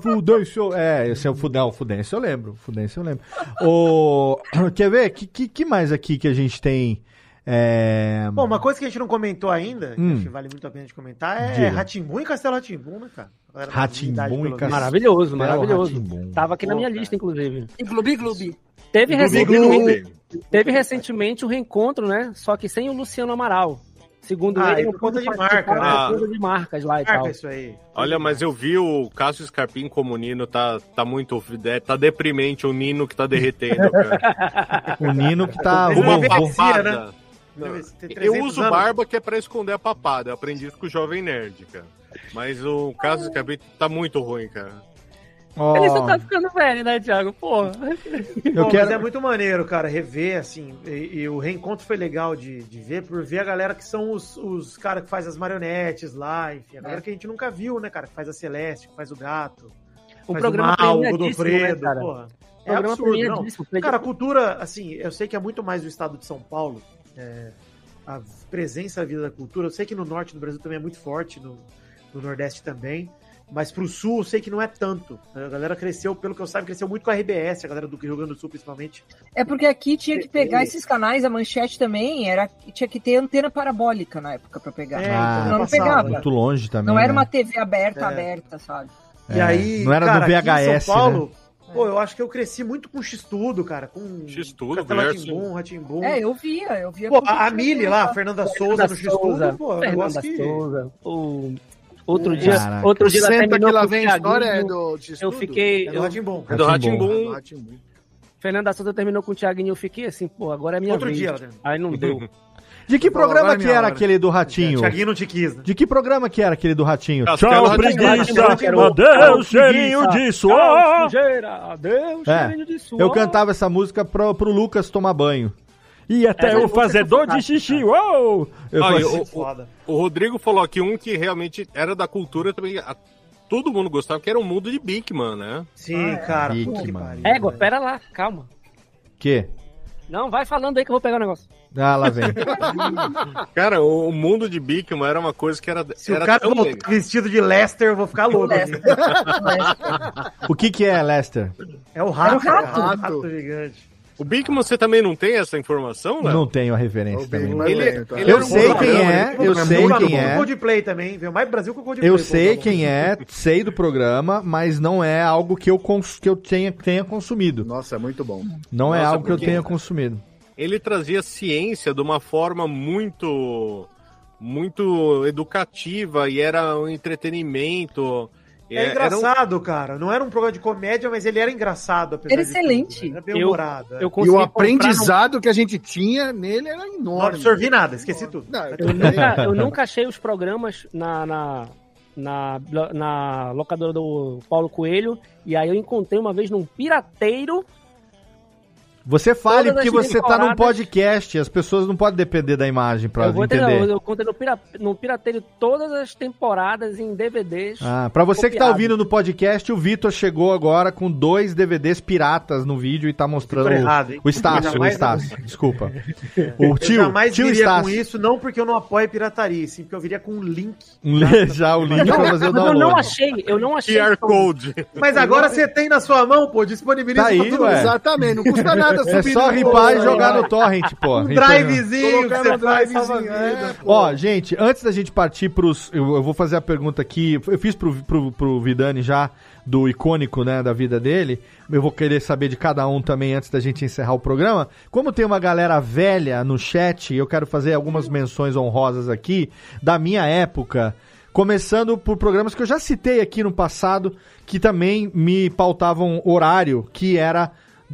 Fudêncio. É, esse é o Fudêncio. O Fudêncio eu lembro. Fudêncio eu lembro. O... Quer ver? Que, que, que mais aqui que a gente tem? É... Bom, uma coisa que a gente não comentou ainda, Hum. que acho que vale muito a pena de comentar, é Diga. Ratimbum e Castelo Ratimbum, né, cara? Idade, e. Castelo- Maravilhoso, É, o maravilhoso. Tava aqui na Pô, minha cara. lista, inclusive. E Glubi Glubi. Teve, recentemente, teve recentemente um reencontro, né? Só que sem o Luciano Amaral. Segundo Ah, ele, não por conta de marca, né? por conta de marcas lá e Marca tal. isso aí. Olha, mas eu vi o Cássio Scarpim como Nino, tá, tá muito. é, Tá deprimente o Nino que tá derretendo, cara. O Nino que tá... Uma papada. né? Eu 300 uso anos. barba que é pra esconder a papada. Eu aprendi isso com o Jovem Nerd, cara. Mas o Cássio Scarpim tá muito ruim, cara. Ó, Ele só tá ficando velho, né, Thiago? Porra. eu Bom, quero... Mas é muito maneiro, cara, rever, assim, e, e o reencontro foi legal de, de ver, por ver a galera que são os, os caras que faz as marionetes lá, enfim, a galera que a gente nunca viu, né, cara, que faz a Celeste, que faz o gato, Um faz programa o mal, o premiadíssimo, né, Godofredo, cara? porra. É Programa absurdo, não. Cara, a cultura, assim, eu sei que é muito mais do estado de São Paulo, é, a presença da vida da cultura, eu sei que no norte do Brasil também é muito forte, no, no nordeste também, mas pro sul eu sei que não é tanto. A galera cresceu, pelo que eu saiba, cresceu muito com a RBS, a galera do Rio Grande do Sul principalmente. É porque aqui tinha que pegar esses canais, a manchete também, era, tinha que ter antena parabólica na época pra pegar. É, Ah, então não passava. pegava. Muito longe também, Não era né? uma TV aberta, É. aberta, sabe? E É, aí, não era cara, do aqui em VHS, São Paulo, Pô, eu acho que eu cresci muito com X-Tudo, cara. Com X-Tudo. Rá-Tim-Bum, Rá-Tim-Bum. É, eu via, eu via. Pô, a, a Mili lá, a Fernanda Souza no X-Tudo, pô, é Fernanda que... Souza. O... Outro dia, Caraca. outro dia ela Senta terminou que lá vem a história é do Eu X-Tudo? fiquei. É do eu- Rá-Tim-Bum. É do. Ratimbum. Fernanda Souza terminou com o Thiaguinho, eu fiquei assim, pô, agora é minha Outro vez. dia ela terminou. Aí não deu. De que programa é que era aquele do Ratinho? Thiaguinho não te quis, né? De que programa que era aquele do Ratinho? Tchau, preguiça! Adeus, cheirinho de suor! sujeira. Adeus, É, cheirinho de suor. Eu cantava essa música pro, pro Lucas tomar banho. E até Essa o fazedor é de xixi, uou! Eu Ah, e assim, o- Foda. O Rodrigo falou aqui um que realmente era da cultura também. a- todo mundo gostava, que era o mundo de Bigman, né? Sim, cara. Que mano. pariu, Égua, pera lá, calma. que? Não, vai falando aí que eu vou pegar o negócio. Ah, lá vem. Cara, o, o mundo de Bigman era uma coisa que era. Se era o cara tão voltar legal. vestido de Lester, eu vou ficar louco. O que que é, Lester? É o rato, Era o rato. cara. Rato. rato gigante. O Bigman, você também não tem essa informação, né? Não tenho a referência também. mas Ele- ele Eu um sei quem é, eu sei quem é. Coldplay também, veio mais Brasil que o Coldplay. Eu sei quem é, sei do programa, mas não é algo que eu, cons- que eu tenha, tenha consumido. Nossa, é muito bom. Não é Nossa, algo que eu tenha consumido. Ele trazia ciência de uma forma muito. muito educativa e era um entretenimento. É Era um- engraçado, cara. Não era um programa de comédia, mas ele era engraçado. Era excelente. tudo. Era bem Eu- humorado. é. Eu E o aprendizado que a gente tinha nele era Não enorme. absorvi nada, esqueci tudo. Não, eu nunca, eu nunca achei os programas na, na, na, na locadora do Paulo Coelho. E aí eu encontrei uma vez num pirateiro. Você fale Todas porque você tá num podcast, as pessoas não podem depender da imagem ter, entender. eu, eu encontrei no, pira, no pirateiro todas as temporadas em DVDs. Ah, pra você que tá copiado. ouvindo no podcast, o Vitor chegou agora com dois DVDs piratas no vídeo e tá mostrando errado, o Estácio, o Estácio, desculpa. O eu tio, jamais tio viria com Estácio. isso, não porque eu não apoio pirataria, sim porque eu viria com um link. Já o link Não, pra fazer o mas eu não download. achei, eu não achei. QR Code. Mas agora você tem na sua mão, pô, disponibiliza Tá aí, todo ué. Exatamente, não custa nada É subir só no- ripar e jogar no torrent, pô. Um drivezinho que você faz, é. Ó, gente, antes da gente partir pros. Eu, eu vou fazer a pergunta aqui. Eu fiz pro, pro, pro Vidani já, do icônico, né, da vida dele. Eu vou querer saber de cada um também antes da gente encerrar o programa. Como tem uma galera velha no chat, eu quero fazer algumas menções honrosas aqui da minha época. Começando por programas que eu já citei aqui no passado, que também me pautavam horário, que era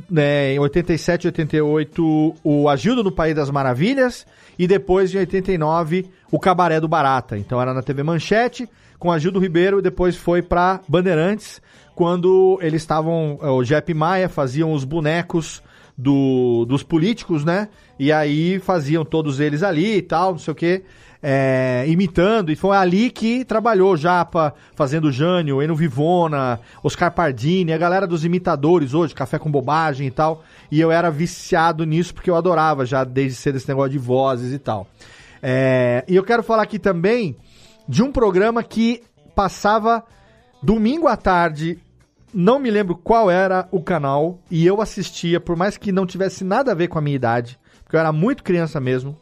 né, em 87 e 88 o Agildo no País das Maravilhas e depois em 89 o Cabaré do Barata. Então era na TV Manchete com Agildo Ribeiro e depois foi pra Bandeirantes quando eles estavam, eh, o Jepp Maia faziam os bonecos do, dos políticos, né? E aí faziam todos eles ali e tal, não sei o quê. É, imitando, e foi ali que trabalhou Japa, fazendo Jânio, Eno Vivona, Oscar Pardini, a galera dos imitadores hoje, Café com Bobagem e tal, e eu era viciado nisso porque eu adorava já desde cedo esse negócio de vozes e tal. É, e eu quero falar aqui também de um programa que passava domingo à tarde, não me lembro qual era o canal, e eu assistia, por mais que não tivesse nada a ver com a minha idade, porque eu era muito criança mesmo,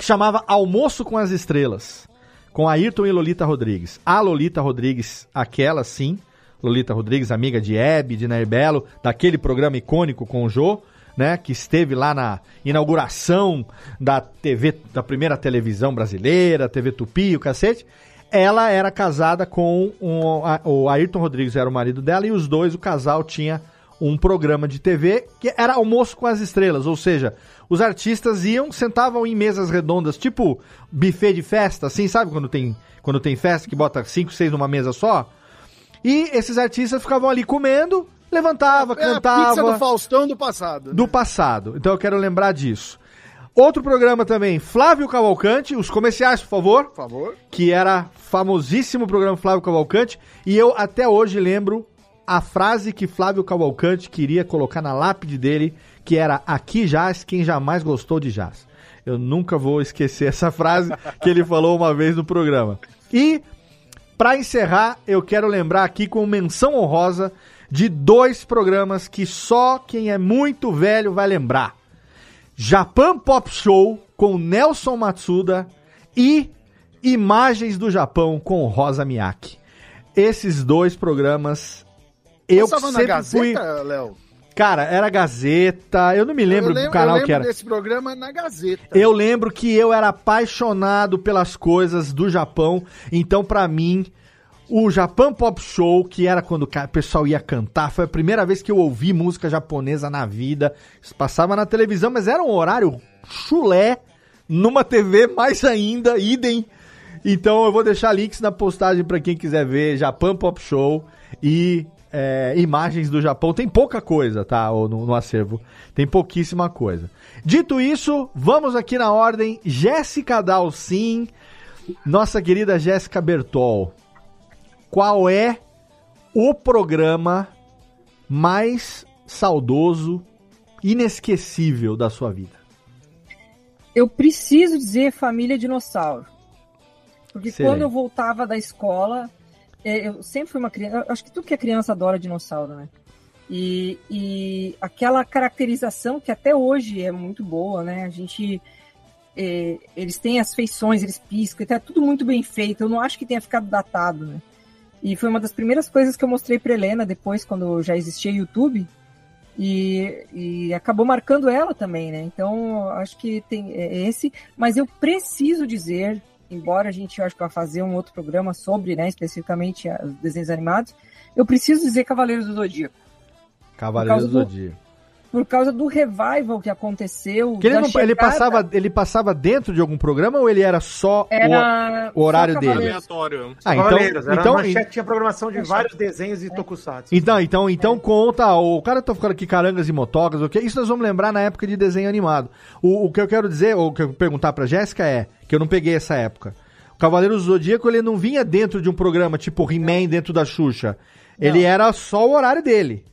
que chamava Almoço com as Estrelas, com Ayrton e Lolita Rodrigues. A Lolita Rodrigues, aquela sim, Lolita Rodrigues, amiga de Hebe, de Nair Belo, daquele programa icônico com o Jô, né, que esteve lá na inauguração da TV, da primeira televisão brasileira, TV Tupi, o cacete. Ela era casada com um, o Ayrton Rodrigues, era o marido dela, e os dois, o casal, tinha um programa de TV que era Almoço com as Estrelas, ou seja, os artistas iam, sentavam em mesas redondas, tipo buffet de festa, assim, sabe quando tem, quando tem festa que bota cinco, seis numa mesa só? E esses artistas ficavam ali comendo, levantava, É a cantava pizza do Faustão do passado. do passado. Então eu quero lembrar disso. Outro programa também, Flávio Cavalcante, os comerciais, por favor, Por favor. que era famosíssimo programa Flávio Cavalcante, e eu até hoje lembro a frase que Flávio Cavalcante queria colocar na lápide dele, que era aqui jaz quem jamais gostou de jazz. Eu nunca vou esquecer essa frase que ele falou uma vez no programa. E Pra encerrar, eu quero lembrar aqui com menção honrosa de dois programas que só quem é muito velho vai lembrar. Japan Pop Show com Nelson Matsuda e Imagens do Japão com Rosa Miyake. Esses dois programas Eu Passava na sempre Gazeta, fui. Léo? Cara, era Gazeta. Eu não me lembro eu lembro, do canal eu lembro que era. desse programa na Gazeta. Eu lembro que eu era apaixonado pelas coisas do Japão, então pra mim o Japan Pop Show, que era quando o pessoal ia cantar, foi a primeira vez que eu ouvi música japonesa na vida. Isso passava na televisão, mas era um horário chulé, numa TV mais ainda, idem. Então eu vou deixar links na postagem pra quem quiser ver Japan Pop Show e é, imagens do Japão. Tem pouca coisa, tá? No, no acervo. Tem pouquíssima coisa. Dito isso, vamos aqui na ordem. Jéssica Dalcin, nossa querida Jéssica Bertol. Qual é o programa mais saudoso, inesquecível da sua vida? Eu preciso dizer família dinossauro. Porque Excelente. quando eu voltava da escola, eu sempre fui uma criança. Acho que tudo que é criança adora dinossauro, né? E, e aquela caracterização que até hoje é muito boa, né? A gente. é, eles têm as feições, eles piscam, é tudo muito bem feito. Eu não acho que tenha ficado datado, né? E foi uma das primeiras coisas que eu mostrei para Helena depois, quando já existia YouTube. E, e acabou marcando ela também, né? Então, acho que tem é esse. Mas eu preciso dizer, embora a gente acho que vai fazer um outro programa sobre, né, especificamente os desenhos animados, eu preciso dizer Cavaleiros do Zodíaco. Cavaleiros do- Zodíaco. Por causa do revival que aconteceu. Que ele, não- ele passava, ele passava dentro de algum programa ou ele era só Era o, o horário só dele? Aleatório. Ah, então, Cavaleiros, era então, tinha programação de vários desenhos e tokusatsu. Então, então, então conta. O cara tá ficando aqui carangas e motogas, ok? Isso nós vamos lembrar na época de desenho animado. O, o que eu quero dizer, ou o que eu perguntar pra Jéssica é, que eu não peguei essa época. O Cavaleiro do Zodíaco, ele não vinha dentro de um programa tipo He-Man dentro da Xuxa. Ele era só o horário dele.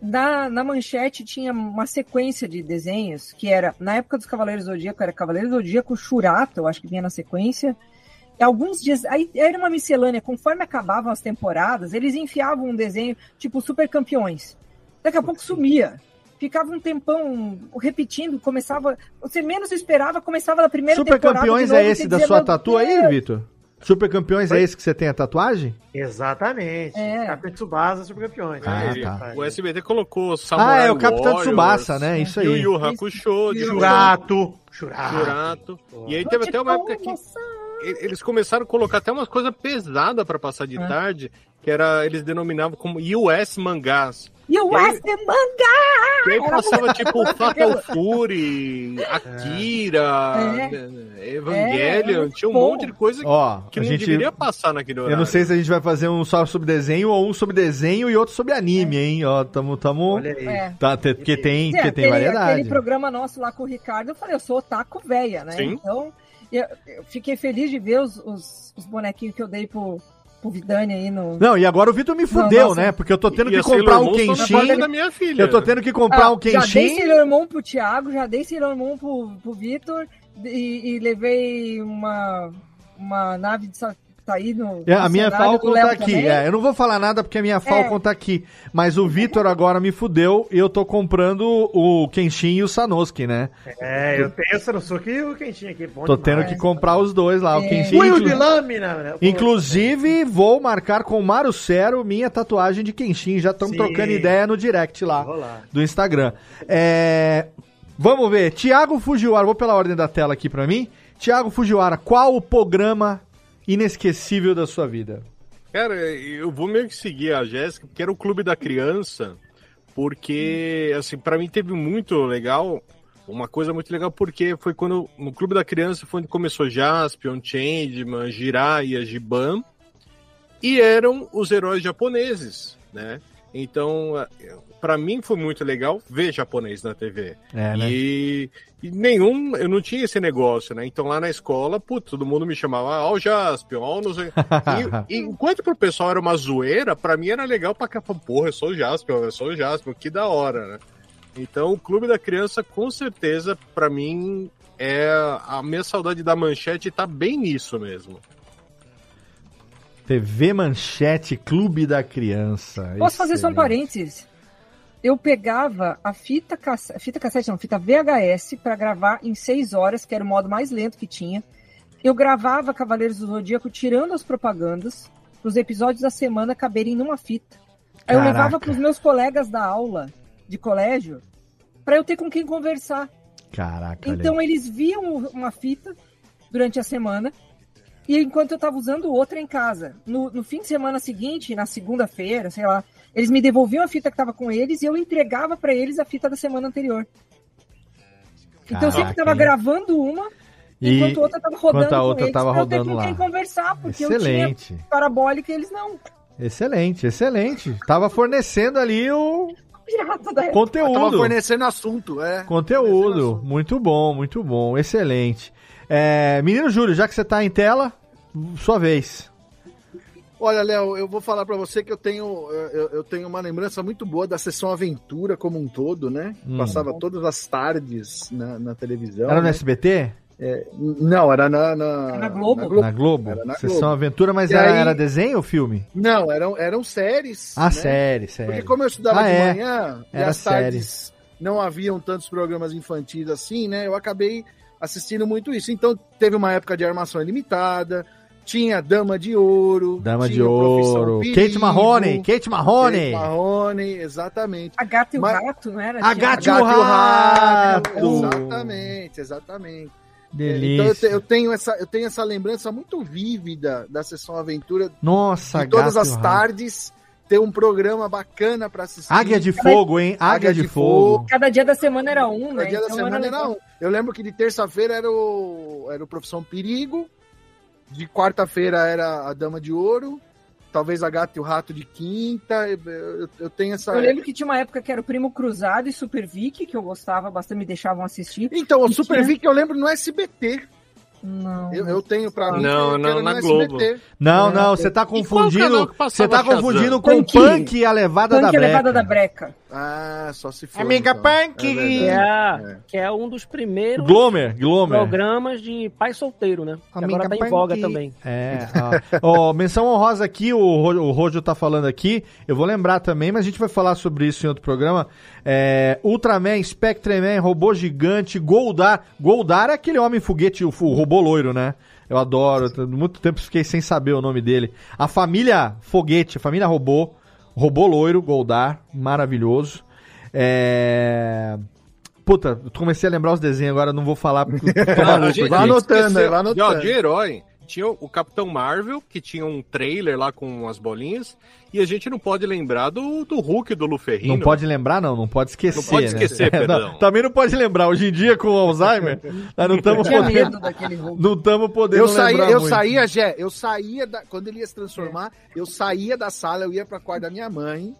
Na, na manchete tinha uma sequência de desenhos que era, na época dos Cavaleiros do Zodíaco, era Cavaleiros do Zodíaco, Churato, eu acho que vinha na sequência. Alguns dias, aí era uma miscelânea, conforme acabavam as temporadas, eles enfiavam um desenho tipo Super Campeões. Daqui a pouco sumia. Ficava um tempão repetindo, começava. Você menos esperava, começava na primeira Super temporada. Campeões de novo, é esse da dizia, sua "Meu tatu aí, Deus!" Vitor? Super Campeões é esse que você tem a tatuagem? Exatamente. É. Capitão Tsubasa, Super Campeões. Ah, Ele- tá. O SBT colocou Ah, Samurai é o Capitão Warriors, Tsubasa, né? Isso aí. Yu Yu Hakusho, de. Churato. Churato. E aí teve até uma época que e- eles começaram a colocar até umas coisas pesadas pra passar de Ah. tarde, que era eles denominavam como US mangás. E o E aí- West Manga! Era passava tipo Fatal Fury, Akira, É. Evangelion, É, tinha um bom. monte de coisa Ó, que a não gente- deveria passar naquele horário. Eu não sei se a gente vai fazer um só sobre desenho ou um sobre desenho e outro sobre anime, hein? Ó, tamo, tamo... Olha aí. É. Tá, porque tem, É, porque tem aquele, variedade. aquele programa nosso lá com o Ricardo, eu falei, eu sou otaku véia, né? Sim. Então, eu, eu fiquei feliz de ver os, os, os bonequinhos que eu dei pro, pro Vidani aí no. Não, e agora o Vitor me fudeu, né? Porque eu tô tendo E que comprar um Kenshin. porta da minha filha. Eu tô tendo que comprar Ah, um Já dei Kenshin. Sailor Moon pro Thiago, já dei Sailor Moon pro, pro Vitor e, e levei uma, uma nave de tá aí no. É, a minha Falcon tá aqui. É, eu não vou falar nada porque a minha Falcon tá aqui. Mas o Vitor agora me fudeu e eu tô comprando o Kenshin e o Sanosuke, né? É, eu tenho essa no suco e o quentinho aqui. Bom Tô demais. tendo que comprar os dois lá. O É. Kenshin. Punho inclu- de lâmina, né? Inclusive, vou marcar com o Marucero minha tatuagem de Kenshin. Já estamos trocando ideia no direct lá do Instagram. É, Vamos ver. Tiago Fujiwara, vou pela ordem da tela aqui pra mim. Tiago Fujiwara, qual o programa inesquecível da sua vida? Cara, eu vou meio que seguir a Jéssica, porque era o Clube da Criança, porque, assim, pra mim teve muito legal, uma coisa muito legal, porque foi quando, no Clube da Criança, foi onde começou Jaspion, Changeman, Jiraiya, Giban, e eram os heróis japoneses, né? Então, pra mim foi muito legal ver japonês na TV. É, né? E, e nenhum, eu não tinha esse negócio, né? Então lá na escola, putz, todo mundo me chamava, ó o Jaspion, ó o não sei. E, e enquanto pro pessoal era uma zoeira, pra mim era legal pra cá, porra, eu sou o Jaspion, eu sou o Jaspion, que da hora, né? Então o Clube da Criança, com certeza, pra mim, é a minha saudade da manchete tá bem nisso mesmo. TV Manchete Clube da Criança. Posso fazer só um Excelente. parênteses? Eu pegava a fita, cassete, fita cassete, não, fita VHS para gravar em seis horas, que era o modo mais lento que tinha. Eu gravava Cavaleiros do Zodíaco tirando as propagandas, para os episódios da semana caberem numa fita. Aí eu levava para os meus colegas da aula de colégio para eu ter com quem conversar. Caraca, Então eles viam uma fita durante a semana e enquanto eu estava usando outra em casa. No, no fim de semana seguinte, na segunda-feira, sei lá, eles me devolviam a fita que estava com eles e eu entregava para eles a fita da semana anterior. Então eu sempre Caraca, estava hein? gravando uma E- enquanto a outra estava rodando enquanto a com outra eles tava pra eu ter rodando com quem conversar, porque Excelente. eu tinha parabólica e eles não. Excelente, excelente. Tava fornecendo ali o conteúdo. Tava fornecendo assunto, é. Conteúdo. Muito bom, muito bom. Excelente. É, menino Júlio, já que você tá em tela, sua vez. Olha, Léo, eu vou falar pra você que eu tenho, eu, eu tenho uma lembrança muito boa da sessão Aventura como um todo, né? Hum. Passava todas as tardes na, na televisão. Era no né? SBT? É, não, era na, na, Na Globo. Na Globo? Era na Sessão Globo. Aventura, mas E era, aí- era desenho ou filme? Não, eram, eram séries. Ah, né? série, série. Porque como eu estudava Ah, de é. manhã e Era as tardes não haviam tantos programas infantis assim, né? Eu acabei assistindo muito isso. Então teve uma época de armação ilimitada, tinha Dama de Ouro, Dama de Ouro. Perigo, Kate Marrone, Kate Marrone. Kate Marrone, exatamente. A gata e o Mas- rato, não era? A gata e o rato. Exatamente, exatamente. Então eu, Delícia. te- eu tenho essa, eu tenho essa lembrança muito vívida da sessão Aventura Nossa, de todas gato e as o rato. tardes ter um programa bacana pra assistir. Águia de Fogo, hein? Águia, de, fogo. Cada dia da semana era um, No né? dia da Então semana era legal. um. Eu lembro que de terça-feira era o, era o Profissão Perigo, de quarta-feira era a Dama de Ouro, talvez a Gata e o Rato de quinta. Eu, eu- eu tenho essa. Eu lembro que tinha uma época que era o Primo Cruzado e Super Vic, que eu gostava bastante, me deixavam assistir. Então, o Super tinha- Vic eu lembro no SBT. Não. Eu, eu tenho pra mim. Não, não, na no Globo. SBT. Não, não, você tá confundindo. Você tá confundindo com Punk. Punk e a levada Punk da é levada breca. da breca. Ah, só se for. Amiga então. Punk. É é, É. que é um dos primeiros Glomer, Glomer. programas de pai solteiro, né? Amiga agora tá em voga também. É, ó. Ó, menção honrosa aqui, o, Ro- o Rojo tá falando aqui. Eu vou lembrar também, mas a gente vai falar sobre isso em outro programa. É, Ultraman, Spectreman, Robô Gigante, Goldar. Goldar é aquele homem foguete, o, o robô loiro, né? Eu adoro. Muito tempo fiquei sem saber o nome dele. A família Foguete, a família Robô. Robô loiro, Goldar. Maravilhoso. É. Puta, eu comecei a lembrar os desenhos, agora não vou falar porque gente, aqui. Vai anotando, vai anotando. E, ó, de herói, tinha o Capitão Marvel, que tinha um trailer lá com as bolinhas, e a gente não pode lembrar do, do Hulk do Luferrino. Não pode lembrar, não, não pode esquecer. Não pode né? esquecer, É, não, perdão. também não pode lembrar. Hoje em dia, com o Alzheimer, nós não estamos podendo. medo daquele roubo. Não estamos podendo Eu saía, lembrar eu muito. saía, Gé, eu saía da, quando ele ia se transformar, eu saía da sala, eu ia pra quarto da minha mãe.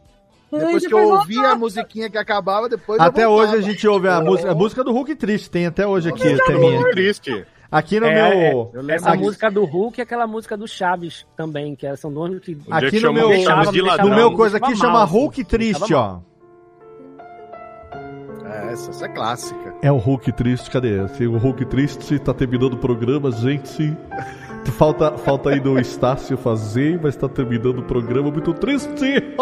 Depois que eu ouvia a musiquinha que acabava, depois Até eu hoje a gente ouve a música, a música do Hulk Triste, tem até hoje aqui, o teminha. Muito triste. Aqui no É, meu. Eu lembro Essa aqui, música do Hulk e aquela música do Chaves também, que são dois que. Aqui no meu, o Chaves de deixava- no meu coisa aqui chama assim. Hulk Triste, ó. É, essa, essa é clássica. É o Hulk Triste, cadê? Se o Hulk Triste tá terminando o programa, gente. Falta, falta aí do Estácio fazer, mas tá terminando o programa muito triste.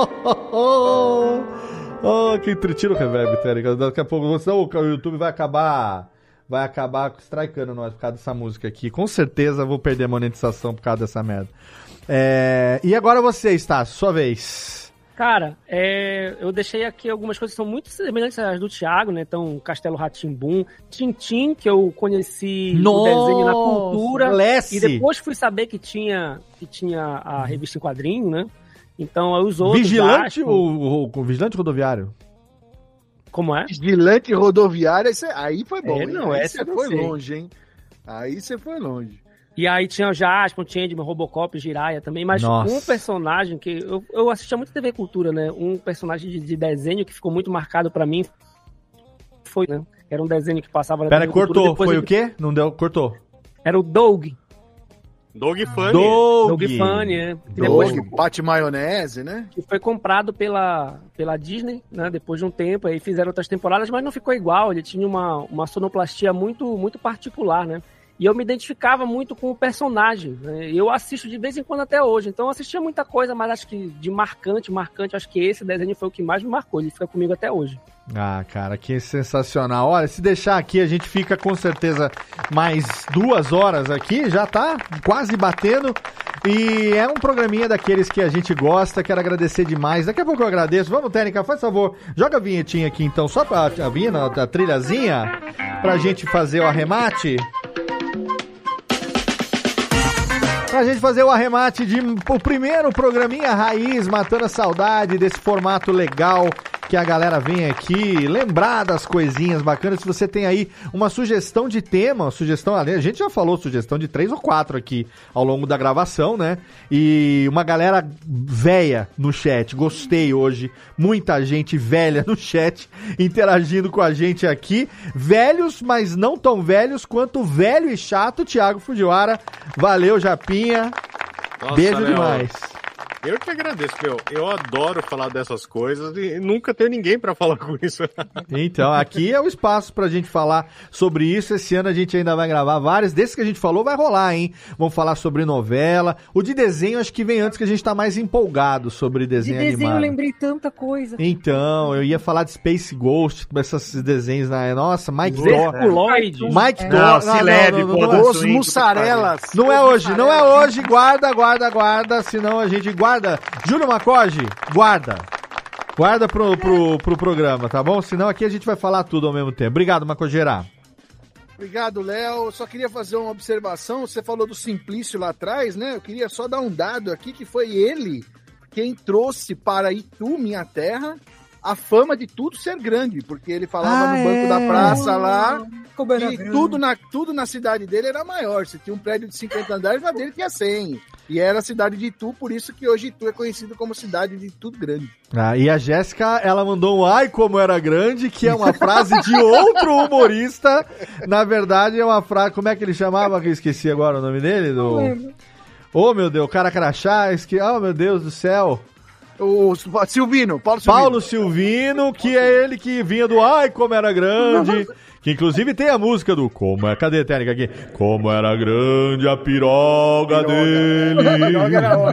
oh, que o reverb, Térica. Daqui a pouco, senão o YouTube vai acabar. Vai acabar strikeando nós por causa dessa música aqui. Com certeza vou perder a monetização por causa dessa merda. É, e agora você, Estácio, sua vez. Cara, é, eu deixei aqui algumas coisas que são muito semelhantes às do Thiago, né? Então, Castelo Ratimbum, Tintim, que eu conheci o desenho na cultura. Lessie. E depois fui saber que tinha, que tinha a revista em quadrinho, né? Então, os outros. Vigilante ou- ou Vigilante Rodoviário? Como é? Vigilante rodoviária, isso aí foi bom. É, não, aí essa você foi sei. longe, hein? Aí você foi longe. E aí tinha o Jasper, o Changeman, Robocop, Jiraiya também, mas Nossa. um personagem que eu, eu assistia muito TV Cultura, né? Um personagem de, de desenho que ficou muito marcado pra mim foi, né? Era um desenho que passava na Pera, TV Cultura, cortou. depois Foi ele- o quê? Não deu, cortou. Era o Doug. Dog Funny. Doug Funny, é. Que depois Doug, bate maionese, né? que foi comprado pela, pela Disney, né? Depois de um tempo, aí fizeram outras temporadas, mas não ficou igual. Ele tinha uma, uma sonoplastia muito, muito particular, né? E eu me identificava muito com o personagem. Né? Eu assisto de vez em quando até hoje. Então eu assistia muita coisa, mas acho que de marcante, marcante, acho que esse desenho foi o que mais me marcou. Ele fica comigo até hoje. Ah, cara, que sensacional. Olha, se deixar aqui, a gente fica com certeza mais duas horas aqui, já tá quase batendo. E é um programinha daqueles que a gente gosta, quero agradecer demais. Daqui a pouco eu agradeço. Vamos, Técnica, faz favor, joga a vinhetinha aqui então, só pra a vinheta, a trilhazinha, pra gente fazer o arremate. Pra gente fazer o arremate de o primeiro programinha raiz, matando a saudade desse formato legal que a galera vem aqui lembrar das coisinhas bacanas. Se você tem aí uma sugestão de tema, sugestão, a gente já falou sugestão de três ou quatro aqui ao longo da gravação, né? E uma galera velha no chat. Gostei hoje. Muita gente velha no chat interagindo com a gente aqui. Velhos, mas não tão velhos quanto o velho e chato Thiago Fujiwara. Valeu, Japinha. Nossa, Beijo Léo. demais. Eu que agradeço, meu. Eu adoro falar dessas coisas e nunca tenho ninguém pra falar com isso. Então, aqui é o espaço pra gente falar sobre isso. Esse ano a gente ainda vai gravar vários. Desses que a gente falou, vai rolar, hein? Vamos falar sobre novela. O de desenho, acho que vem antes que a gente tá mais empolgado sobre De desenho, desenho eu animado. lembrei tanta coisa. Então, eu ia falar de Space Ghost, esses desenhos na. Nossa, Mike. Dó. Mike É. Dó. Se leve, pô, não, swing, mussarelas. Não é hoje, não é hoje. Guarda, guarda, guarda. Senão a gente guarda. Júlio Macoge, guarda. Guarda pro, pro, pro programa, tá bom? Senão aqui a gente vai falar tudo ao mesmo tempo. Obrigado, Macogeira. Obrigado, Léo. Só queria fazer uma observação. Você falou do Simplício lá atrás, né? Eu queria só dar um dado aqui que foi ele quem trouxe para Itu, minha terra, a fama de tudo ser grande, porque ele falava Ah, no banco é? da praça lá Como era que grande. tudo na, tudo na cidade dele era maior. Se tinha um prédio de 50 andares, na dele tinha 100. E era a cidade de Itu, por isso que hoje Itu é conhecido como cidade de tudo grande. Ah, e a Jéssica, ela mandou um ai como era grande, que é uma frase de outro humorista. Na verdade, é uma frase. Como é que ele chamava? Que eu esqueci agora o nome dele? Do... Oh, meu Deus, o cara crachá, esque... oh, meu Deus do céu. O Silvino, Paulo Silvino. Paulo Silvino, que é ele que vinha do Ai Como Era Grande. Que inclusive tem a música do Como é. Cadê a técnica aqui? Como era grande a piroga dele.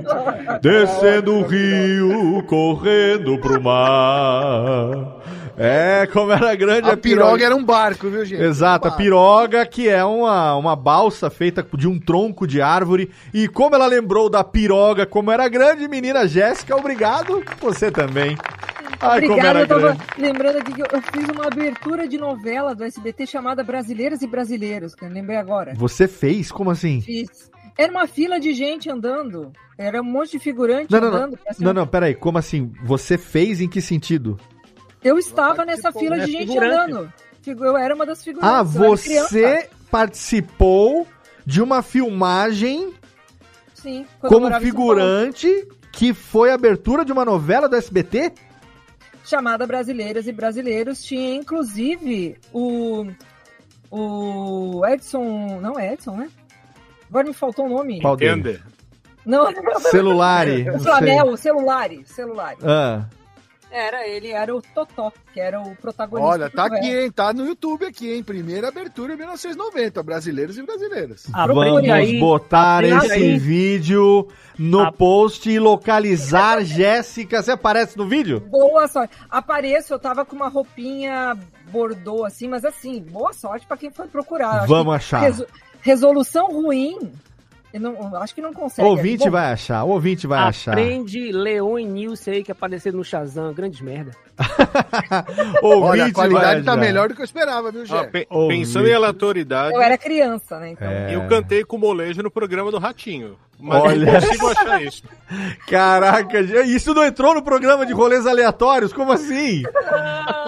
Descendo o rio, correndo pro mar. É, como era grande a, A piroga era um barco, viu, gente? Exato, a Barco. piroga, que é uma, uma balsa feita de um tronco de árvore. E como ela lembrou da piroga, como era grande, menina Jéssica, obrigado. Você também. Ai, como Obrigada, era eu tava grande. lembrando aqui que eu eu fiz uma abertura de novela do SBT chamada Brasileiras e Brasileiros, que eu lembrei agora. Você fez? Como assim? Fiz. Era uma fila de gente andando. Era um monte de figurante Não, não, não. andando. cima. Não, não, peraí. Como assim? Você fez em que sentido? Eu estava nessa fila né? de gente Figurante. andando. Eu era uma das figurantes. Ah, você participou de uma filmagem Sim, como figurante que foi a abertura de uma novela do SBT? chamada Brasileiras e Brasileiros. Tinha inclusive o. O Edson. Não é Edson, né? Agora me faltou o nome. Qual? Não, O Flamel, Celulare. Celulare. Ah. Era, ele era o Totó, que era o protagonista. Olha, da tá aqui, hein? Tá no YouTube aqui, hein? Primeira abertura 1990, brasileiros e brasileiras. Vamos botar Aprende esse aí. vídeo no A- post e localizar Jéssica. Você aparece no vídeo? Boa sorte. Apareço, eu tava com uma roupinha bordô, assim, mas assim, boa sorte pra quem foi procurar. Vamos achar. reso- resolução ruim, não, acho que não consegue. O ouvinte Bom, vai achar, o ouvinte vai achar. Aprende Leon e Nilce aí que apareceram no Shazam. Grandes merda. Olha, a ouvinte qualidade vai tá melhor do que eu esperava, viu, Gé? Ah, pe- Ô, pensando em aleatoriedade, Eu era criança, né? Então. É. eu cantei com o molejo no programa do Ratinho. Mas Olha. não consigo achar isso. Caraca, isso não entrou no programa de rolês aleatórios? Como assim?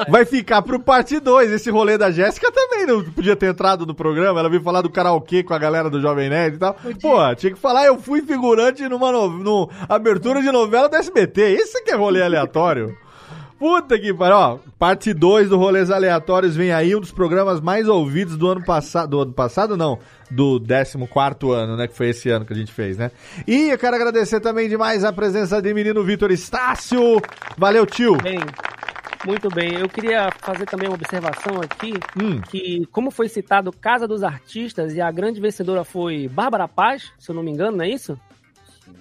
Vai ficar pro parte 2. Esse rolê da Jéssica também não podia ter entrado no programa. Ela veio falar do karaokê com a galera do Jovem Nerd e tal. Pô, tinha que falar, eu fui figurante numa no, no- abertura de novela do SBT. Isso que é rolê aleatório. Puta que pariu, ó. Parte 2 do Rolês Aleatórios vem aí, um dos programas mais ouvidos do ano passado. Do ano passado, não. Do 14 ano, né? Que foi esse ano que a gente fez, né? E eu quero agradecer também demais a presença de menino Vitor Estácio. Valeu, tio. Bem, Muito bem, eu queria fazer também uma observação aqui, Hum. que como foi citado Casa dos Artistas e a grande vencedora foi Bárbara Paz, se eu não me engano, não é isso?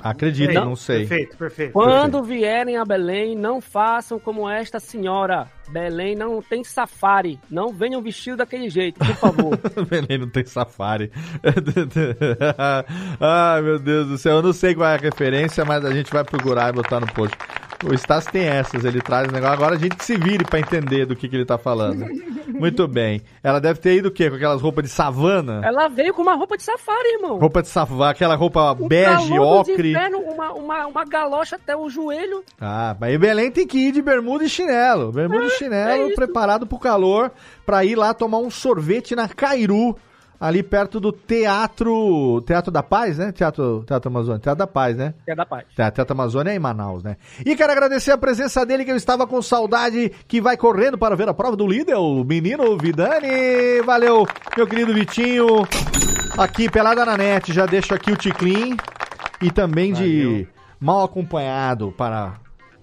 Acredito, Não? não sei. Perfeito, perfeito. Quando vierem a Belém, não façam como esta senhora. Belém não tem safari. Não venham vestido daquele jeito, por favor. Belém não tem safari. Ai, meu Deus do céu. Eu não sei qual é a referência, mas a gente vai procurar e botar no post. O Stas tem essas, ele traz o negócio. Agora a gente se vire pra entender do que, que ele tá falando. Muito bem. Ela deve ter ido o quê? Com aquelas roupas de savana? Ela veio com uma roupa de safari, irmão. Roupa de savana, aquela roupa Um bege, ocre. inferno, uma, uma, uma galocha até o joelho. Ah, mas Belém tem que ir de bermuda e chinelo. Bermuda e chinelo, preparado pro calor, pra ir lá tomar um sorvete na Cairu, ali perto do Teatro. Teatro da Paz, né? Teatro, Teatro Amazônia. Teatro da Paz, né? É da paz. Tá, Teatro Amazônia é em Manaus, né? E quero agradecer a presença dele, que eu estava com saudade, que vai correndo para ver a prova do líder, o menino Vidani. Valeu, meu querido Vitinho. Aqui, pelada na net, já deixo aqui o Ticlin. E também de mal acompanhado para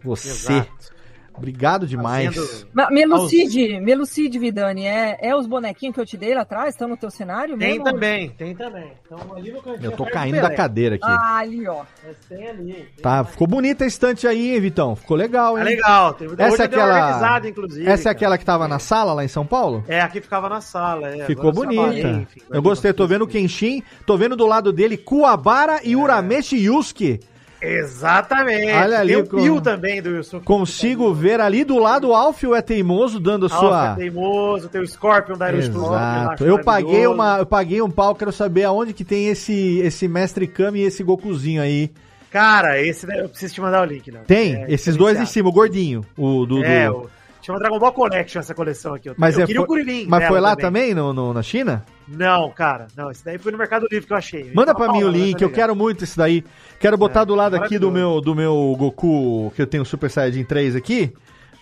você. Exato. Obrigado demais. Fazendo- Ma- Me elucide, me elucide, Vidani. É, é os bonequinhos que eu te dei lá atrás? Estão no teu cenário Tem mesmo? também, tem também. Então ali no cantinho. Eu tô caindo do da cadeira aqui. Ah, ali, ó. Tem ali. tem Tá, ficou bonita a estante aí, hein, Vitão? Ficou legal, hein? Tá legal. Tem, Essa é aquela. inclusive, Essa é aquela que tava na sala lá em São Paulo? É, aqui ficava na sala. É. Ficou Agora bonita. trabalhei, enfim, eu gostei, tô vendo o Kenshin, tô vendo do lado dele Kuwabara e Urameshi Yusuke. Exatamente. Olha ali Tem o Pio também do Wilson. Consigo ver ali do lado o Alfio é teimoso dando a sua. Alfa teimoso, tem o Scorpion da. Exato. Eu paguei uma, eu paguei um pau, quero saber aonde que tem esse esse Mestre Kami e esse Gokuzinho aí. Cara, esse eu preciso te mandar o link, né? Tem É, esses dois em cima, o gordinho, o do, É, do- o, chama Dragon Ball Collection essa coleção aqui. Eu, Mas eu é, queria foi, o Kuririn. Mas foi lá também, no, no- na China? Não, cara, não. Esse daí foi no Mercado Livre que eu achei. Manda Uma pra mim o link, eu quero muito esse daí. Quero botar É, do lado aqui do meu, do meu Goku, que eu tenho o Super Saiyajin 3 aqui,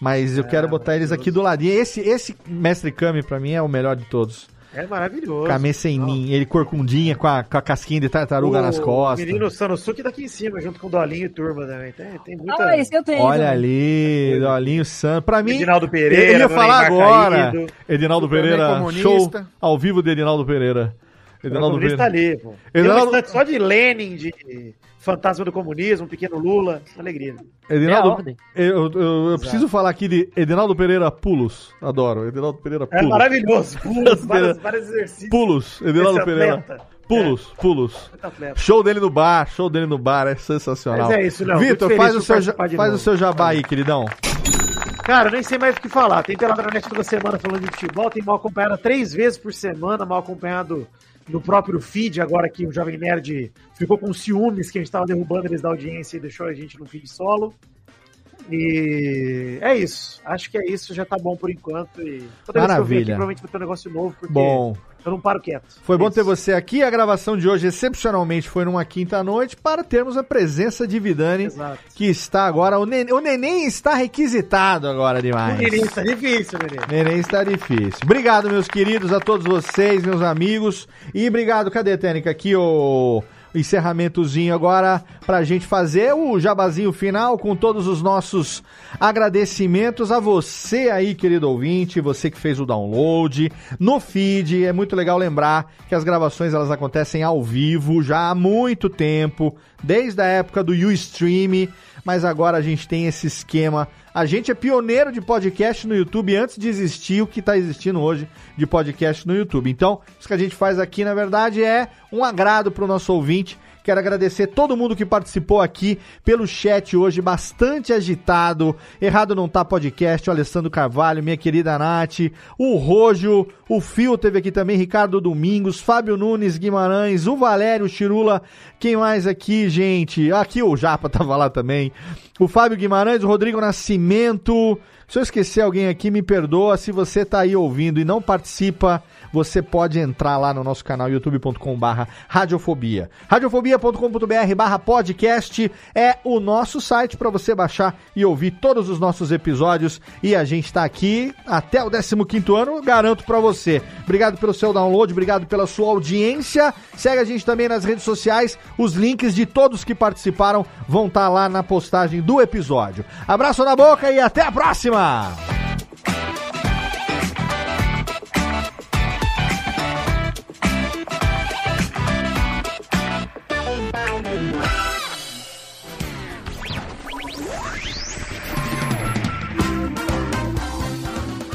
mas eu É, quero botar eles aqui do ladinho. Esse, esse Mestre Kami pra mim é o melhor de todos. É maravilhoso. Kame sem mim, ele corcundinha com a, com a casquinha de tartaruga O nas costas. menino Sanosuke daqui em cima, junto com o Dolinho e turma também. Tem, tem muita... Ah, esse eu tenho. Olha ali, Dolinho Santos. Pra mim, Edinaldo Pereira, eu ia falar agora. caído. Edinaldo Pereira, show ao vivo de Edinaldo Pereira. O Edinaldo comunista tá ali, pô. Tem Edinaldo- uma estante só de Lenin, de Fantasma do Comunismo, Pequeno Lula. Alegria. É a Edinaldo, ordem. eu, eu- eu preciso falar aqui de Edinaldo Pereira Pulos. Adoro. Edinaldo Pereira É Pulos. maravilhoso. Pulos, vários, vários exercícios. Pulos. Edinaldo Esse Pereira. Pulos, pulos. Muito atleta. Show dele no bar, show dele no bar, é sensacional. Mas é isso, Léo. Vitor, faz, o seu, faz o seu jabá aí, queridão. Cara, eu nem sei mais o que falar. Tem Pelada na Net toda semana falando de futebol, tem mal acompanhado três vezes por semana, mal acompanhado no próprio feed, agora que o Jovem Nerd ficou com ciúmes que a gente tava derrubando eles da audiência e deixou a gente no feed solo. E é isso. Acho que é isso, já tá bom por enquanto. E toda vez que eu aqui, Maravilha. provavelmente vai ter um negócio novo, porque Bom. Eu não paro quieto. Foi bom É ter isso. você aqui. A gravação de hoje, excepcionalmente, foi numa quinta-noite para termos a presença de Vidani, Exato. que está agora. O neném, o neném está requisitado agora demais. O Neném tá difícil, Neném. Neném está difícil. Obrigado, meus queridos, a todos vocês, meus amigos. E obrigado, cadê, Tênica? Aqui o encerramentozinho agora pra gente fazer o jabazinho final com todos os nossos agradecimentos a você aí, querido ouvinte, você que fez o download no feed. É muito legal lembrar que as gravações elas acontecem ao vivo já há muito tempo, desde a época do Ustream, mas agora a gente tem esse esquema. A gente é pioneiro de podcast no YouTube antes de existir o que está existindo hoje de podcast no YouTube. Então, isso que a gente faz aqui, na verdade, é um agrado para o nosso ouvinte. Quero agradecer todo mundo que participou aqui pelo chat hoje, bastante agitado. Errado não tá podcast, o Alessandro Carvalho, minha querida Nath, o Rojo, o Fio teve aqui também, Ricardo Domingos, Fábio Nunes Guimarães, o Valério Chirula. Quem mais aqui, gente? Aqui o Japa tava lá também. O Fábio Guimarães, o Rodrigo Nascimento. Se eu esquecer alguém aqui, me perdoa. Se você tá aí ouvindo e não participa, você pode entrar lá no nosso canal youtube.com barra radiofobia. radiofobia.com.br barra podcast é o nosso site para você baixar e ouvir todos os nossos episódios e a gente tá aqui até o 15º ano, garanto para você. Obrigado pelo seu download, obrigado pela sua audiência. Segue a gente também nas redes sociais. Os links de todos que participaram vão estar lá na postagem do episódio. Abraço na boca e até a próxima!